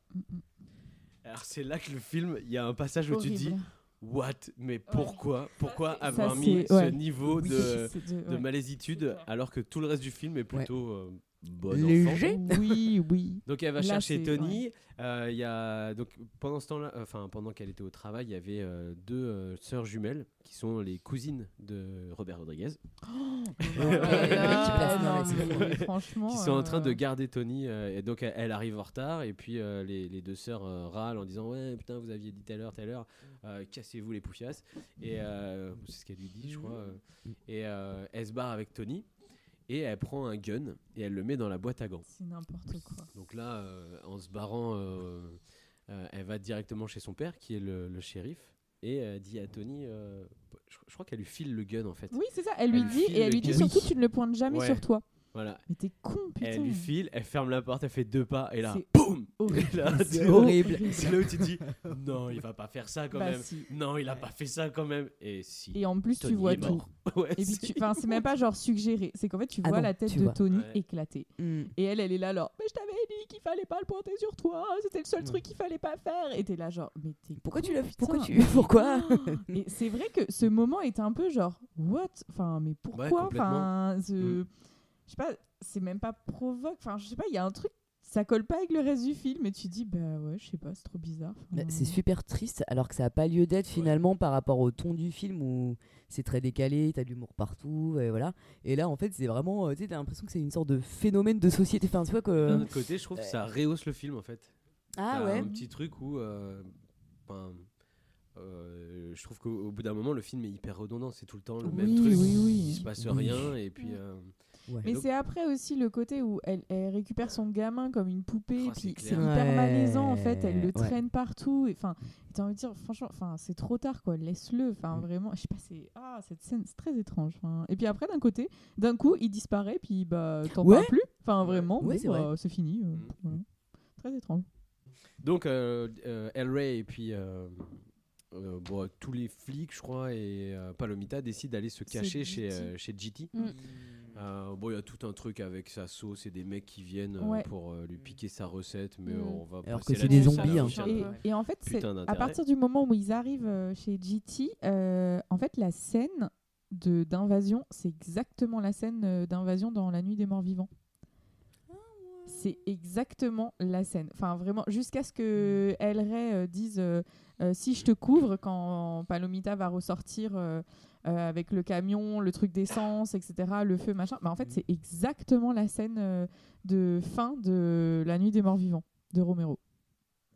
Alors c'est là que le film, il y a un passage où tu te dis. What? Mais pourquoi? Pourquoi avoir mis ouais. ce niveau Oui, de, de- de malaisitude alors que tout le reste du film est plutôt bon Léger. enfant Oui, oui. Donc elle va Là, chercher Tony. Euh, Il y a donc pendant ce temps-là, enfin pendant qu'elle était au travail, il y avait euh, deux euh, sœurs jumelles qui sont les cousines de Robert Rodriguez. dans la Ouais. série. franchement, qui sont en train de garder Tony euh, et donc elle, elle arrive en retard et puis euh, les, les deux sœurs euh, râlent en disant ouais putain vous aviez dit telle heure telle heure euh, cassez-vous les poufiasses et euh, c'est ce qu'elle lui dit je crois euh, et euh, elle se barre avec Tony et elle prend un gun et elle le met dans la boîte à gants. C'est n'importe quoi. Donc là, euh, en se barrant, euh, euh, elle va directement chez son père, qui est le, le shérif, et elle dit à Tony, je, je crois qu'elle lui file le gun en fait. Oui, c'est ça. Elle lui dit et elle le lui dit surtout tu ne le pointes jamais Ouais. sur toi. Voilà. Mais t'es con, putain. Elle lui file, elle ferme la porte, elle fait deux pas, et là, C'est boum C'est horrible. C'est là où tu te dis, non, il va pas faire ça quand Bah, même. si. Non, il a pas fait ça quand même. Et si. Et en plus, Tony tu vois est tout. Ouais, et puis, tu... enfin, c'est même pas genre suggéré. C'est qu'en fait, tu Ah vois non, la tête de vois. Tony Ouais. éclater. Mm. Et elle, elle est là, alors, mais je t'avais dit qu'il fallait pas le pointer sur toi. C'était le seul truc qu'il fallait pas faire. Et t'es là, genre, mais t'es. Pourquoi tu l'as putain. Pourquoi tu Pourquoi? Et c'est vrai que ce moment est un peu genre, what? Enfin, mais pourquoi? Enfin, ce- Mm. Je sais pas, c'est même pas provoque. Enfin, je sais pas, il y a un truc, ça colle pas avec le reste du film. Et tu dis, bah ouais, je sais pas, c'est trop bizarre. Bah, Enfin, C'est super triste, alors que ça n'a pas lieu d'être finalement par rapport au ton du film où c'est très décalé, t'as de l'humour partout, et voilà. Et là, en fait, c'est vraiment, euh, tu sais, t'as l'impression que c'est une sorte de phénomène de société. Enfin, tu vois que. D'un autre côté, je trouve que ça rehausse le film en fait. Ah T'as ouais. Un petit truc où. euh, ben, euh, je trouve qu'au au bout d'un moment, le film est hyper redondant. C'est tout le temps le même Oui, truc. oui, oui. Il se passe Oui. rien et puis. Euh, Mais c'est après aussi le côté où elle, elle récupère son gamin comme une poupée, Oh, puis c'est hyper Ouais, malaisant en fait, elle le ouais. traîne partout. Enfin, t'as envie de dire, franchement, enfin, c'est trop tard quoi, laisse-le. Enfin, Mm. vraiment, je sais pas, c'est ah cette scène, c'est très étrange. Et puis après, d'un côté, d'un coup, il disparaît, puis bah t'en Ouais. parles plus. Enfin, vraiment, Ouais, bon, c'est vrai. bah, c'est fini. euh, voilà. Très étrange. Donc, euh, euh, El Rey et puis euh, euh, bon, tous les flics, je crois, et euh, Palomita décident d'aller se cacher chez, GT. euh, chez GT. Mm. Euh, bon, il y a tout un truc avec sa sauce et des mecs qui viennent euh, Ouais. pour euh, lui piquer sa recette, mais Mm. on va Alors que c'est des zombies, hein. Et, et en fait, à partir du moment où ils arrivent chez GT, euh, en fait, la scène de d'invasion, c'est exactement la scène d'invasion dans La Nuit des Morts Vivants. C'est exactement la scène. Enfin, vraiment, jusqu'à ce que El Rey euh, dise euh, euh, si je te couvre quand Palomita va ressortir euh, avec le camion, le truc d'essence, etc., le feu, machin. Mais en fait, c'est exactement la scène euh, de fin de La Nuit des Morts Vivants de Romero.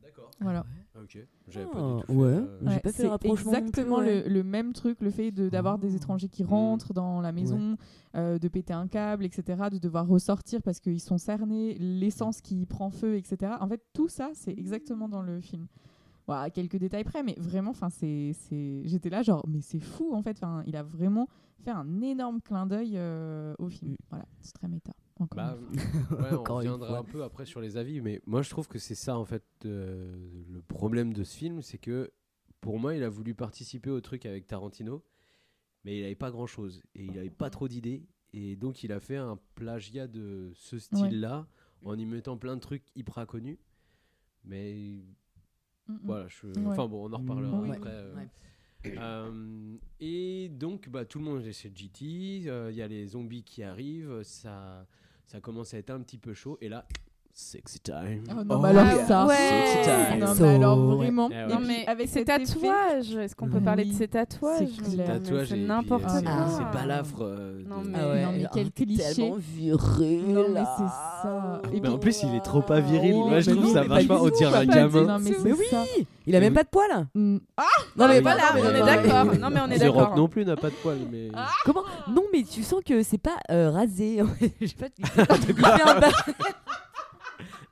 D'accord. Voilà. Ok, j'avais Ah, pas du tout. ouais. euh, J'ai Ouais, pas fait c'est le rapprochement non plus, exactement ouais. le, le même truc, le fait de d'avoir des étrangers qui rentrent dans la maison, euh, de péter un câble, etc., de devoir ressortir parce qu'ils sont cernés, l'essence qui prend feu, etc. En fait, tout ça, c'est exactement dans le film. À quelques détails près, mais vraiment, enfin, c'est, c'est, j'étais là genre, mais c'est fou en fait. Enfin, il a vraiment fait un énorme clin d'œil euh, au film. Voilà, c'est très méta. Encore Bah, une fois. ouais, on reviendra un peu après sur les avis, mais moi je trouve que c'est ça en fait euh, le problème de ce film, c'est que pour moi il a voulu participer au truc avec Tarantino, mais il avait pas grand chose et il avait pas trop d'idées et donc il a fait un plagiat de ce style-là en y mettant plein de trucs hyper connus, mais Mm, mm. Voilà, je... Ouais. enfin bon, on en reparlera Oui. après. euh. Euh, et donc, bah, tout le monde est chez GT. euh, Il y a les zombies qui arrivent. Ça, ça commence à être un petit peu chaud. Et là, sexy time. Oh non, mais alors ça. Ouais. Sexy time. Non, mais alors vraiment. Eh ouais. Non mais avec ces effet- tatouages, est-ce qu'on peut parler de ces tatouages c'est n'importe euh, quoi. c'est- C'est balafre. euh, Non, de- mais- Ah ouais, non, mais quel t'es cliché. tellement viril. Non, mais c'est ça. Et Mais puis- en plus, il est trop pas viril. Oh, Moi, je mais trouve ça marche pas On dirait un gamin. Non, mais oui, ça. il a même pas de poils. Mm. Ah Non mais voilà, mais on est d'accord. Non, mais on est d'accord. Non plus n'a pas de poils. Mais... Comment? Non mais tu sens que c'est pas euh, rasé. Je sais pas.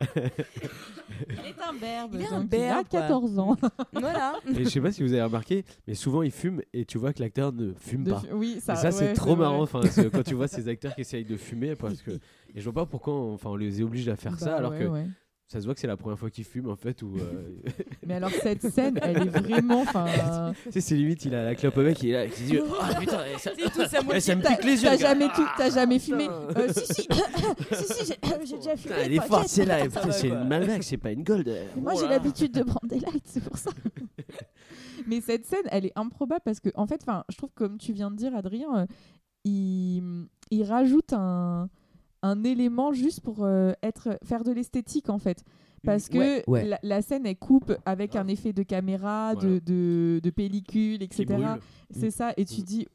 Il est un berbe. Il est un donc il a berbe, quoi. 14 ans. Voilà. Et je sais pas si vous avez remarqué, mais souvent il fume et tu vois que l'acteur ne fume De pas. fu- oui, ça- et ça c'est trop marrant. Enfin, quand tu vois ces acteurs qui essayent de fumer parce que et je vois pas pourquoi on, enfin on les oblige à faire ça Bah alors ouais, que ouais. Ça se voit que c'est la première fois qu'ils fument en fait ou. euh, Mais alors cette scène, elle est vraiment. sais, c'est limite il a la clope au mec il est là avec ses yeux. Ah putain, ça, C'est tout, ça eh, ça me pique les yeux. t'as gars. jamais, tout- t'as jamais Ah, fumé. Euh, Si, si, si, si, j'ai déjà fumé. Elle est forte, c'est là. C'est une Malbec, c'est pas une Gold. Moi, Oh j'ai l'habitude de prendre des lights, c'est pour ça. Mais cette scène, elle est improbable parce que, en fait, enfin, je trouve que, comme tu viens de dire, Adrien, euh, il, il rajoute un, un élément juste pour euh, être, faire de l'esthétique, en fait. Parce que Ouais, ouais. La, la scène, elle coupe avec un effet de caméra, de, de, de pellicule, etc. C'est Mm. ça. Et tu dis,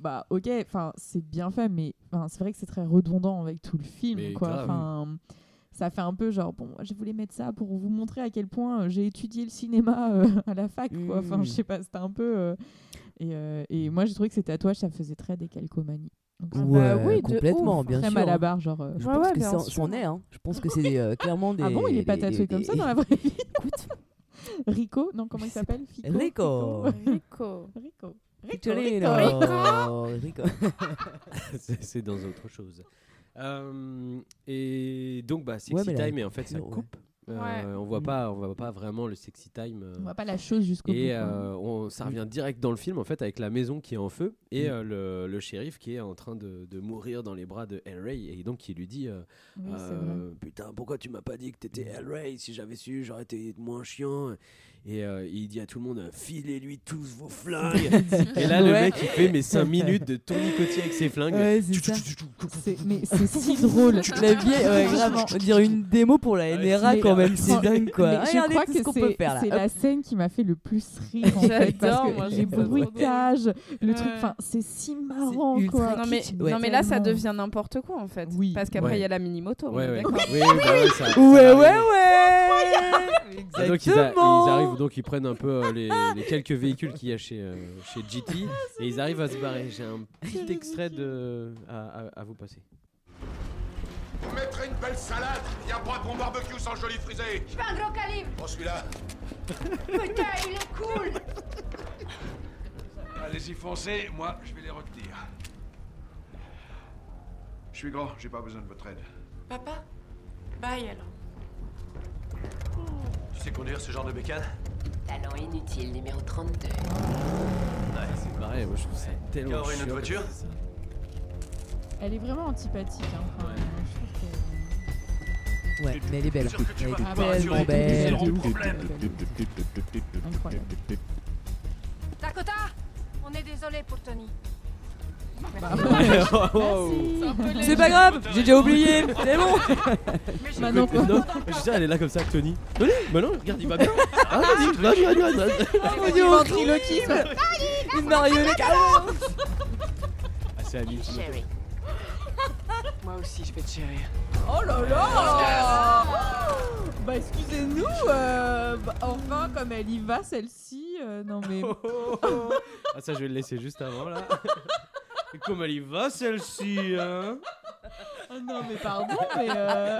bah, ok, enfin, c'est bien fait, mais c'est vrai que c'est très redondant avec tout le film, Mais quoi. Enfin, ça fait un peu genre bon je voulais mettre ça pour vous montrer à quel point euh, j'ai étudié le cinéma euh, à la fac quoi. enfin je sais pas c'était un peu euh, et, euh, et moi j'ai trouvé que ces tatouages ça faisait très décalcomanie Ah bah oui, de complètement, ouf. bien sûr. malabar genre euh, Je Ouais, pense ouais, que c'en c'en est. Hein. Je pense que c'est euh, clairement des. ah bon il est pas tatoué comme ça dans la vraie vie? Écoute, Rico non comment il s'appelle? Fico? Rico. Rico. Rico Picciolino. Rico. c'est c'est dans autre chose. Euh, et donc bah sexy la time et en fait ça coupe. Euh, Ouais. On voit pas, on voit pas vraiment le sexy time. euh, on voit pas la chose jusqu'au bout Et euh, on- ça revient direct dans le film en fait avec la maison qui est en feu et Mm. le, le shérif qui est en train de, de mourir dans les bras de Hellray et donc qui lui dit Oui, putain pourquoi tu m'as pas dit que t'étais Hellray? Si j'avais su j'aurais été moins chiant et euh, il dit à tout le monde filez-lui tous vos flingues et là le Ouais. mec il fait mes 5 minutes de tournicotis avec ses flingues Ouais, c'est ça. C'est- mais c'est si drôle La vieille, ouais. On dirait une démo pour la NRA quand même, c'est dingue quoi. mais je crois que ce qu'on peut c'est faire là. c'est Hop. la scène qui m'a fait le plus rire en fait parce J'adore, que moi, les bruitages, le truc, Ouais. enfin c'est si marrant quoi. Non mais, Ouais. non mais là ça devient n'importe quoi en fait. Oui. Parce qu'après il Ouais. y a la mini moto. ouais ouais, bah ouais, Ouais, arrive. ouais, ouais. Et donc ils, a- Exactement. Arrivent donc ils prennent un peu euh, les, les quelques véhicules qu'il y a chez, euh, chez GT et ils arrivent à se barrer. J'ai un petit extrait de à, à- à vous passer. Vous mettrez une belle salade Viens prendre mon barbecue sans joli frisé Je veux un gros calibre Prends celui-là Putain, il est cool Allez-y, foncez, moi, je vais les retenir. Je suis grand, j'ai pas besoin de votre aide. Papa Bye alors. Tu sais conduire ce genre de bécane Talent inutile numéro 32. Ouais, c'est pareil, moi je trouve ça tellement aurait une chiant autre voiture. Elle est vraiment antipathique. Hein. Enfin, je trouve que- Ouais, mais elle est belle. Elle est tellement belle. Incroyable. Dakota On est désolé pour Tony. C'est pas grave, j'ai déjà oublié, c'est bon. Maintenant Écoute, non, je suis sûr, elle est là comme ça, Tony. Tony, bah non, regarde, il va bien. Ah, vas-y, vas-y, vas-y, vas-y, vas-y. Dieu, ventriloquisme. Une marionnette. Ah, Ah, c'est. Chérie. Moi aussi je vais te chérir. Oh là là Bah excusez-nous, euh, bah, enfin comme elle y va celle-ci, euh, non mais... Ah, ça, je vais le laisser juste avant là. Et comme elle y va celle-ci, hein Oh non mais pardon, mais... euh,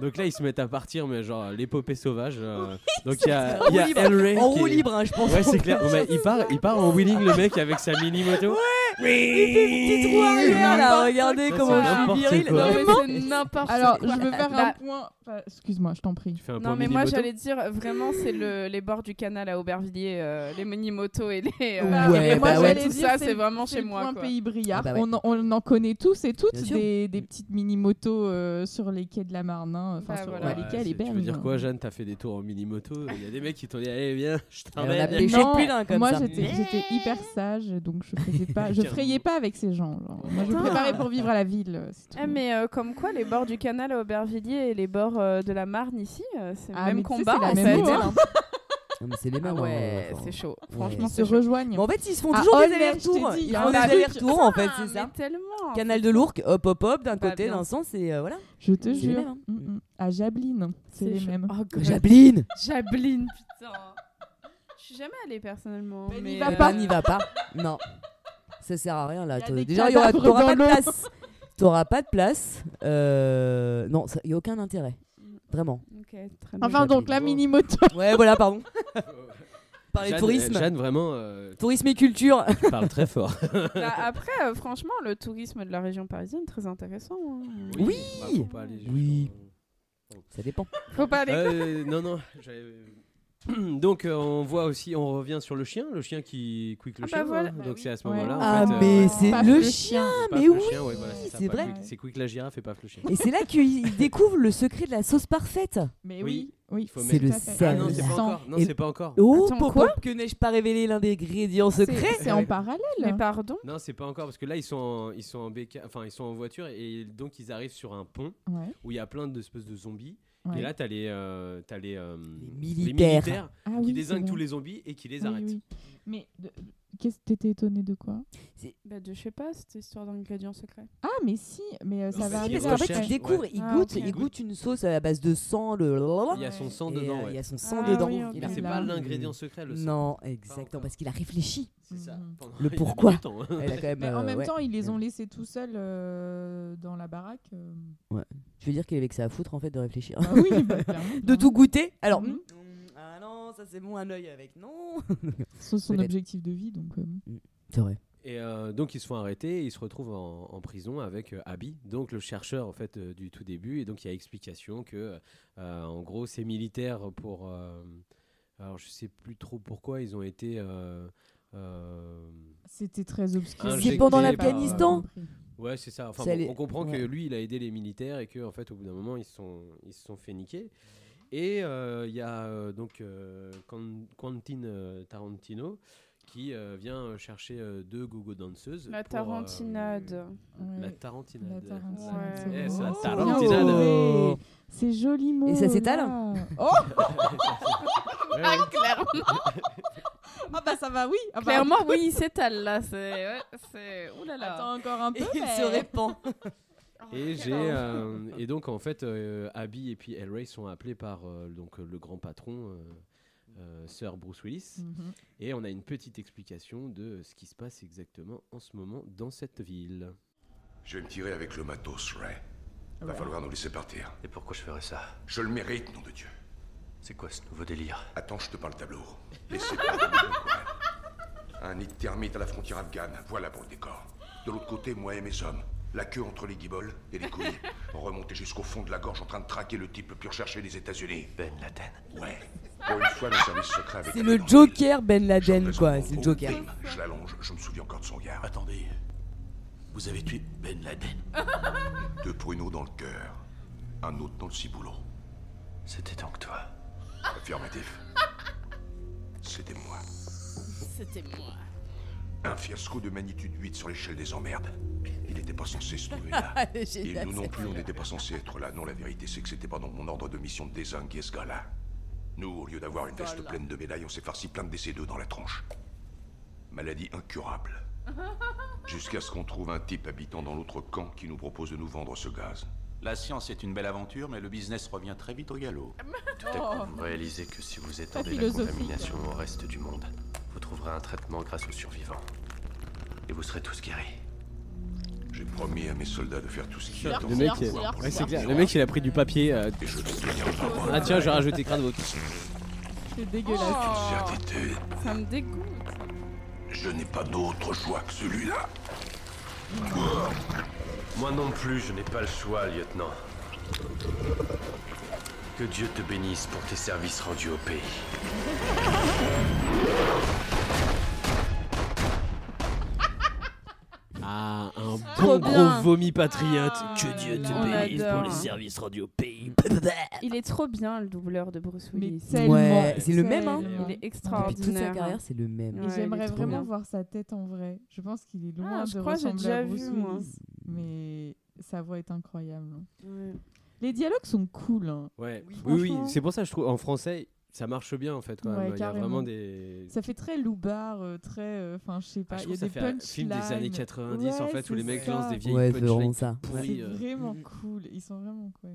Donc là, ils se mettent à partir, mais genre l'épopée sauvage. euh, donc il y a, y a roue libre. Hellray En roue libre, hein, je pense. Ouais, c'est clair. Ouais, mais il part, il part en wheeling le mec avec sa mini moto. Il fait une petite roue arrière là, regardez comment je suis viril. quoi. Non mais c'est n'importe Alors quoi. je veux faire Bah, un point... enfin, Excuse-moi, je t'en prie. Tu fais un Non point mais moi j'allais dire vraiment c'est le, les bords du canal à Aubervilliers, euh, les mini motos et les euh, Bah, les ouais, bah ouais. tout dire, ça c'est vraiment c'est chez le moi point quoi. pays Briard. Ah bah ouais. on, en, on en connaît tous et toutes Bien sûr. des, des petites mini-motos euh, sur les quais de la Marne. hein, Enfin, Bah sur voilà. ouais, les Ouais, quais, les c'est- tu veux dire quoi, Jeanne T'as fait des tours en mini-moto? Il y a des mecs qui t'ont dit Allez, viens, je on a t'emmène. Non, d'un comme moi ça. j'étais j'étais hyper sage donc je faisais pas je frayais pas avec ces gens genre. moi je me Putain. préparais pour vivre à la ville c'est tout. Ah, mais euh, comme quoi les bords du canal à Aubervilliers et les bords euh, de la Marne ici, euh, c'est Ah, le mais même tu sais, combat c'est la en même fait. hein. C'est les Ah mêmes. hein, ouais, c'est chaud. Ouais. Franchement, ils se rejoignent Mais en fait, ils se font Ah, toujours des allers-retours. Ils a font des allers-retours en fait, Ah, c'est ça. tellement. Canal de Lourdes, hop hop hop, d'un côté, d'un sens, et euh, voilà. je te C'est les jure mêmes, hein. Mm, mm. à Jablin c'est les chaud. mêmes Oh, God. Jablin Jablin, putain. Je suis jamais allée personnellement. Mais Mais, n'y va euh, Eh ben, n'y va pas. Non. Ça sert à rien là. Déjà, il y aura pas de place. T'auras pas de place. euh, Non, il n'y a aucun intérêt. Vraiment. Ok, très bien. Enfin, donc la mini moto. Ouais, voilà, pardon. Parler Jeanne- tourisme. Jeanne, vraiment. euh, Tourisme et culture. tu parles très fort. Bah, après, euh, franchement, le tourisme de la région parisienne, très intéressant. hein. Oui. Bah, faut pas aller Oui. Ça dépend. Faut pas aller. Euh, non, non. j'avais- Donc euh, on voit aussi, on revient sur le chien, le chien qui quick le Ah bah chien. voilà. hein. Bah Donc oui. c'est à ce Ouais. moment-là. en Ah, fait, euh, mais c'est le le chien, mais oui, ouais, voilà, c'est vrai. C'est quick la girafe et paf le chien. Et c'est là qu'il découvre le secret de la sauce parfaite. Mais Oui. oui, oui. Il faut C'est mettre- le sel. Ah non, c'est pas encore. Non, c'est pas encore. Oh, Attends, pop, quoi pop, que n'ai-je pas révélé l'un des ingrédients C'est secrets c'est en parallèle. Mais pardon? Non, c'est pas encore parce que là ils sont en, ils sont en béca- enfin ils sont en voiture et donc ils arrivent sur un pont Ouais. où il y a plein d'espèces de zombies. Ouais. Et là t'as les, euh, t'as les, euh, Les les militaires. Ah qui oui, désinguent tous les zombies et qui les Oui, arrêtent. oui. Mais de- qu'est-ce que t'étais étonné de quoi? Bah, de, Je sais pas, cette histoire d'ingrédients secrets. Ah, mais si, mais euh, ça va arriver parce qu'en fait, il découvre, ouais. il Ah, goûte, il goûte une sauce à la base de sang, le. Il y a son sang Et, dedans. euh, ouais. Il y a son sang Ah dedans. oui, ok. Il a- Mais c'est pas l'ingrédient secret le sang. Non, exactement, parce qu'il a réfléchi. C'est ça. Mhm. Le pourquoi. hein. Elle a quand même. Mais en euh, même ouais. temps, ils les ont laissés tout seuls euh, dans la baraque. euh. Je veux dire qu'il avait que ça à foutre en fait de réfléchir. Bah oui, bah, de tout goûter. Alors, Mhm. hmm, ah non, ça c'est bon un œil avec non. C'est son objectif de vie, donc. euh, C'est vrai. Et euh, donc ils se font arrêter et ils se retrouvent en, en prison avec euh, Abby, donc le chercheur en fait euh, du tout début. Et donc il y a explication que euh, en gros ces militaires pour euh, alors je sais plus trop pourquoi ils ont été euh, euh, C'était très obscur. C'est pendant l'Afghanistan. euh, Ouais, c'est ça. Enfin, C'est bon, les- on comprend que lui, il a aidé les militaires et que en fait, au bout d'un moment, ils se sont, ils se sont fait niquer. Et euh, il y a euh, donc euh, Quentin euh, Tarantino qui euh, vient chercher euh, deux gogo danseuses. La euh, tarantinade. Ouais. la tarantinade. La tarantinade, Ouais. Eh, beau. c'est la Oh, tarantinade. C'est joli mot. Et ça s'étale. Oh Ouais, Ah, clairement Ah bah ça va, oui. Ah bah, Clairement, oui, il s'étale là. C'est. Ouais. Ouh là là. Attends encore un peu. Et il se répand. Et j'ai euh, et donc en fait euh, Abby et puis Elray sont appelés par euh, donc le grand patron euh, euh, Sir Bruce Willis Mhm. et on a une petite explication de ce qui se passe exactement en ce moment dans cette ville. Je vais me tirer avec le matos, Ray. Va Ouais. falloir nous laisser partir. Et pourquoi je ferais ça? Je le mérite, nom de Dieu. C'est quoi ce nouveau délire? Attends, je te parle tableau. Laissez pas. Un nid de termites à la frontière afghane, voilà pour le décor. De l'autre côté, moi et mes hommes. La queue entre les guiboles et les couilles. Remonté jusqu'au fond de la gorge en train de traquer le type le plus recherché des États-Unis. Ben Laden. Ouais. Pour une fois, nos services secrets avec C'est le Joker Ben Laden, quoi. C'est le Joker. Je l'allonge, je me souviens encore de son gars. Attendez. Vous avez tué Ben Laden Deux pruneaux dans le cœur, un autre dans le ciboulot. C'était donc toi. Affirmatif. C'était moi. C'était moi. Un fiasco de magnitude 8 sur l'échelle des emmerdes. Il n'était pas censé se trouver là. Et nous non plus, on n'était pas censé être là. Non, la vérité, c'est que c'était pas dans mon ordre de mission de désinguer ce gars-là. Nous, au lieu d'avoir une veste pleine de médailles, on s'est farci plein de décédeux dans la tronche. Maladie incurable. Jusqu'à ce qu'on trouve un type habitant dans l'autre camp qui nous propose de nous vendre ce gaz. La science est une belle aventure, mais le business revient très vite au galop. Tout à coup, vous réalisez que si vous étendez la contamination au reste du monde, vous trouverez un traitement grâce aux survivants. Et vous serez tous guéris. J'ai promis à mes soldats de faire tout ce qui est en Le mon mec, ouais, c'est clair. Le mec, il a pris du papier. euh, Et je te tiens au courant. Ah tiens, j'ai rajouté crâne votre. C'est dégueulasse. Oh, Certitude, ça me dégoûte. je n'ai pas d'autre choix que celui-là. Moi non plus, je n'ai pas le choix, lieutenant. Que Dieu te bénisse pour tes services rendus au pays. Ah, un Trop bon bien. gros vomi patriote. Ah, que Dieu te on bénisse pour les services rendus au pays. Il est trop bien le doubleur de Bruce Mais Willis. tellement, Ouais, c'est le même, hein. tellement. Il est Depuis extraordinaire. toute sa carrière, c'est le même. Et Ouais, il j'aimerais est trop vraiment bien. voir sa tête en vrai. Je pense qu'il est loin Ah, je de crois que j'ai ressembler à déjà Bruce vu, moi. Willis. Mais sa voix est incroyable. Ouais. Les dialogues sont cool. hein. Ouais. Oui, Oui, c'est pour ça que je trouve en français ça marche bien en fait. Quand Ouais, même. Il y a carrément. vraiment des. Ça fait très loupard, euh, très. euh, Enfin, je sais pas. Ah, Il y a des un film des punchlines. années 90 en fait où les mecs ça. lancent des vieilles Ouais, c'est vraiment punchlines ça. C'est euh. vraiment cool. Ils sont vraiment quoi.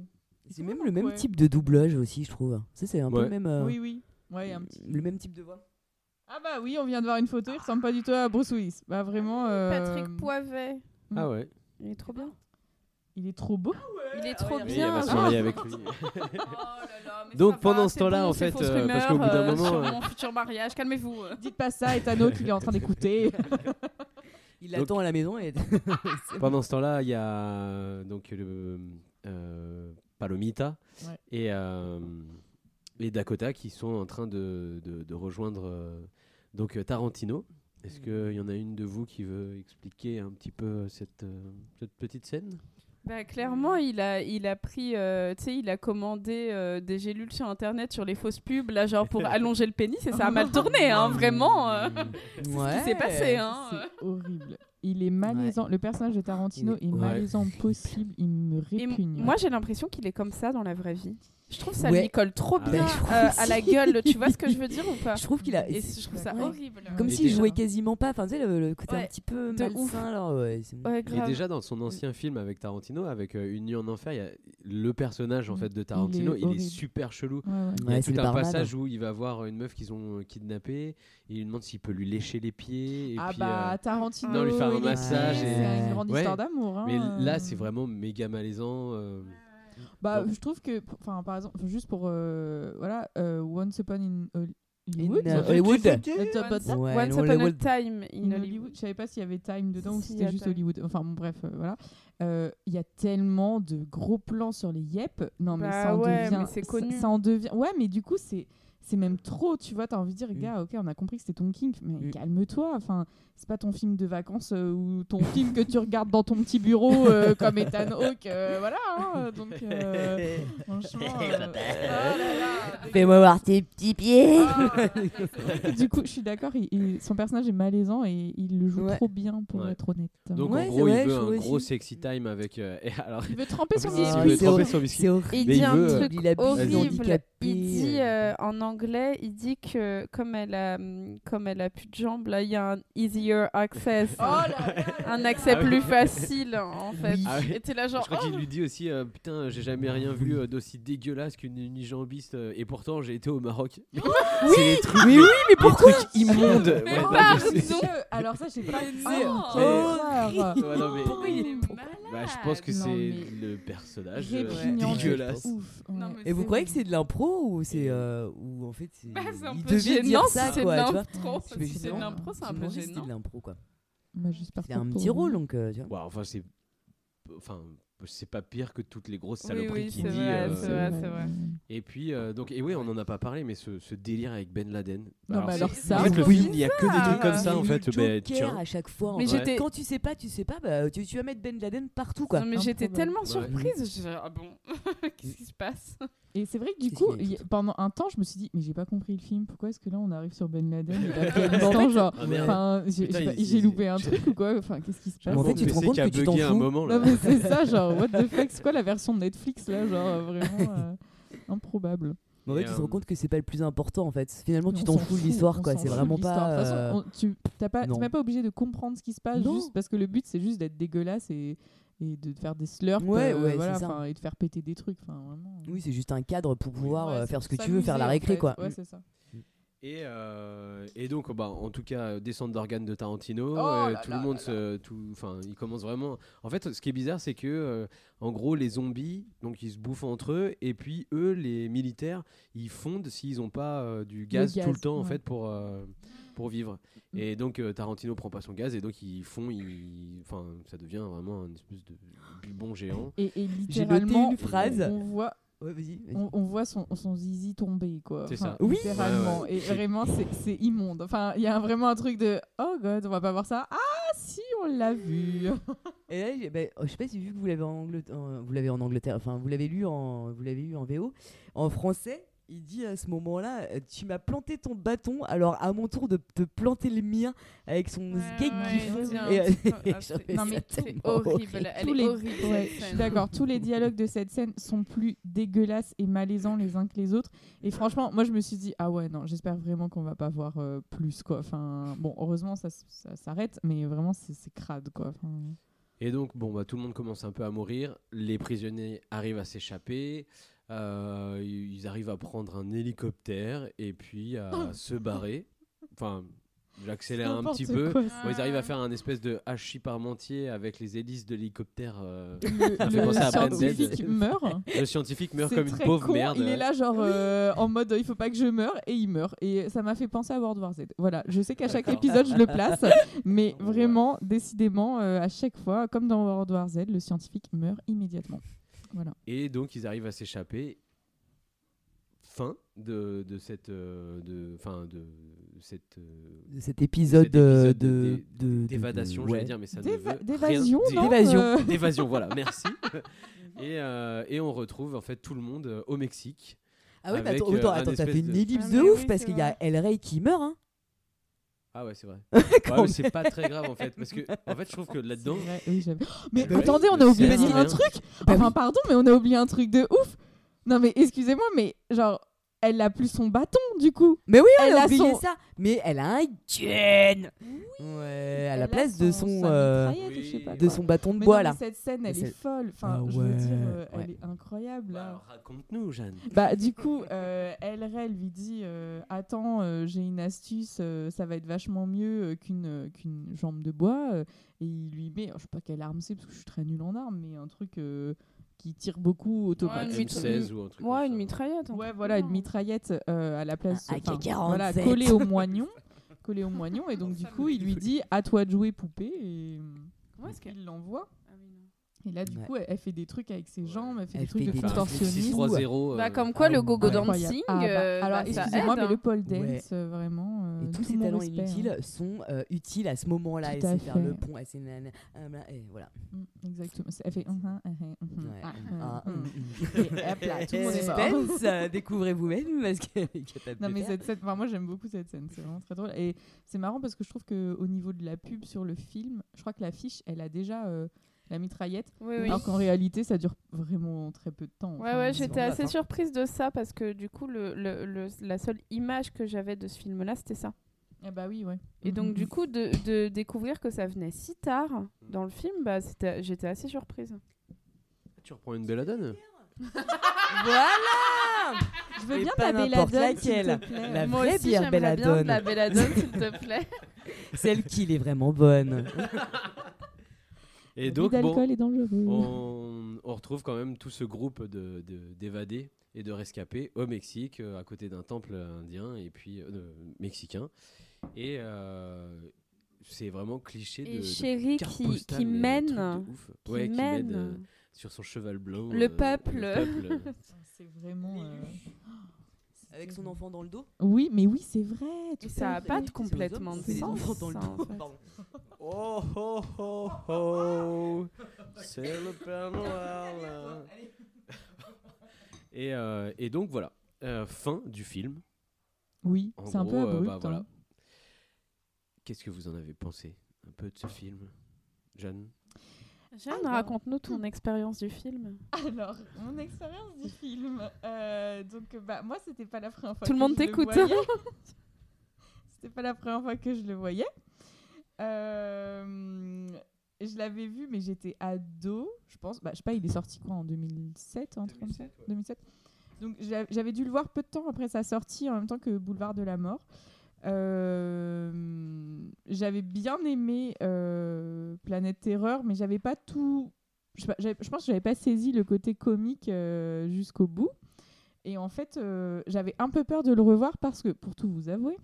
C'est même le même type de doublage aussi, je trouve. C'est un peu le même. euh, Oui, oui. Ouais, un petit. Le même type de voix. Ah bah oui, on vient de voir une photo. Il ressemble pas du tout à Bruce Willis. Bah vraiment. euh, Patrick Poivet. Ah ouais. Il est trop bien. Il est trop beau. Il est trop Oui, elle bien. va se marier avec lui. mais Donc pendant ce temps-là, bon, en fait, euh, parce qu'au bout d'un euh, moment, sur euh, mon futur mariage, calmez-vous. Dites pas ça, Etano qui est en train d'écouter. Il Donc- attend à la maison et. Pendant ce temps-là, il y a donc le euh, Palomita Ouais. et, euh, et Dakota qui sont en train de, de- de rejoindre euh, donc euh, Tarantino. Est-ce qu'il y en a une de vous qui veut expliquer un petit peu cette, euh, cette petite scène? Bah, clairement, il a, il a pris, euh, tu sais, il a commandé euh, des gélules sur internet sur les fausses pubs, là, genre pour allonger le pénis, et ça a mal tourné, hein, vraiment. euh. c'est ce qui s'est passé, hein. C'est horrible. Il est malaisant. Le personnage de Tarantino Il est, est- Ouais. malaisant possible. Il me Et répugne. moi, j'ai l'impression qu'il est comme ça dans la vraie vie. Je trouve ça Ouais. lui colle trop Ah bien euh, à la gueule. Tu vois ce que je veux dire ou pas Je trouve qu'il a. Et je trouve ça Ouais. horrible. Comme s'il jouait quasiment pas. Enfin, tu sais, le, le côté Ouais, un petit peu de malsain, ouf. alors. Ouais, déjà dans son ancien film avec Tarantino, avec euh, Une nuit en enfer, il y a le personnage en fait de Tarantino, il est, super chelou. Ouais, ouais. Il y a tout un passage où il va voir une meuf qu'ils ont kidnappée et il lui demande s'il peut lui lécher les pieds. Et ah puis, bah euh, Tarantino. non, lui faire un massage. et... C'est une grande Ouais. histoire d'amour. hein. Mais là, c'est vraiment méga malaisant. Bah, bon. je trouve que, enfin, par exemple, juste pour, euh, voilà, euh, Once Upon in Hollywood. In, Hollywood. Once Upon- Ouais, Once a Hollywood. Time in in Hollywood. Hollywood. Je savais pas s'il y avait Time dedans ou Si, c'était juste Time. Hollywood. Enfin bon, bref, euh, voilà. Euh, Il y a tellement de gros plans sur les yep. Non, mais Bah ça en ouais, devient. c'est ça- connu. Ça, en devient. Ouais, mais du coup, c'est. C'est même trop, tu vois, t'as envie de dire, Mm. gars, ok, on a compris que c'était ton kink, mais Mm. calme-toi, enfin, c'est pas ton film de vacances euh, ou ton film que tu regardes dans ton petit bureau euh, comme Ethan Hawke, euh, voilà, hein, donc, euh, franchement, euh, oh là là, Fais-moi voir tes petits pieds. Ah. du coup, je suis d'accord, il- il- son personnage est malaisant et il le joue Ouais. trop bien pour Ouais. être honnête. Donc Ouais, en gros, vrai, il veut un gros aussi. sexy time avec. euh, et alors, Il veut tremper son biscuit. il veut tremper son biscuit. c'est horrible. Il dit un veut, truc il horrible. Il dit en anglais, il dit que comme elle a, comme elle a plus de jambes, là, il y a un easier access, Oh là là un accès Ah oui. plus facile en fait. Ah oui. Et t'es là genre. Je crois oh, qu'il lui dit aussi euh, Putain, j'ai jamais rien vu euh, d'aussi dégueulasse qu'une unijambiste. euh, et pourtant, j'ai été au Maroc. c'est les trucs, Mais oui, mais pourquoi trucs immondes. Mais Ouais, non, pardon. Alors ça, j'ai pas Oh. horreur. Ouais, non, mais- Pourquoi il est malade Bah, je pense que Non, c'est mais le personnage euh, dégueulasse. ouf. ouais. Non, Et vous c'est- croyez que c'est de l'impro ou c'est euh, ou en fait c'est Bah, c'est un il peu gênant dire si ça c'est de l'impro. Si c'est de l'impro, c'est un peu si gênant. de l'impro quoi. Bah, un petit rôle donc euh, tu vois. Ouais, enfin, c'est. Enfin, c'est pas pire que toutes les grosses Oui, saloperies oui, qu'il c'est dit. vrai, euh, c'est vrai. Et puis, euh, donc, et oui, on en a pas parlé, mais ce, ce délire avec Ben Laden. Non, alors c'est- ça, en fait, le oui. film, il y a que des trucs comme ça, en Il y a fait. bah, tiens. à chaque fois. Mais quand tu sais pas, tu sais pas, bah tu, tu vas mettre Ben Laden partout quoi. Non, mais j'étais tellement Ouais. surprise. Je disais, ah bon, qu'est-ce qui se passe? Et c'est vrai que du coup, y pendant un temps, je me suis dit, mais j'ai pas compris le film. Pourquoi est-ce que là, on arrive sur Ben Laden fait- genre, Ah, j'ai loupé un truc ou quoi Enfin, qu'est-ce qui se passe? en fait, tu te rends compte qui a que tu t'en bugué un fous? c'est ça, genre, what the fuck C'est quoi la version de Netflix là Genre, euh, vraiment euh, improbable. Mais en fait, tu te rends euh, compte que c'est pas le plus important en fait. Finalement, tu t'en fous de l'histoire quoi. C'est vraiment pas. De toute façon, on- tu t'as pas, t'es même pas obligé de comprendre ce qui se passe Non. juste parce que le but c'est juste d'être dégueulasse et, et de faire des slurps Ouais, euh, ouais, voilà, c'est ça. enfin, et de faire péter des trucs. Enfin, vraiment. Oui, c'est juste un cadre pour pouvoir Ouais, faire ce que tu veux, faire la en récré fait. quoi. Ouais, c'est ça. Et, euh, et donc, bah, en tout cas, descente d'organes de Tarantino, Oh euh, là tout là le monde là se. tout- Enfin, il commence vraiment. En fait, ce qui est bizarre, c'est que, euh, en gros, les zombies, donc ils se bouffent entre eux, et puis eux, les militaires, ils fondent s'ils n'ont pas euh, du gaz, tout le temps, en fait, pour, euh, pour vivre. Mm. Et donc, euh, Tarantino prend pas son gaz, et donc ils font. ils- Enfin, ça devient vraiment un espèce de bubon géant. Et, et J'ai noté littéralement, une phrase. on voit. Ouais. On, on voit son, son zizi tomber, quoi. C'est Enfin, ça. Oui. Littéralement. Ouais, ouais. Et vraiment, c'est c'est immonde. Enfin, il y a vraiment un truc de Oh god, on va pas voir ça. Ah si, on l'a vu. Et là, ben, je sais pas si vu que vous l'avez en Angleterre, vous l'avez en Angleterre, enfin vous l'avez lu en, vous l'avez lu en VO, en français. Il dit à ce moment-là, euh, tu m'as planté ton bâton, alors à mon tour de te planter le mien avec son skate ouais, qui euh, ah, non, mais c'est horrible. Elle Tous est les- horrible. cette Ouais, je suis scène. d'accord. Tous les dialogues de cette scène sont plus dégueulasses et malaisants les uns que les autres. Et franchement, moi, je me suis dit, ah ouais, non, j'espère vraiment qu'on va pas voir euh, plus, quoi. Enfin, bon, heureusement, ça, s'arrête, mais vraiment, c'est c'est crade, quoi. Enfin, Et donc, bon, bah, tout le monde commence un peu à mourir. Les prisonniers arrivent à s'échapper. Euh, ils arrivent à prendre un hélicoptère et puis à se barrer. Enfin, J'accélère un petit peu. quoi, Bon, ça. ils arrivent à faire un espèce de hachis parmentier avec les hélices de l'hélicoptère. euh, Le- scientifique meurt. Le scientifique meurt comme une pauvre con, merde. Il est là, genre, euh, en mode il faut pas que je meure, et il meurt. Et ça m'a fait penser à World War Z. Voilà, je sais qu'à chaque épisode, je le place, mais vraiment, décidément, euh, à chaque fois, comme dans World War Z, le scientifique meurt immédiatement. Voilà. Et donc ils arrivent à s'échapper. Fin de, de cette euh, de fin de cette euh, De cet épisode, de- d'é- de- de- d'évadation, j'allais ouais. dire, mais ça ne D'éva- veut d'évasion, D'évasion. euh d'évasion, voilà, merci. et, euh, et on retrouve en fait tout le monde au Mexique. Ah oui, mais avec, attends, euh, attends, t'as fait une ellipse Ah, de ouf oui, parce qu'il y a El Rey qui meurt. Hein. Ah ouais, c'est vrai. Ouais, mais c'est pas très grave en fait, parce que en fait, je trouve que là-dedans. Oui, j'avais- Mais Bah attendez, on le a oublié de dire un truc. Bah enfin, oui. pardon, mais on a oublié un truc de ouf. Non, mais excusez-moi, mais genre, elle a plus son bâton du coup. Mais oui, Elle elle a oublié son- ça. Mais elle a un gun. Ouais, à la place de son- euh, mitraillette ou je sais pas de son bâton de Mais bois non, là. cette scène, elle est folle. Enfin, Ah je veux dire, ouais, euh, elle est incroyable. là. Alors, raconte-nous, Jeanne. Bah du coup, euh, elle, elle lui dit euh, attends, euh, j'ai une astuce, euh, ça va être vachement mieux euh, qu'une euh, qu'une jambe de bois. euh, et il lui met, je sais pas quelle arme c'est parce que je suis très nulle en armes, mais un truc euh, qui tire beaucoup Ouais, automatique. une, M16 ou un truc ouais, une mitraillette. Ouais, voilà, une mitraillette euh, à la place, AK-47. voilà, collée au moignon, collée au moignon, et donc du coup, il lui dit à toi de jouer poupée, et Comment est-ce qu'elle- il l'envoie. Et là, du Ouais. coup, elle, elle fait des trucs avec ses jambes, elle fait Elle des trucs fait de des Enfin, contorsionniste. 6-3-0. euh, Bah, comme quoi, ah le ouais. gogo dancing. Ah bah, euh, alors, bah, excusez-moi, mais hein. le pole Ouais. dance, euh, vraiment. euh, Et tous ces talents respect, inutiles hein. sont euh, utiles à ce moment-là. À c'est faire le pont. Et, c'est nana- ah, bah, et voilà. Mm, Exactement. Elle fait. Ouais. Et hop là, tout le monde est mort. Suspense, découvrez vous-même parce que les capables Non mais cette scène, enfin, moi j'aime beaucoup cette scène, c'est vraiment très drôle et c'est marrant parce que je trouve que au niveau de la pub sur le film, je crois que l'affiche elle a déjà euh, la mitraillette, Oui, oui. alors qu'en réalité ça dure vraiment très peu de temps. Ouais, Enfin, ouais, j'étais assez surprise de ça parce que du coup, le, le, le- la seule image que j'avais de ce film-là, c'était ça. Ah bah oui, ouais. Et donc, du coup, de, de découvrir que ça venait si tard dans le film, bah, j'étais assez surprise. Tu reprends une belladone? Voilà Je veux Et bien pas ta n'importe belladone, s'il te plaît. La Moi vraie aussi, bière j'aimerais bien de la belladone, s'il te plaît. Celle qui est vraiment bonne. Et donc, bon, est dangereux. on, on retrouve quand même tout ce groupe de- de- d'évadés et de rescapés au Mexique, euh, à côté d'un temple indien et puis euh, mexicain. Et euh, c'est vraiment cliché de. Et de Chéri qui, postale, qui mais mène, qui Ouais, qui mène euh, sur son cheval blanc. le euh, peuple. le peuple. C'est vraiment. Euh, Avec son enfant dans le dos. Oui, mais oui, c'est vrai. Tout ça à a fait. pas de complètement de sens. dans le dos. Pardon. Oh oh oh oh, c'est le Père Noël. et, euh, et donc voilà, euh, fin du film. Oui, c'est un peu euh, abrupt. bah, voilà. hein. Qu'est-ce que vous en avez pensé un peu de ce film, Jeanne? Jeanne, Alors. raconte-nous ton expérience du film. Alors, mon expérience du film. euh, donc, bah, moi, c'était pas la première fois Tout le que monde je t'écoute. c'était pas la première fois que je le voyais. Euh, je l'avais vu, mais j'étais ado, je pense. Bah, je sais pas, il est sorti quoi en 2007, un truc comme ça? 2007. Donc, j'a- j'avais dû le voir peu de temps après sa sortie, en même temps que Boulevard de la Mort. Euh, j'avais bien aimé euh, Planète Terreur, mais j'avais pas tout. Je, pense que j'avais pas saisi le côté comique euh, jusqu'au bout. Et en fait, j'avais un peu peur de le revoir parce que, pour tout vous avouer,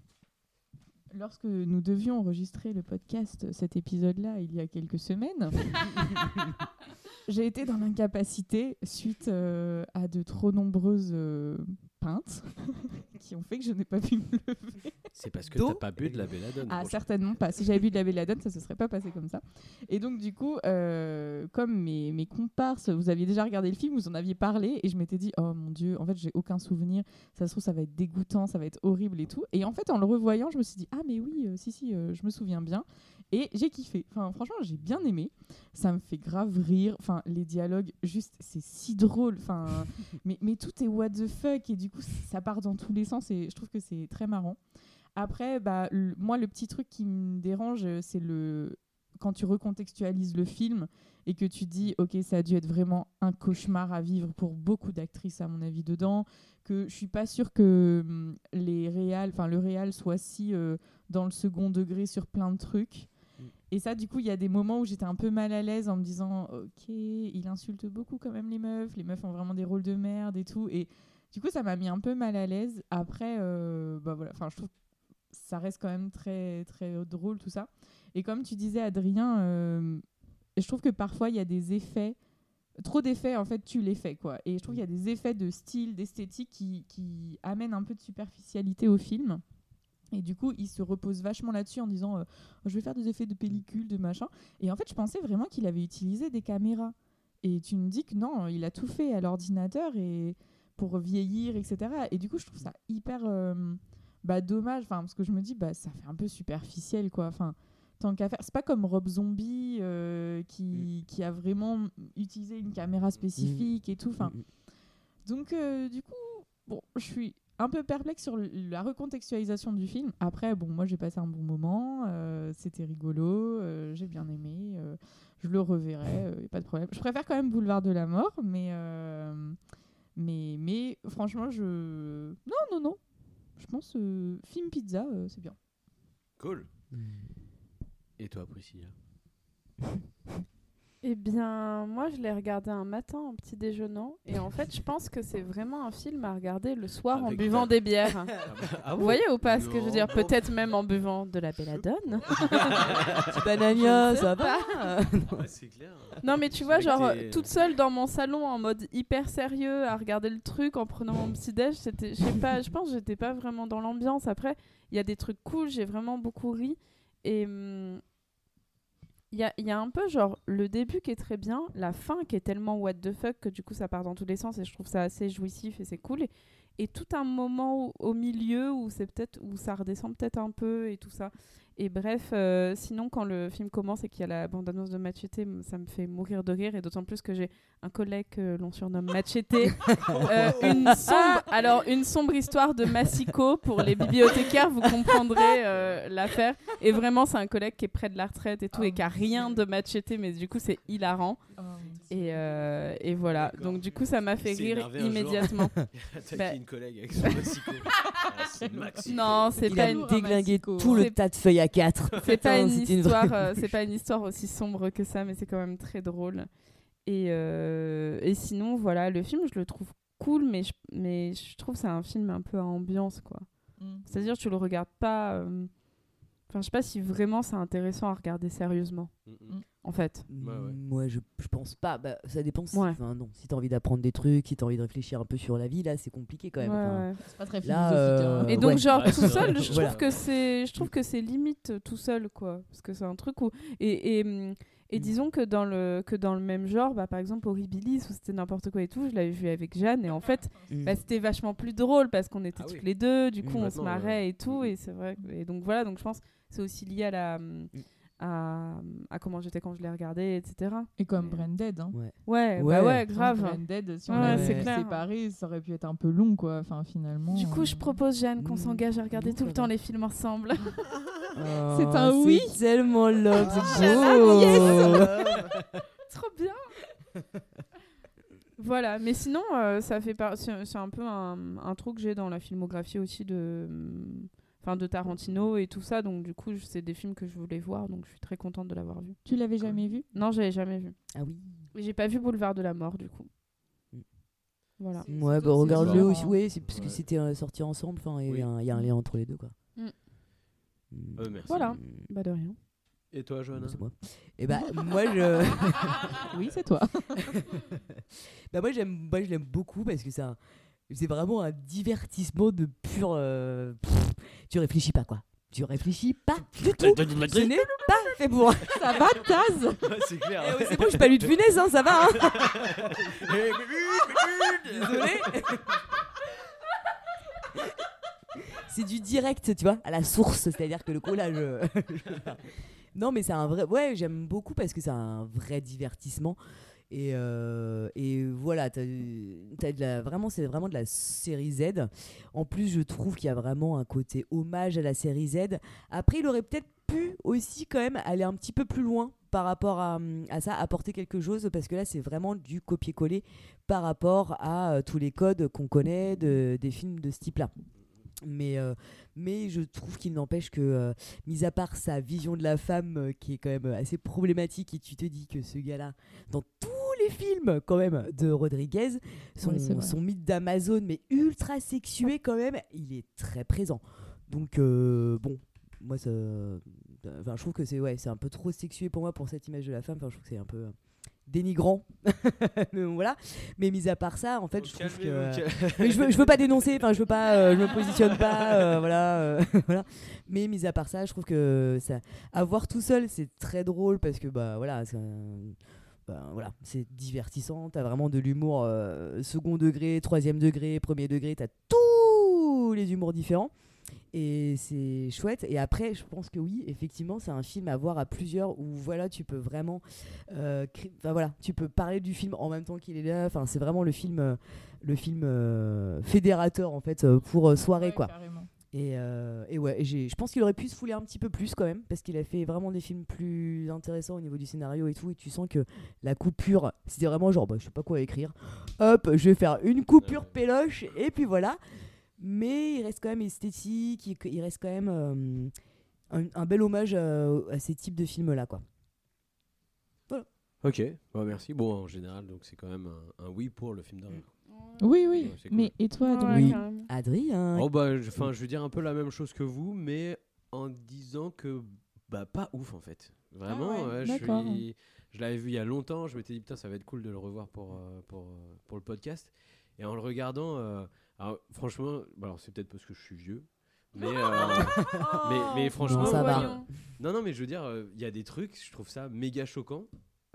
lorsque nous devions enregistrer le podcast, cet épisode-là, il y a quelques semaines, j'ai été dans l'incapacité suite euh, à de trop nombreuses euh, pintes qui ont fait que je n'ai pas pu me lever. C'est parce que D'eau t'as pas bu de la belladone. Ah, certainement pas. Si j'avais bu de la belladone, ça se serait pas passé comme ça. Et donc, du coup, euh, comme mes, mes comparses, vous aviez déjà regardé le film, vous en aviez parlé, et je m'étais dit, oh mon dieu, en fait, j'ai aucun souvenir. Ça se trouve, ça va être dégoûtant, ça va être horrible et tout. Et en fait, en le revoyant, je me suis dit, ah, mais oui, euh, si, si, euh, je me souviens bien. Et j'ai kiffé. Enfin, franchement, j'ai bien aimé. Ça me fait grave rire. Enfin, les dialogues, juste, c'est si drôle. Enfin, mais, mais tout est what the fuck. Et du coup, ça part dans tous les sens. Et je trouve que c'est très marrant. Après, bah, le- moi, le petit truc qui me dérange, c'est le quand tu recontextualises le film et que tu dis, ok, ça a dû être vraiment un cauchemar à vivre pour beaucoup d'actrices, à mon avis, dedans, que je suis pas sûre que hum, les réals enfin le réal soit si euh, dans le second degré sur plein de trucs. Et ça, du coup, il y a des moments où j'étais un peu mal à l'aise en me disant, ok, il insulte beaucoup quand même les meufs, les meufs ont vraiment des rôles de merde et tout. Et du coup, ça m'a mis un peu mal à l'aise. Après, euh, bah voilà, enfin, je trouve que ça reste quand même très, très drôle tout ça. Et comme tu disais, Adrien, euh, je trouve que parfois il y a des effets, trop d'effets en fait tuent l'effet quoi. Et je trouve qu'il y a des effets de style, d'esthétique qui amènent un peu de superficialité au film. Et du coup, il se repose vachement là-dessus en disant euh, je vais faire des effets de pellicule, de machin. Et en fait, je pensais vraiment qu'il avait utilisé des caméras. Et tu me dis que non, il a tout fait à l'ordinateur et pour vieillir, etc. Et du coup, je trouve ça hyper euh, bah, dommage, enfin, parce que je me dis, bah, ça fait un peu superficiel, quoi. Enfin, tant qu'à faire. C'est pas comme Rob Zombie euh, qui, qui a vraiment utilisé une caméra spécifique et tout. Enfin, donc, euh, du coup, bon, je suis un peu perplexe sur la recontextualisation du film. Après, bon, moi j'ai passé un bon moment, euh, c'était rigolo, euh, j'ai bien aimé, euh, je le reverrai, euh, pas de problème. Je préfère quand même Boulevard de la Mort, mais, euh, mais, mais franchement, je. Non, non, non. Je pense euh, film pizza, euh, c'est bien. Cool. Et toi, Priscilla? Eh bien, moi, je l'ai regardé un matin en petit déjeunant. Et en fait, je pense que c'est vraiment un film à regarder le soir en buvant des bières. Ah Vous voyez ou pas ce que je veux dire? Peut-être même en buvant de la belladone. Petit banania, ça va? Ouais, c'est clair. Non, mais tu vois, genre, t'es- toute seule dans mon salon en mode hyper sérieux à regarder le truc en prenant mon petit déj, c'était, je sais pas, je pense que j'étais pas vraiment dans l'ambiance. Après, il y a des trucs cool, j'ai vraiment beaucoup ri. Et hum, il y, a, un peu, genre, le début qui est très bien, la fin qui est tellement what the fuck que du coup ça part dans tous les sens et je trouve ça assez jouissif et c'est cool. Et, et tout un moment au, au milieu où c'est peut-être où ça redescend peut-être un peu et tout ça. Et bref, euh, sinon quand le film commence et qu'il y a la bande-annonce de Machete, ça me fait mourir de rire et d'autant plus que j'ai un collègue que l'on surnomme Machete. Euh, une sombre, alors une sombre histoire de Massico pour les bibliothécaires, vous comprendrez euh, l'affaire. Et vraiment, c'est un collègue qui est près de la retraite et tout et qui a rien de Machete, mais du coup c'est hilarant. Et, euh, et voilà, donc du coup ça m'a fait Il rire immédiatement. Il a Bah, une collègue avec son massico. Ah. Non, c'est Il pas a une déglingué tout le tas de feuilles à quatre. C'est pas une histoire, euh, c'est pas une histoire aussi sombre que ça, mais c'est quand même très drôle. Et, euh, et sinon, voilà, le film, je le trouve cool, mais je, mais je trouve que c'est un film un peu à ambiance, quoi. Mm. C'est-à-dire, tu le regardes pas. euh, Enfin, je sais pas si vraiment c'est intéressant à regarder sérieusement. En fait. Moi, je, je pense pas. Bah, ça dépend. Si, Ouais. non. Si t'as envie d'apprendre des trucs, si t'as envie de réfléchir un peu sur la vie, là, c'est compliqué quand même. Ouais, Enfin, ouais. C'est pas très là, philosophique, hein. euh, Et donc ouais. genre tout seul, je Voilà. trouve que c'est, je trouve que c'est limite euh, tout seul quoi, parce que c'est un truc où et et, hum, et disons que dans le que dans le même genre, bah par exemple Horribilis où c'était n'importe quoi et tout, je l'avais vu avec Jeanne et en fait, Mm. bah, c'était vachement plus drôle parce qu'on était Ah toutes oui. les deux, du Mm, coup on se marrait ouais. et tout et c'est vrai et donc voilà donc je pense que c'est aussi lié à la à, à comment j'étais quand je l'ai regardé etc. Et comme Branded, hein. Ouais. Ouais, Ouais. bah ouais, grave. Branded, si on Ouais, clair. séparé, ça aurait pu être un peu long, quoi. Enfin, finalement. Du coup, je euh, propose Jeanne qu'on Mm. s'engage à regarder tout le temps les films ensemble. Oh, C'est un oui. C'est tellement love, Ah, c'est beau. yes. Trop bien. voilà, mais sinon, euh, ça fait par... c'est c'est un peu un, un trou que j'ai dans la filmographie aussi de, enfin, de Tarantino et tout ça. Donc du coup, c'est des films que je voulais voir, donc je suis très contente de l'avoir vu. Tu l'avais jamais vu? Non, j'avais jamais vu. Ah oui. Mais j'ai pas vu Boulevard de la Mort du coup. Voilà. Ouais, bah regarde-le aussi. Ouais, c'est parce que c'était euh, sorti ensemble. Enfin, il y, Oui. a un- il y a un lien entre les deux, quoi. Mm. Mm. Euh, merci. Voilà. Bah de rien. Et toi, Johanna? C'est moi. Et bah moi je. Oui, c'est toi. bah moi j'aime, moi je l'aime beaucoup parce que c'est un- c'est vraiment un divertissement de pur. euh, pff, tu réfléchis pas quoi. Tu réfléchis pas du tout. Ce n'est pas fait pour. Ça va, Taz c'est clair. Eh ouais, c'est bon, je suis pas lu de funès, hein, ça va. Hein Désolé. c'est du direct, tu vois, à la source, c'est-à-dire que le collage. euh, non, mais c'est un vrai. Ouais, j'aime beaucoup parce que c'est un vrai divertissement. Et, euh, et voilà, la, vraiment, c'est vraiment de la série Z. En plus, je trouve qu'il y a vraiment un côté hommage à la série Z. Après, il aurait peut-être pu aussi quand même aller un petit peu plus loin par rapport à, ça, apporter quelque chose, parce que là, c'est vraiment du copier-coller par rapport à euh, tous les codes qu'on connaît de, des films de ce type-là. Mais, euh, je trouve qu'il n'empêche que, mis à part sa vision de la femme qui est quand même assez problématique, et tu te dis que ce gars-là, dans tous les films quand même de Rodriguez, son, son mythe d'Amazon, mais ultra sexué quand même, il est très présent. Donc euh, bon, moi ça, enfin, je trouve que c'est ouais, c'est un peu trop sexué pour moi pour cette image de la femme. Enfin, je trouve que c'est un peu euh, dénigrant. Mais voilà. Mais mis à part ça, en fait, je trouve que euh, mais je veux, je veux pas dénoncer. Enfin, je veux pas, euh, je me positionne pas. euh, voilà, euh, voilà. Mais mis à part ça, je trouve que ça, à voir tout seul, c'est très drôle parce que bah voilà, c'est un- ben, voilà, c'est divertissant. T'as vraiment de l'humour euh, second degré, troisième degré, premier degré. T'as tous les humours différents. Et c'est chouette. Et après, je pense que oui, effectivement, c'est un film à voir à plusieurs où voilà, tu peux vraiment, euh, voilà, tu peux parler du film en même temps qu'il est là. Enfin, c'est vraiment le film, euh, le film euh, fédérateur en fait pour soirée quoi. carrément. Et, euh, et ouais, et je pense qu'il aurait pu se fouler un petit peu plus quand même, parce qu'il a fait vraiment des films plus intéressants au niveau du scénario et tout, et tu sens que la coupure, c'était vraiment genre, bah, je sais pas quoi écrire, hop, je vais faire une coupure péloche, et puis voilà. Mais il reste quand même esthétique, il, il reste quand même euh, un, un bel hommage à, à ces types de films-là, quoi. Voilà. Ok, bah, merci. Bon, en général, donc c'est quand même un, un oui pour le film d'horreur. Oui, oui. Ouais, c'est cool. Mais et toi, Adrien Oui. Adrien. Oh bah, je, enfin, je veux dire un peu la même chose que vous, mais en disant que bah pas ouf en fait. Vraiment, Ah ouais, je d'accord. suis, je l'avais vu il y a longtemps. Je m'étais dit putain, ça va être cool de le revoir pour euh, pour euh, pour le podcast. Et en le regardant, euh, alors, franchement, bah, alors c'est peut-être parce que je suis vieux. Mais, euh, mais, mais franchement, Non, ça va. non, non, mais je veux dire, euh, il y a des trucs, je trouve ça méga choquant.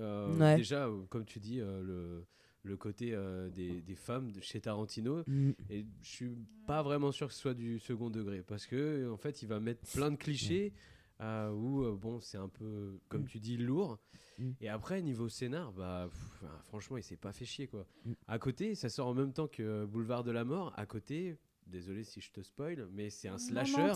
Euh, Ouais. Déjà, euh, comme tu dis, euh, le, le côté euh, des, des femmes de chez Tarantino. Mm. Et je suis pas vraiment sûr que ce soit du second degré. Parce que, en fait, il va mettre plein de clichés euh, où, euh, bon, c'est un peu, comme tu dis, lourd. Mm. Et après, niveau scénar, bah, pff, franchement, il s'est pas fait chier, quoi. Mm. À côté, ça sort en même temps que Boulevard de la Mort. À côté, désolé si je te spoil, mais c'est un non, slasher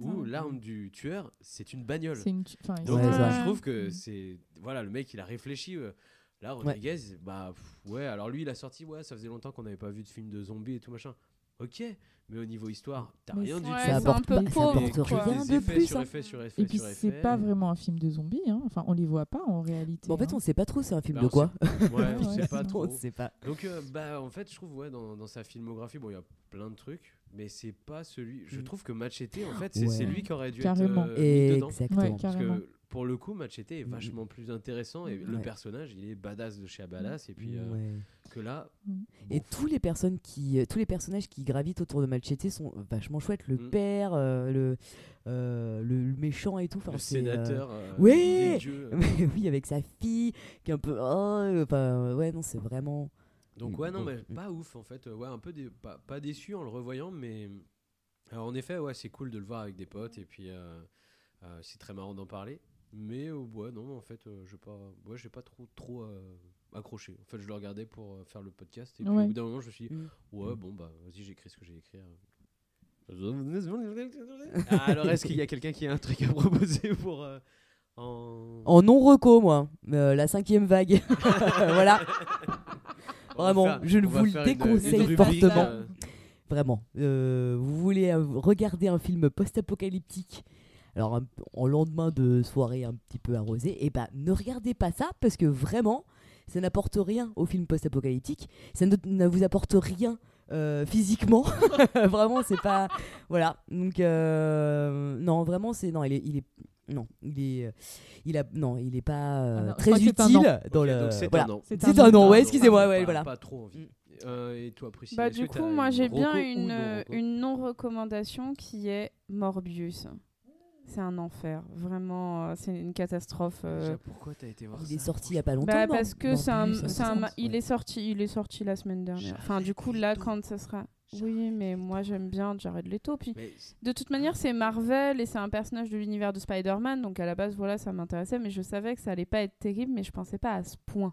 où hein. l'arme du tueur, c'est une bagnole. C'est une tu- enfin, Donc, Ouais, je trouve Mm. que c'est. Voilà, le mec, il a réfléchi. euh, Là, Rodriguez, bah pff, ouais, alors lui, il a sorti, ouais, ça faisait longtemps qu'on n'avait pas vu de film de zombies et tout machin. Ok, mais au niveau histoire, t'as rien du Ouais, tout. un apporte peu pas- ça apporte rien Des de plus. sur hein. effets sur effets Et puis c'est pas vraiment un film de zombies, hein. enfin on les voit pas en réalité. Bon, en fait, hein. on sait pas trop c'est un film Bah, de quoi. sait- Ouais, on Ouais, sait pas trop. on sait pas. Donc, euh, bah, en fait, je trouve, ouais, dans, dans sa filmographie, bon, il y a plein de trucs, mais c'est pas celui. Je Mm. trouve que Machete, en fait, c'est Ouais. lui qui aurait dû Carrément. être euh, mis dedans. Exactement. Ouais, Parce que pour le coup, Machete est vachement plus intéressant et le personnage, il est badass de chez à badass. Et puis euh, Ouais. que là, Et tous les personnes qui, euh, tous les personnages qui gravitent autour de Machete sont vachement chouettes. Le Mm. père, euh, le, euh, le, le méchant et tout. Enfin, Le sénateur, ouais, dieux. Mais oui, avec sa fille qui est un peu. oh, Enfin, ouais, non, c'est vraiment. Donc ouais, non, Mm. mais pas ouf en fait. Ouais, un peu dé- pas, pas déçu en le revoyant, mais alors en effet, ouais, c'est cool de le voir avec des potes et puis c'est très marrant d'en parler. Mais euh, ouais, non, en fait, euh, j'ai pas, ouais, j'ai pas trop trop euh, accroché. En fait, je le regardais pour euh, faire le podcast et puis Ouais. au bout d'un moment, je me suis dit, Mm. ouais, bon bah, vas-y, j'écris ce que j'ai écrit. Ah, alors, est-ce qu'il y a quelqu'un qui a un truc à proposer pour euh, en... En non-reco, moi. Euh, la cinquième vague. voilà. Vraiment, faire- je va vous le déconseille une fortement. Vraiment. Euh, vous voulez regarder un film post-apocalyptique alors un- en lendemain de soirée un petit peu arrosée, et ben ne regardez pas ça parce que vraiment ça n'apporte rien au film post-apocalyptique, ça ne, ne vous apporte rien euh, physiquement, vraiment c'est pas voilà. Donc euh, non vraiment c'est non il est, il est non il est il a non il est pas euh, Ah non, très utile dans Ok, le c'est voilà. un non ouais Pas- excusez-moi ouais voilà. Pas trop envie. Euh, et toi, Priscille Bah du coup, moi une j'ai bien une, euh, une non-recommandation qui est Morbius. C'est un enfer, vraiment, euh, c'est une catastrophe. euh. Déjà, pourquoi t'as été voir il ça est sorti il y a pas longtemps Bah, non parce que c'est un, Morbius, c'est un ma- ouais. il est sorti, il est sorti la semaine dernière. Enfin, du coup là, quand ça sera, oui, mais moi j'aime bien Jared Leto. Puis Mais de toute manière, c'est Marvel et c'est un personnage de l'univers de Spider-Man, donc à la base, voilà, ça m'intéressait, mais je savais que ça allait pas être terrible, mais je pensais pas à ce point.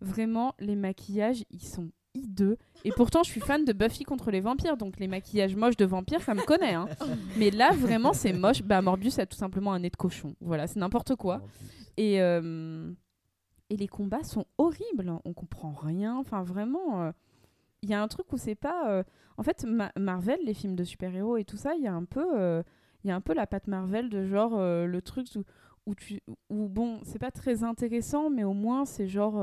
Vraiment, les maquillages, ils sont hideux. Et pourtant, je suis fan de Buffy contre les vampires, donc les maquillages moches de vampires, ça me connaît. hein. Mais là, vraiment, c'est moche. Bah, Morbius a tout simplement un nez de cochon. Voilà, c'est n'importe quoi. Et, euh, et les combats sont horribles. On comprend rien. Enfin, vraiment, euh, il y a un truc où c'est pas. euh, En fait, Ma- Marvel, les films de super-héros et tout ça, il y a un peu, euh, il y a un peu la patte Marvel de genre euh, le truc où, où tu, où bon, c'est pas très intéressant, mais au moins c'est genre,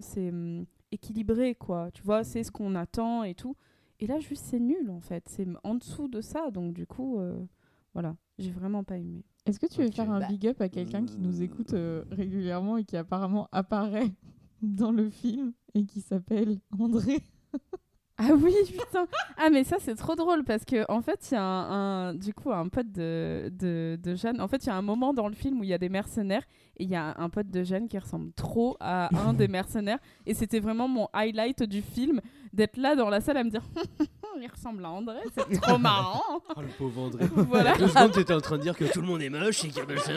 c'est hum, équilibré quoi. Tu vois, c'est ce qu'on attend et tout. Et là, juste c'est nul en fait. C'est en dessous de ça, donc du coup, euh, voilà, j'ai vraiment pas aimé. Est-ce que tu veux faire un Bah, big up à quelqu'un qui nous écoute euh, régulièrement et qui apparemment apparaît dans le film et qui s'appelle André? Ah oui, putain. Ah mais ça c'est trop drôle parce que en fait il y a un, un- du coup un pote de, de, de Jeanne. En fait il y a un moment dans le film où il y a des mercenaires et il y a un pote de Jeanne qui ressemble trop à un des mercenaires et c'était vraiment mon highlight du film d'être là dans la salle à me dire il ressemble à André, c'est trop marrant. Oh, le pauvre André. Voilà. Deux secondes, t'étais en train de dire que tout le monde est moche et qu'il y a machin.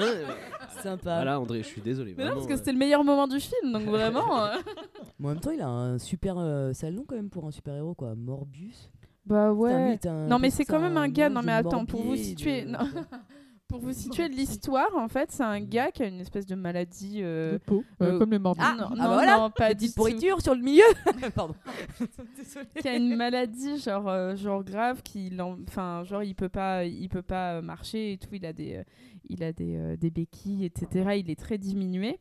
Sympa. Voilà, André, je suis désolé. Mais non parce que euh, c'était le meilleur moment du film donc vraiment. euh. Mais en même temps, il a un super euh, sale nom quand même pour un super-héros, quoi. Morbius. Bah Putain, ouais. t'as un- non mais c'est quand même un gars. Non mais attends, pour vous situer, de- non. pour vous situer de l'histoire, en fait, c'est un gars qui a une espèce de maladie. euh, De peau, euh, comme le Morbius. Ah, non, ah non, bah voilà, non, pas petite pourriture sur le milieu. Pardon. qui a une maladie genre euh, genre grave qui enfin genre il peut pas il peut pas marcher et tout il a des il a des, euh, des béquilles etc il est très diminué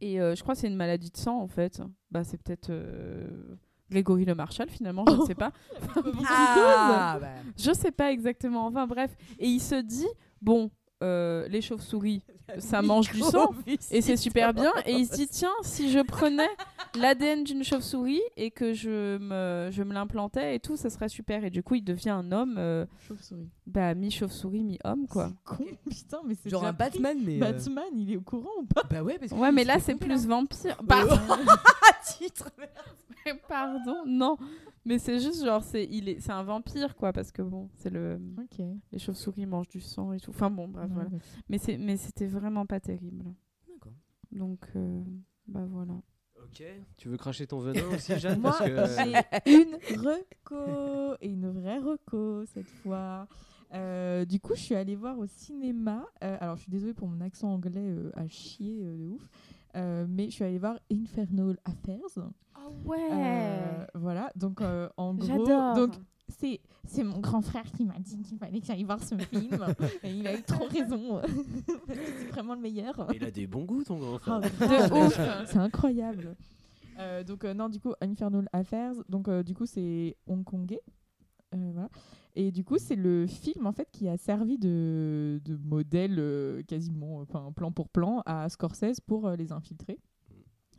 et euh, je crois que c'est une maladie de sang en fait bah c'est peut-être euh, Grégory Le Marchal finalement je ne sais pas Ah, bah. je sais pas exactement enfin bref et il se dit bon euh, les chauves-souris ça mange du sang et c'est super bien. Et il se dit tiens si je prenais l'ADN d'une chauve-souris et que je me, je me l'implantais et tout ça serait super. Et du coup il devient un homme euh, Chauve-souris. Bah mi chauve-souris mi homme quoi Con, putain, mais c'est Genre un Batman, mais, euh, Batman, il est au courant ou pas Bah ouais, parce que ouais mais là c'est plus vampire Bah pardon titre. pardon non mais c'est juste genre c'est il est c'est un vampire quoi parce que bon c'est le Ok. les chauves-souris mangent du sang et tout enfin bon bref Ouais, voilà ouais. mais c'est mais c'était vraiment pas terrible D'accord. donc euh, bah voilà Ok. Tu veux cracher ton venin aussi, Jeanne Moi, Parce que- j'ai une reco et une vraie reco cette fois. Euh, du coup, je suis allée voir au cinéma. euh, alors, je suis désolée pour mon accent anglais euh, à chier euh, de ouf. euh, mais je suis allée voir Infernal Affairs. oh ouais Euh, voilà, donc euh, en gros, J'adore. donc c'est c'est mon grand frère qui m'a dit qu'il fallait que j'aille voir ce film et il a eu trop raison. Parce que c'est vraiment le meilleur. Il a des bons goûts, ton grand frère. Ah, grave. c'est incroyable. Euh, donc euh, non, du coup, Infernal Affairs. Donc euh, du coup, c'est hongkongais. Euh, voilà. Et du coup, c'est le film en fait qui a servi de, de modèle euh, quasiment, enfin plan pour plan, à Scorsese pour euh, les infiltrés.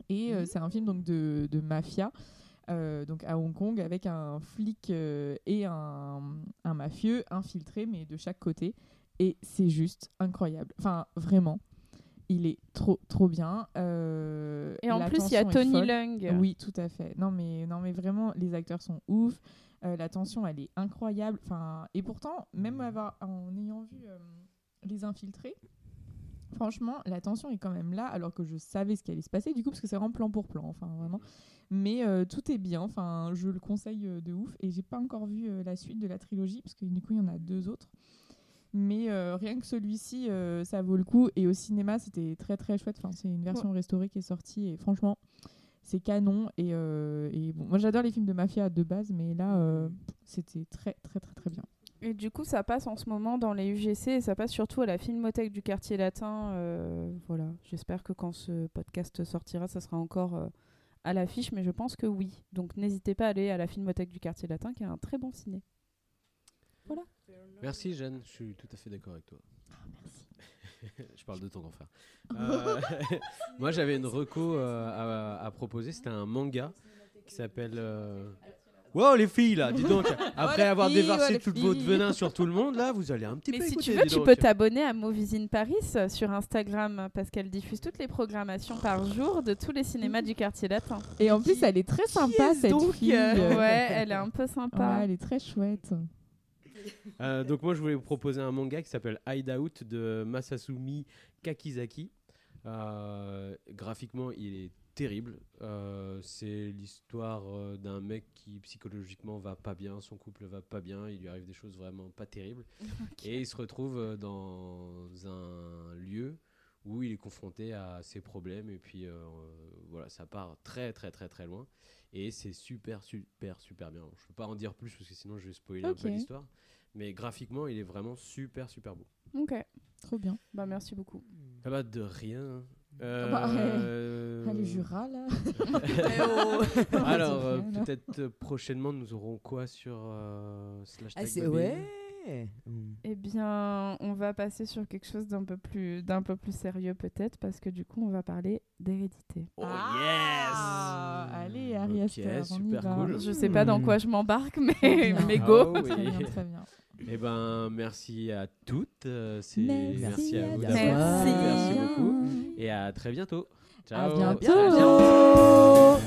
Et euh, c'est un film donc de, de mafia. euh, donc à Hong Kong avec un flic euh, et un, un mafieux infiltrés mais de chaque côté et c'est juste incroyable enfin vraiment il est trop trop bien Euh, Et en plus, il y a Tony. Leung. oui tout à fait non mais non mais vraiment les acteurs sont ouf Euh, la tension elle est incroyable. Enfin et pourtant même avoir, en ayant vu euh, les infiltrés franchement la tension est quand même là alors que je savais ce qui allait se passer. Du coup parce que c'est vraiment plan pour plan enfin vraiment. Mais euh, tout est bien. Enfin je le conseille de ouf. Et j'ai pas encore vu la suite de la trilogie parce que du coup il y en a deux autres. Mais euh, rien que celui-ci euh, ça vaut le coup. Et au cinéma c'était très très chouette. Enfin c'est une version restaurée qui est sortie. Et franchement c'est canon. Et, euh, moi j'adore les films de mafia de base mais là euh, c'était très très très très bien Et du coup, ça passe en ce moment dans les UGC et ça passe surtout à la Filmothèque du quartier latin. euh, voilà, j'espère que quand ce podcast sortira, ça sera encore euh, à l'affiche, mais je pense que oui. Donc n'hésitez pas à aller à la Filmothèque du quartier latin qui a un très bon ciné. Voilà. Merci, Jeanne. Je suis tout à fait d'accord avec toi. je parle de ton grand frère. Euh, moi, j'avais une reco euh, à, à proposer. C'était un manga qui s'appelle. euh, Wow, les filles, là, dis donc. Après avoir filles, déversé tout votre venin sur tout le monde, là, vous allez un petit Mais peu si écouter, tu veux, tu donc. peux t'abonner à Movies in Paris euh, sur Instagram parce qu'elle diffuse toutes les programmations par jour de tous les cinémas du quartier latin. et en plus elle est très sympa est-ce cette donc, fille euh, Ouais, elle est un peu sympa. Ouais, elle est très chouette Euh, donc moi je voulais vous proposer un manga qui s'appelle Hideout de Masasumi Kakizaki. Euh, graphiquement il est terrible. Euh, c'est l'histoire euh, d'un mec qui psychologiquement va pas bien, son couple va pas bien, il lui arrive des choses vraiment pas terribles. Et il se retrouve euh, dans un lieu où il est confronté à ses problèmes et puis euh, voilà, ça part très très très très loin et c'est super super super bien. Je peux pas en dire plus parce que sinon je vais spoiler un peu l'histoire, mais graphiquement il est vraiment super super beau. Ok. Trop bien. Bah merci beaucoup. Ah bah de rien. Ah bah, Euh, ah, le Jura, là. Eh oh. Alors euh, là. peut-être euh, prochainement nous aurons quoi sur euh, slash Ah, tag ouais. Eh bien, on va passer sur quelque chose d'un peu plus d'un peu plus sérieux peut-être parce que du coup, on va parler d'hérédité. Oh Ah, allez, Harry Ok, Astor, on y super va. cool. Je sais pas dans quoi je m'embarque, mais mais go. Oui. Très bien, très bien. Eh ben, merci à toutes. euh, c'est- Merci merci à à vous d'avoir Merci. Merci beaucoup. Et à très bientôt. À Ciao. bientôt. Ciao.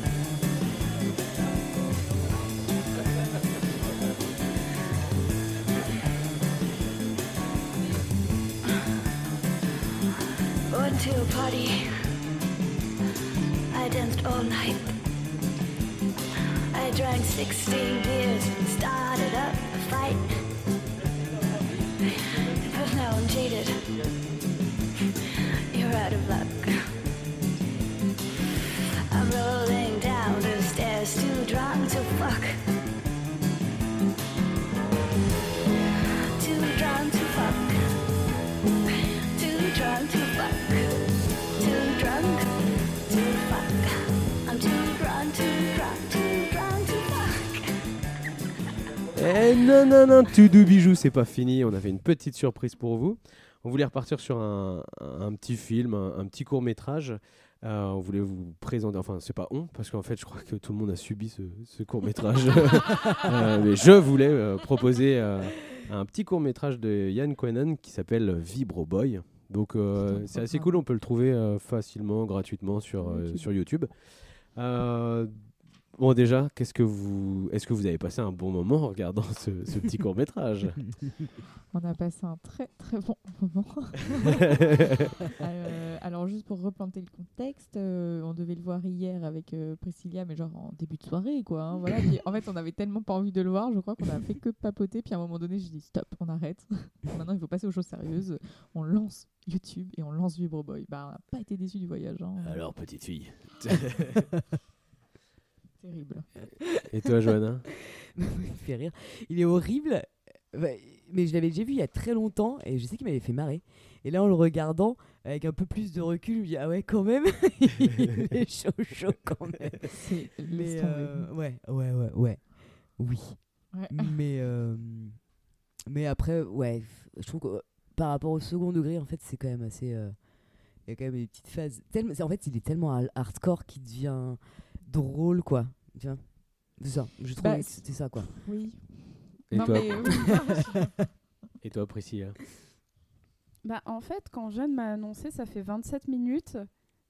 Went to a party. I danced all night. I drank 16 beers, started up a fight. Now I'm jaded. You're out of Eh non, non, non, tout doux bijou, c'est pas fini. On avait une petite surprise pour vous. On voulait repartir sur un, un petit film, un, un petit court métrage. Euh, on voulait vous présenter, enfin c'est pas on, parce qu'en fait je crois que tout le monde a subi ce, court métrage. mais je voulais euh, proposer euh, un petit court métrage de Yann Quenan qui s'appelle Vibro Boy. Donc euh, c'est assez cool, on peut le trouver euh, facilement, gratuitement sur, euh, sur YouTube. Bon déjà, qu'est-ce que vous, est-ce que vous avez passé un bon moment en regardant ce, ce petit court métrage On a passé un très très bon moment. Euh, alors juste pour replanter le contexte, euh, on devait le voir hier avec euh, Priscilla, mais genre en début de soirée quoi. hein, voilà. Puis, en fait, on avait tellement pas envie de le voir, je crois qu'on a fait que papoter. Puis à un moment donné, j'ai dit stop, on arrête. Maintenant, il faut passer aux choses sérieuses. On lance YouTube et on lance Vibro Boy. Bah, on n'a pas été déçus du voyage. hein. Alors petite fille. Terrible. Et toi Johanna il me fait rire. Il est horrible, euh, bah, mais je l'avais déjà vu il y a très longtemps et je sais qu'il m'avait fait marrer. Et là, en le regardant avec un peu plus de recul, je me dis ah ouais quand même, il est chaud chaud quand même. Mais euh, ouais, ouais, ouais, ouais, oui. Ouais. Mais euh, mais après, ouais, je trouve que par rapport au second degré, en fait, c'est quand même assez. euh, Il y a quand même des petites phases. Tellement, en fait, il est tellement hard- hardcore qu'il devient drôle, quoi. Tu vois C'est ça. Je trouve Bah, que c'était ça, quoi. Oui. Et Non, toi mais oui. Et toi Priscilla? Bah, en fait, quand Jeanne m'a annoncé, ça fait 27 minutes.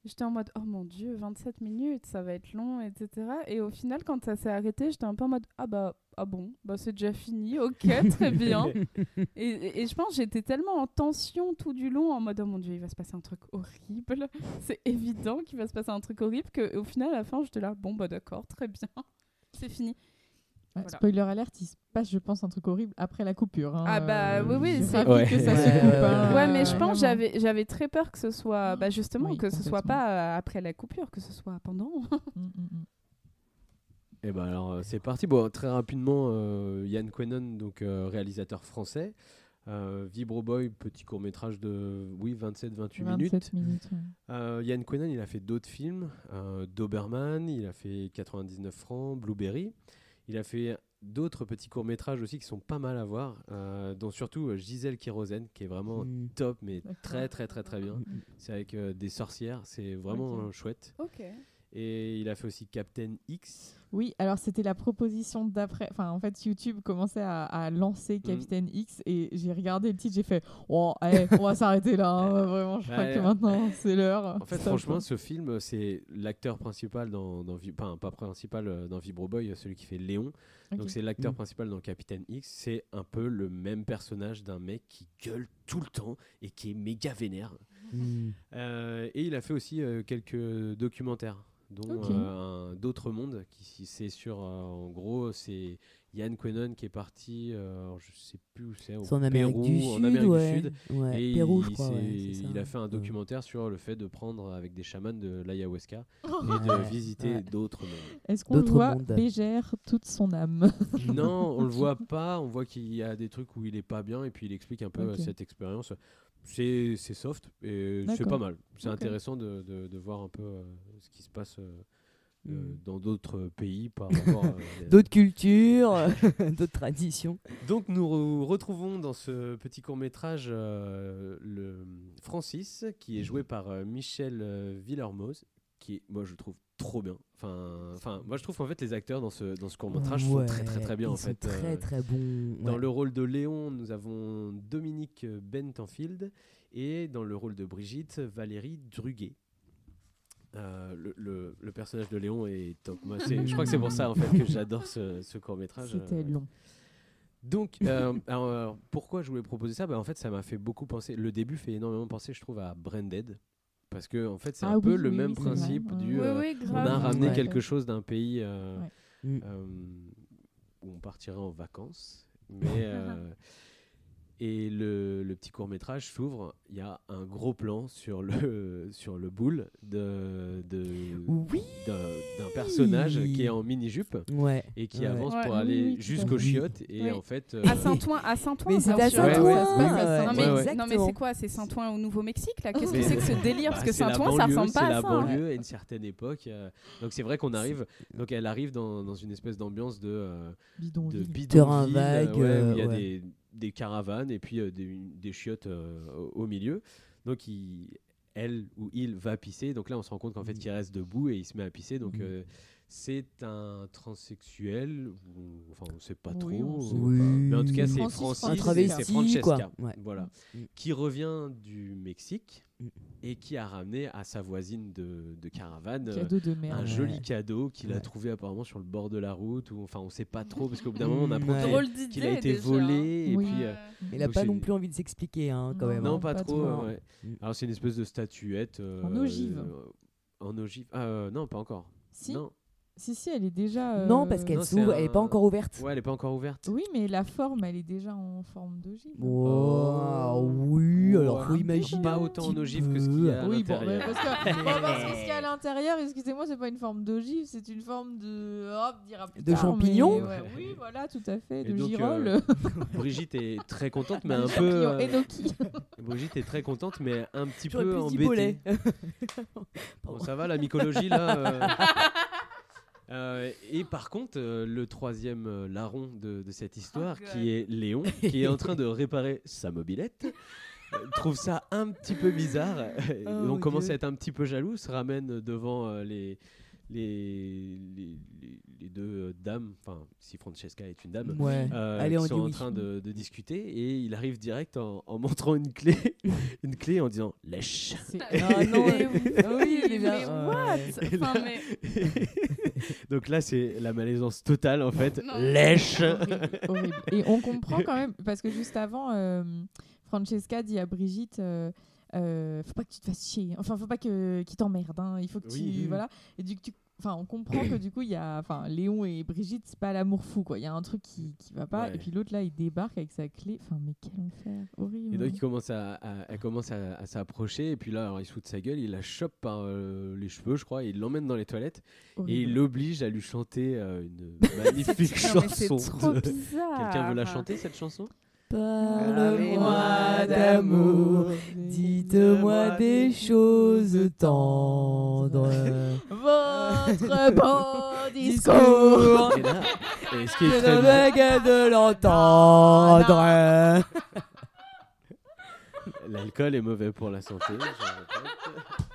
J'étais en mode, oh mon dieu, 27 minutes, ça va être long, etc. Et au final, quand ça s'est arrêté, j'étais un peu en mode, ah bah, ah bon, bah c'est déjà fini, ok, très bien. et, et- et je pense j'étais tellement en tension tout du long, en mode, oh mon dieu, il va se passer un truc horrible. C'est évident qu'il va se passer un truc horrible, qu'au final, à la fin, j'étais là, bon, bah d'accord, très bien, c'est fini. Voilà. Spoiler alerte, il se passe, je pense, un truc horrible après la coupure. hein. Ah bah Euh, oui, oui, c'est Ouais. que ça se coupe. ouais, ouais. hein, Ouais, mais je pense j'avais j'avais très peur que ce soit bah justement Oui, que ce soit pas euh, après la coupure, que ce soit pendant. Mm, mm, mm. Eh ben alors euh, c'est parti. Bon très rapidement, euh, Yann Quenon, donc euh, réalisateur français. Euh, Vibro Boy, petit court métrage de oui 27-28 minutes. 27 minutes. ouais. Euh, Yann Quenon, il a fait d'autres films, euh, Doberman, il a fait 99 francs, Blueberry. Il a fait d'autres petits courts métrages aussi qui sont pas mal à voir, euh, dont surtout euh, Gisèle Kérosène, qui est vraiment Mm. top, mais très très très très bien. Mm, C'est avec euh, des sorcières, c'est vraiment chouette. Ok. Et il a fait aussi Captain X. Oui, alors c'était la proposition d'après. Enfin, en fait, YouTube commençait à, à lancer Captain X et j'ai regardé le titre, j'ai fait Oh, allez, on va s'arrêter là. hein, Vraiment, je crois Ouais. que maintenant c'est l'heure. En fait, franchement, ce film, c'est l'acteur principal dans, dans Vi- enfin, pas principal euh, dans Vibro Boy, celui qui fait Léon. Donc c'est l'acteur Mm. principal dans Capitaine X. C'est un peu le même personnage d'un mec qui gueule tout le temps et qui est méga vénère. Mm. Euh, et il a fait aussi euh, quelques documentaires dont euh, un- d'autres mondes qui c'est sur euh, en gros c'est Yann Quenon qui est parti, euh, je sais plus où c'est, au en Amérique Pérou, du en Sud, Amérique ouais. du Sud. Ouais, Et Pérou, il, je crois, s'est- ouais, c'est ça. il a fait un Ouais. documentaire sur le fait de prendre avec des chamans de l'ayahuasca Oh. et de Ouais. visiter Ouais. d'autres mondes. Est-ce qu'on voit mondes. bégère toute son âme Non, on le voit pas. On voit qu'il y a des trucs où il est pas bien et puis il explique un peu euh, cette expérience. C'est c'est soft et c'est pas mal. C'est intéressant de, de- de voir un peu euh, ce qui se passe euh, euh, Mm. dans d'autres pays par rapport à D'autres cultures, d'autres traditions. Donc nous re- retrouvons dans ce petit court métrage le Francis qui est joué par euh, Michel euh, Villermoz qui est, moi je trouve trop bien. Enfin, enfin moi je trouve qu'en fait les acteurs dans ce dans ce court métrage font très très très bien en ils sont fait. euh, très, très bons, Dans ouais. le rôle de Léon nous avons Dominique Bentenfield et dans le rôle de Brigitte Valérie Druguet. Euh, le, le- le personnage de Léon est top. Moi, je crois que c'est pour ça en fait que j'adore ce, ce court métrage. C'était long. Donc, euh, alors, euh, pourquoi je voulais proposer ça? Bah, En fait, ça m'a fait beaucoup penser. Le début fait énormément penser, je trouve, à Branded. Parce que, en fait, c'est Ah un peu oui, le oui, même principe du. Oui, euh, on a ramené Ouais. quelque chose d'un pays euh, euh, où on partirait en vacances. Mais. et le, le petit court métrage s'ouvre, il y a un gros plan sur le, sur le boule de, de, Oui. d'un, personnage qui est en mini-jupe Ouais. et qui Ouais. avance Ouais. pour Oui, aller oui, à jusqu'aux chiottes. Et Oui. en fait. À euh, Saint-Ouen, à Saint-Ouen. Mais c'est à. Saint-Ouen, Ouais, ouais, ouais, Non mais, ouais, ouais. non mais c'est quoi? C'est Saint-Ouen au Nouveau-Mexique là? Qu'est-ce que c'est que ce délire? Parce que c'est la Saint-Ouen ça ressemble pas C'est à la ça. hein. banlieue à une certaine époque. euh, donc c'est vrai qu'on arrive. Donc elle arrive dans, dans une espèce d'ambiance de euh, Bidonville. de Terrain bidonville, vague, il y a euh, des, des caravanes et puis euh, des, des chiottes euh, au, au milieu. Donc il, elle ou il va pisser. Donc là on se rend compte qu'en fait Mm. il reste debout et il se met à pisser. Donc euh, c'est un transsexuel. ou- Enfin on sait pas Oui, trop. Mais en tout cas c'est Francis, c'est Francesca. quoi. Ouais. Voilà Mm. qui revient du Mexique Mm. et qui a ramené à sa voisine de, de caravane euh, Cadeau de merde. un Ouais. joli cadeau qu'il a trouvé apparemment sur le bord de la route ou enfin on sait pas trop parce qu'au bout d'un moment on Mm, apprend ouais. qu'il- a été déjà, volé et Oui. puis euh, il a Donc pas non plus envie de s'expliquer, hein, quand Non, même. non hein. pas, pas trop trop. ouais. Mm. alors c'est une espèce de statuette euh, En ogive. euh, en ogive non pas encore Si. non Si, si, elle est déjà. euh, Non, parce qu'elle Non, c'est s'ouvre, elle est pas encore ouverte. ouais elle est pas encore ouverte Oui, mais la forme, elle est déjà en forme d'ogive. Oh, oui, alors faut imaginer. pas autant en ogive que ce qu'il y a à Oui, bon, mais l'intérieur parce que, bon, parce que ce qu'il y a à l'intérieur, excusez-moi, c'est pas une forme d'ogive, c'est une forme de. Hop, dira plus De tard, champignon mais ouais, Oui, voilà, tout à fait, Et de girole. euh, Brigitte est très contente mais un peu champignons euh, enoki. Brigitte est très contente mais un petit peu embêtée. Bon, ça va la mycologie là euh. Et par contre, euh, le troisième euh, larron de, de cette histoire, Oh, qui est Léon, qui est en train de réparer sa mobilette, euh, trouve ça un petit peu bizarre. Oh, on commence Dieu. à être un petit peu jaloux, se ramène devant euh, les, les, les, les- les deux euh, dames, enfin, si Francesca est une dame, Ouais. euh, Allez, qui on sont en oui. train de, de discuter et il arrive direct en, en montrant une clé, une clé en disant lèche. Ah non, Mais ah oui, il est bien. mais what? Enfin, mais- Donc là, c'est la malaisance totale en fait. Non. Lèche. horrible, horrible. Et on comprend quand même, parce que juste avant, euh, Francesca dit à Brigitte. euh, euh, faut pas que tu te fasses chier. Enfin, faut pas que qu'il t'emmerde. Hein. Il faut que Oui. tu voilà. Et du coup, tu- enfin, on comprend que du coup, il y a, enfin, Léon et Brigitte, c'est pas l'amour fou quoi. Il y a un truc qui qui va pas. Ouais. Et puis l'autre là, il débarque avec sa clé. Enfin, mais quel enfer, horrible. Et donc il commence à, à- elle commence à, à s'approcher et puis là alors, il se fout de sa gueule, il la chope par euh, les cheveux je crois, et il l'emmène dans les toilettes et il l'oblige à lui chanter euh, une magnifique chanson. de-. Quelqu'un veut la chanter cette chanson? Parle-moi d'amour, dites-moi des choses tendres. Votre beau discours. Discours. Et là, et ce qui est Je très ne bien- veux que de l'entendre. L'alcool est mauvais pour la santé. je répète.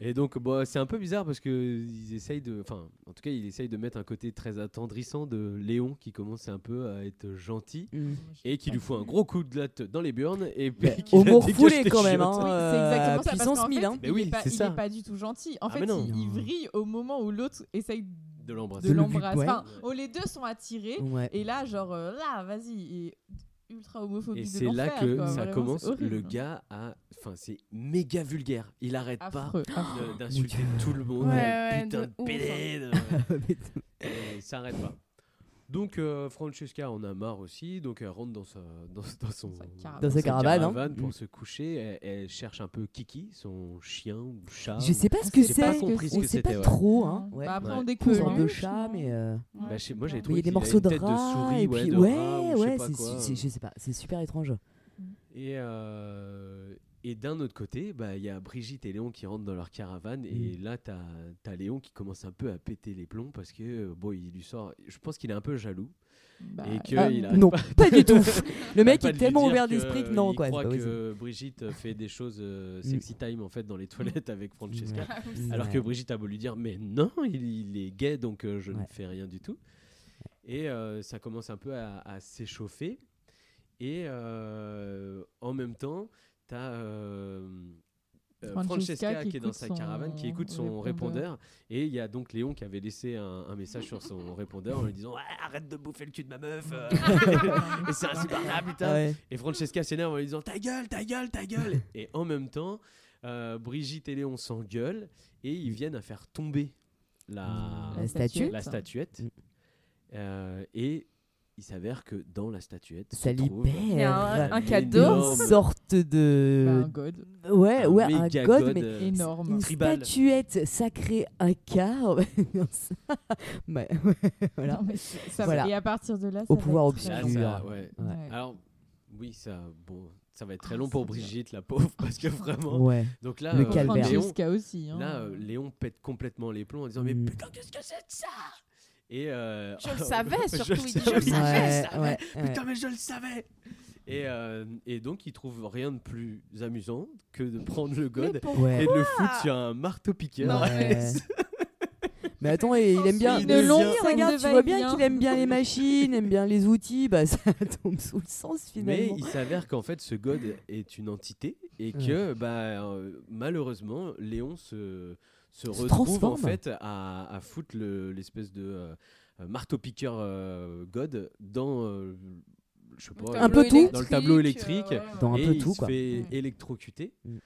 Et donc, bon, c'est un peu bizarre parce que ils essayent de, enfin, en tout cas, ils essayent de mettre un côté très attendrissant de Léon qui commence un peu à être gentil Mm. et qui lui fout un gros coup de latte dans les burnes et puis qui au la mot dégage foulé des quand même, hein. Oui, Euh, c'est exactement ça. Parce puissance qu'en 1000, fait, hein. Il oui, est pas, il est pas du tout gentil. En Ah, fait, il, il vrille au moment où l'autre essaye de l'embrasser. de De le l'embrasser. ouais. Enfin, oh, les deux sont attirés. Ouais. Et là, genre, euh, là, vas-y. Et ultra homophobie Et de c'est là que quoi. ça Vraiment, commence. Le gars a, enfin, c'est méga vulgaire. Il arrête Affreux, pas d'insulter tout le monde. Ouais, ouais, putain de de ouf, pédé. De- Et il s'arrête pas. Donc euh, Francesca en a marre aussi, donc elle rentre dans sa, dans, dans son, caravane. Dans sa caravane, hein. pour Mm. se coucher. Elle, elle cherche un peu Kiki, son chien ou chat. Je sais pas ce que c'est. On sait pas trop. Hein. Ouais. Bah, après, on découvre de chat, mais. euh, Bah, sais- moi j'ai mais il trouvé y a des morceaux de rat souris, et ouais, puis de ouais, rat ouais, je sais pas, c'est super étrange. Et, euh, et d'un autre côté, bah, il y a Brigitte et Léon qui rentrent dans leur caravane. Et Mm. là, tu as, Léon qui commence un peu à péter les plombs parce que, euh, bon, il lui sort. Je pense qu'il est un peu jaloux. Bah, et que il arrête non, pas du tout. Le mec est tellement ouvert d'esprit que non, il quoi, croit que Brigitte fait des choses euh, sexy time en fait dans les toilettes avec Francesca. Ouais. Ah Alors que. Brigitte a beau lui dire, mais non, il, il est gay donc euh, je ne fais rien du tout. Et euh, ça commence un peu à, à s'échauffer. Et euh, en même temps, tu as Francesca Francesca qui qui est dans sa caravane, qui écoute son répondeur. répondeur. Et il y a donc Léon qui avait laissé un, un message sur son répondeur en lui disant arrête de bouffer le cul de ma meuf. euh. et c'est insupportable, putain. Ouais. Et Francesca s'énerve en lui disant Ta gueule, ta gueule, ta gueule. et en même temps, euh, Brigitte et Léon s'engueulent et ils viennent à faire tomber la, La statuette. La statuette. Euh, et il s'avère que dans la statuette, Ça libère Il y a un- un cadeau. une sorte de Bah, un god. ouais Un ouais un god, god, mais euh, Énorme. une tribal. statuette sacrée à quart Ouais, voilà Non, mais ça Voilà. Et à partir de là, au ça va pouvoir obscur ça- ouais. Ouais. Alors, oui, ça, bon, ça va être très Ah, long pour. Brigitte, la pauvre, parce que vraiment. Ouais. Donc là, Le euh. Léon, aussi. Hein. là, euh, Léon pète complètement les plombs en disant mais Mm. putain qu'est-ce que c'est de ça? Et euh, Je le savais, je surtout, il dit, savais, je le savais. Ouais, savais, ouais, putain mais je le savais. Et, euh, et donc il trouve rien de plus amusant que de prendre le god Ouais. et de le foutre sur un marteau piqueur. Ouais. Mais attends, et il aime bien. Une Mais longue si, scène regarde, de tu vois bien qu'il aime bien les machines, aime bien les outils, bah ça tombe sous le sens Mais finalement. il s'avère qu'en fait ce god est une entité et que bah, euh, malheureusement Léon se, se, Se retrouve en fait à, à foutre le- l'espèce de euh, euh, marteau-piqueur euh, god dans euh, je sais pas, Un peu dans tout. le tableau électrique, euh, Dans un et peu il tout, se quoi. fait électrocuter Mm.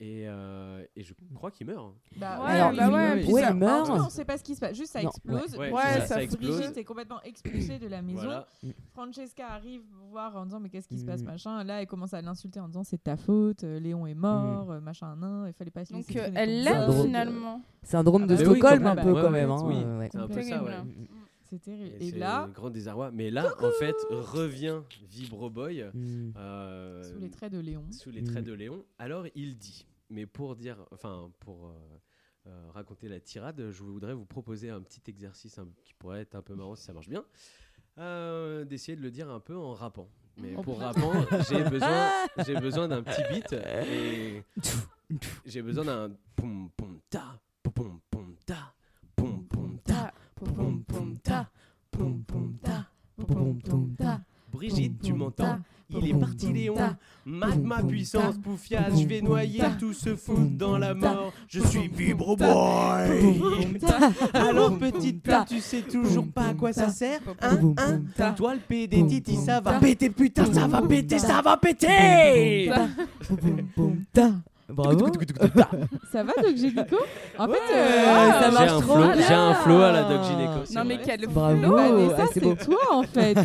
Et, euh, et je crois qu'il meurt. Bah, Ouais, Alors, bah il- ouais, ouais, puis ouais, ça- il meurt. On sait pas ce qui se passe. Juste, ça Non, explose. ouais. Ouais, ça, ça ça explose. Brigitte est complètement expulsée de la maison. Voilà. Francesca arrive voir en disant mais qu'est-ce qui se Mm. passe machin. Là, elle commence à l'insulter en disant c'est ta faute. euh, Léon est mort, euh, machin nain. Il fallait pas se Donc euh, elle l'aime finalement. Syndrome de Ah bah oui, Stockholm un peu quand même. hein, oui, euh, c'est un peu ça, Terrible. ouais. C'est terrible. Et, Et, c'est là, grand désarroi. Mais là, en fait, revient Vibroboy Mm. euh, sous les traits de Léon. sous les traits Mm. de Léon. Alors il dit, mais pour dire, enfin pour euh, euh, raconter la tirade, je voudrais vous proposer un petit exercice qui pourrait être un peu marrant si ça marche bien, euh, d'essayer de le dire un peu en rappant. Mais pour rappant, j'ai besoin, j'ai besoin d'un petit beat et j'ai besoin d'un pom pom ta, pom pom pom ta, pom pom ta, pom pom ta, pom pom ta, pom pom ta. Brigitte, tu m'entends Il est parti Léon, mate ma puissance, poufias, je vais noyer tout ce foot dans la mort. Je suis vibroboy. Alors petite pute, tu sais toujours pas à quoi ça sert Hein Hein Toi le PD Titi, ça va péter putain, ça va péter, ça va péter Bravo. Ça va, Doc Génico En fait, euh, ça ah, marche J'ai un trop j'ai un flow à la Doc Gynéco. Non mais quel Bravo. flow. Vanessa, Ah, c'est toi en fait.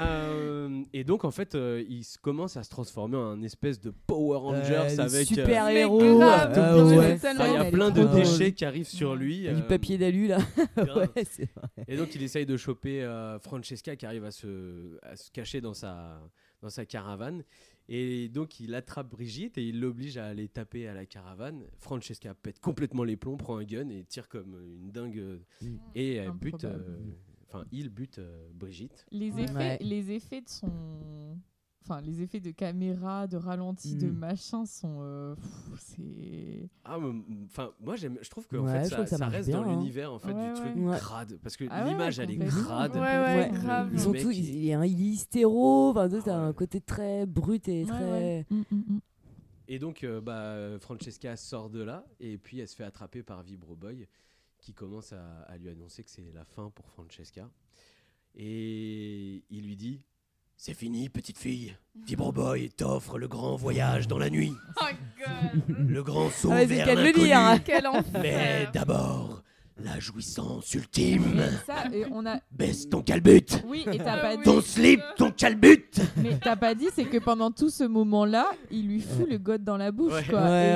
Euh, et donc en fait, euh, il se commence à se transformer en un espèce de Power Rangers Euh, avec euh, super Mais héros. grave, Ah ouais. enfin, il y a Elle est plein de trop drôle. déchets qui arrivent sur lui. Du euh, papier d'alu là. grave. ouais, c'est vrai. Et donc il essaye de choper euh, Francesca qui arrive à se, à se cacher dans sa, dans sa caravane. Et donc il attrape Brigitte et il l'oblige à aller taper à la caravane. Francesca pète complètement les plombs, prend un gun et tire comme une dingue. euh, Mm. Et elle bute, Improbable. euh, enfin il bute euh, Brigitte. les Ouais. effets, les effets de son, enfin les effets de caméra, de ralenti, de Mm. machin sont, euh, c'est. Ah, mais, enfin, moi j'aime, je trouve que en Ouais, fait, ça, que ça ça reste bien, dans hein. l'univers en fait Ouais, du truc ouais. Ouais. crade parce que Ah ouais, l'image elle est crade. Ouais, ouais, Ouais. grave. Ils sont tous, il- il est un il est hystéro, enfin, t'as Ah ouais. un côté très brut et Ouais, très. ouais. Mm, mm, mm. Et donc, euh, bah, Francesca sort de là et puis elle se fait attraper par Vibroboy qui commence à, à lui annoncer que c'est la fin pour Francesca. Et il lui dit C'est fini, petite fille. Vibroboy t'offre le grand voyage dans la nuit, Oh god. le grand saut Ah vers qu'à le l'inconnu. dire. Quel enfer. Mais d'abord, la jouissance ultime. Et ça, et on a. Baisse ton calbut. Oui, et t'as pas dit. Ton slip, ton calbut. Mais t'as pas dit, c'est que pendant tout ce moment-là, il lui fout le god dans la bouche, Ouais. quoi. Ouais, et il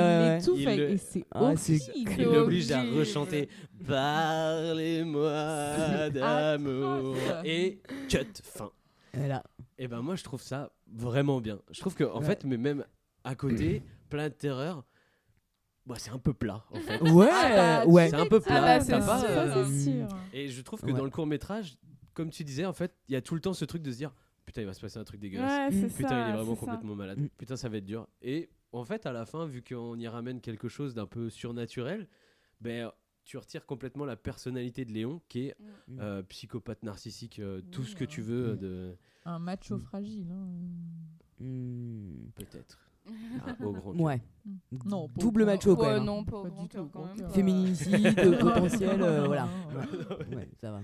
ouais, Il le- Et c'est Ah. Il l'oblige à rechanter Parlez-moi d'amour. Et cut, fin. Voilà. Et ben moi je trouve ça vraiment bien. Je trouve que en Ouais. fait, mais même à côté, plein de terreur. Bah, c'est un peu plat en fait. Ouais, Ah bah, ouais. C'est un peu plat. Ah bah, t'as c'est pas, sûr, euh, sûr. Et je trouve que Ouais. dans le court métrage, comme tu disais, en fait, il y a tout le temps ce truc de se dire putain, il va se passer un truc dégueulasse. Ouais, Putain, ça, il est vraiment ça. complètement malade. Mm. Putain, ça va être dur. Et en fait, à la fin, vu qu'on y ramène quelque chose d'un peu surnaturel, ben tu retires complètement la personnalité de Léon, qui est Mm. euh, psychopathe narcissique, euh, tout Oui, ce que tu veux Mm. de Un macho fragile. hein. Peut-être au grand cœur. Ouais. Non, Double macho quand Ouais, même. hein. non, pas au grand cœur, quand même. Féminicide, potentiel, euh, voilà. Ouais. Ça va.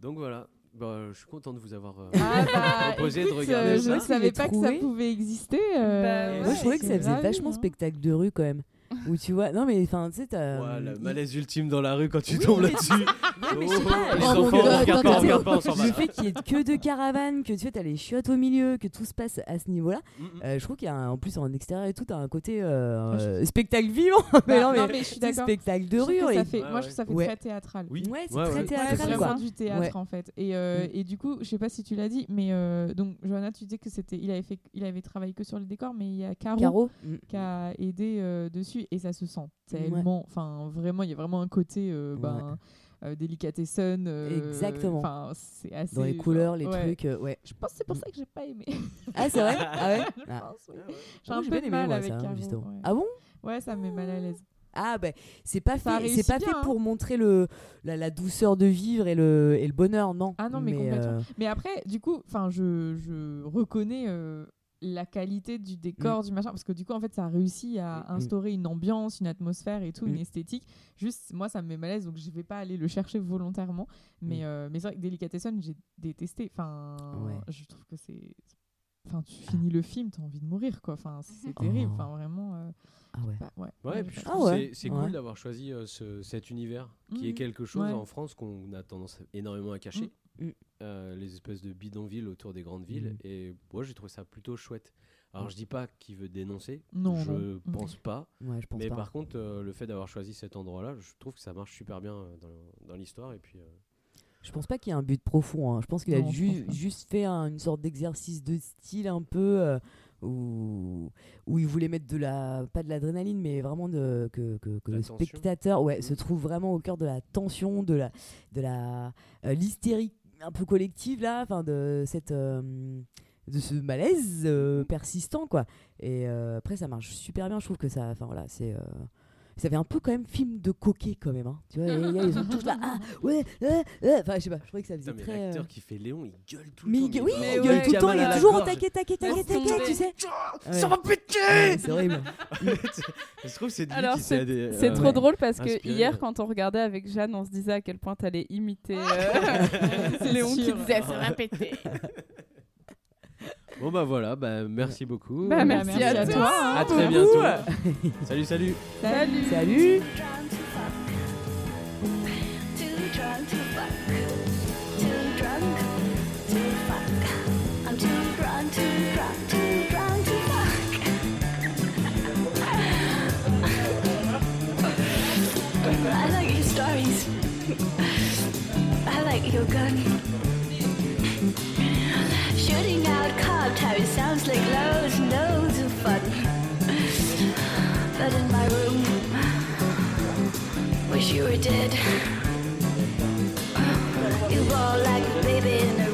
Donc voilà. Bah, je suis content de vous avoir euh, Ah bah, proposé de écoute, regarder euh, ça. je ne savais pas que ça pouvait exister. euh, Bah, Moi, je trouvais que ça faisait vachement hein. spectacle de rue quand même. Où tu vois, non mais enfin, tu sais, t'as. Ouais, le il- malaise ultime dans la rue quand tu Oui, tombes mais- là-dessus. Ouais, mais je sais Oh, pas, les oh enfants, on regarde pas, on attends. regarde pas, on s'en va. Le fait qu'il y ait que deux caravanes, que tu sais, t'as les chiottes au milieu, que tout se passe à ce niveau-là. Euh, je trouve qu'il y a en plus en extérieur et tout, t'as un côté euh, euh, spectacle vivant. mais Bah, non, mais, non, mais je suis d'accord. spectacle de rue. moi, je trouve que ça fait très théâtral. Oui. Ouais, c'est très théâtral c'est vraiment du théâtre en fait. Et, euh, et du coup, je sais pas si tu l'as dit, mais euh, donc Johanna, tu disais que c'était, il avait fait, il avait travaillé que sur les décors, mais il y a Caro, qui a aidé euh, dessus et ça se sent tellement, enfin vraiment, il y a vraiment un côté, euh, ben, euh, délicatessen. euh, Exactement. Enfin, c'est assez. Dans les genre, couleurs, les ouais. trucs, euh, ouais. Je pense que c'est pour ça que j'ai pas aimé. Ah, c'est vrai? Ah ouais? Je Ah. pense, oui. J'ai Moi, un peu de aimé, mal moi, avec ça, Caro. justement. ouais. Ah bon? Ouais, ça me met mal à l'aise. Ah ben c'est pas Ça fait, c'est pas bien, fait hein. pour montrer le la, la douceur de vivre et le et le bonheur, non. Ah non, mais, complètement. euh, Mais après, du coup, enfin, je, je reconnais euh, la qualité du décor, du machin, parce que du coup, en fait, ça a réussi à Mm. instaurer une ambiance, une atmosphère et tout, une Mm. esthétique. Juste, moi, ça me met mal à l'aise, donc je vais pas aller le chercher volontairement. Mais, Mm. euh, mais c'est vrai que Delicatessen, j'ai détesté. Enfin, Ouais. je trouve que c'est. Enfin, tu finis le film, t'as envie de mourir, quoi. Enfin, c'est terrible. Oh. Enfin, vraiment. euh, Ah ouais. bah, ouais. Ouais, j'ai et puis je pas- Ah ouais, c'est cool d'avoir choisi euh, ce- cet univers qui est Mhm. quelque chose Ouais. en France qu'on a tendance énormément à cacher. Mm. Euh, les espèces de bidonvilles autour des grandes villes. Mhm. Et moi, j'ai trouvé ça plutôt chouette. Alors, Mm. je dis pas qu'il veut dénoncer. Non, je non. Mm. pense pas. Ouais, je pense mais pas. par contre, euh, le fait d'avoir choisi cet endroit-là, je trouve que ça marche super bien euh, dans, dans l'histoire. Et puis, euh, Je pense pas qu'il y ait un but profond. hein. Je pense qu'il a ju- juste fait un- une sorte d'exercice de style un peu euh, où, où il voulait mettre de la pas de l'adrénaline, mais vraiment de, que, que, le tension. spectateur ouais, se trouve vraiment au cœur de la tension, de la de la euh, l'hystérie un peu collective là, enfin de cette euh, de ce malaise euh, persistant quoi. Et euh, après ça marche super bien. Je trouve que ça, enfin voilà, c'est ça fait un peu quand même film de coquet quand même. Hein. Tu vois, les gars, ils sont tous là. Ah, ouais, euh, euh. Enfin, je sais pas, je trouvais que ça faisait putain, mais très. l'acteur euh, qui fait Léon, il gueule tout Mais le temps. oui, il gueule tout le temps, il est toujours gorge. taquet, taquet, taquet, tu sais. Ça va péter Ouais, C'est horrible. Je trouve que c'est Alors s'est c'est euh, trop ouais, drôle parce que inspiré. hier quand on regardait avec Jeanne, on se disait à quel point t'allais imiter euh, C'est Léon qui disait ça va péter. Bon bah voilà, bah merci beaucoup. Bah, merci merci à à toi. toi, hein. À très bientôt. salut, salut. Salut. Salut. I like your gun. Shooting out cob tires sounds like loads and loads of fun. But in my room, wish you were dead. You roll like a baby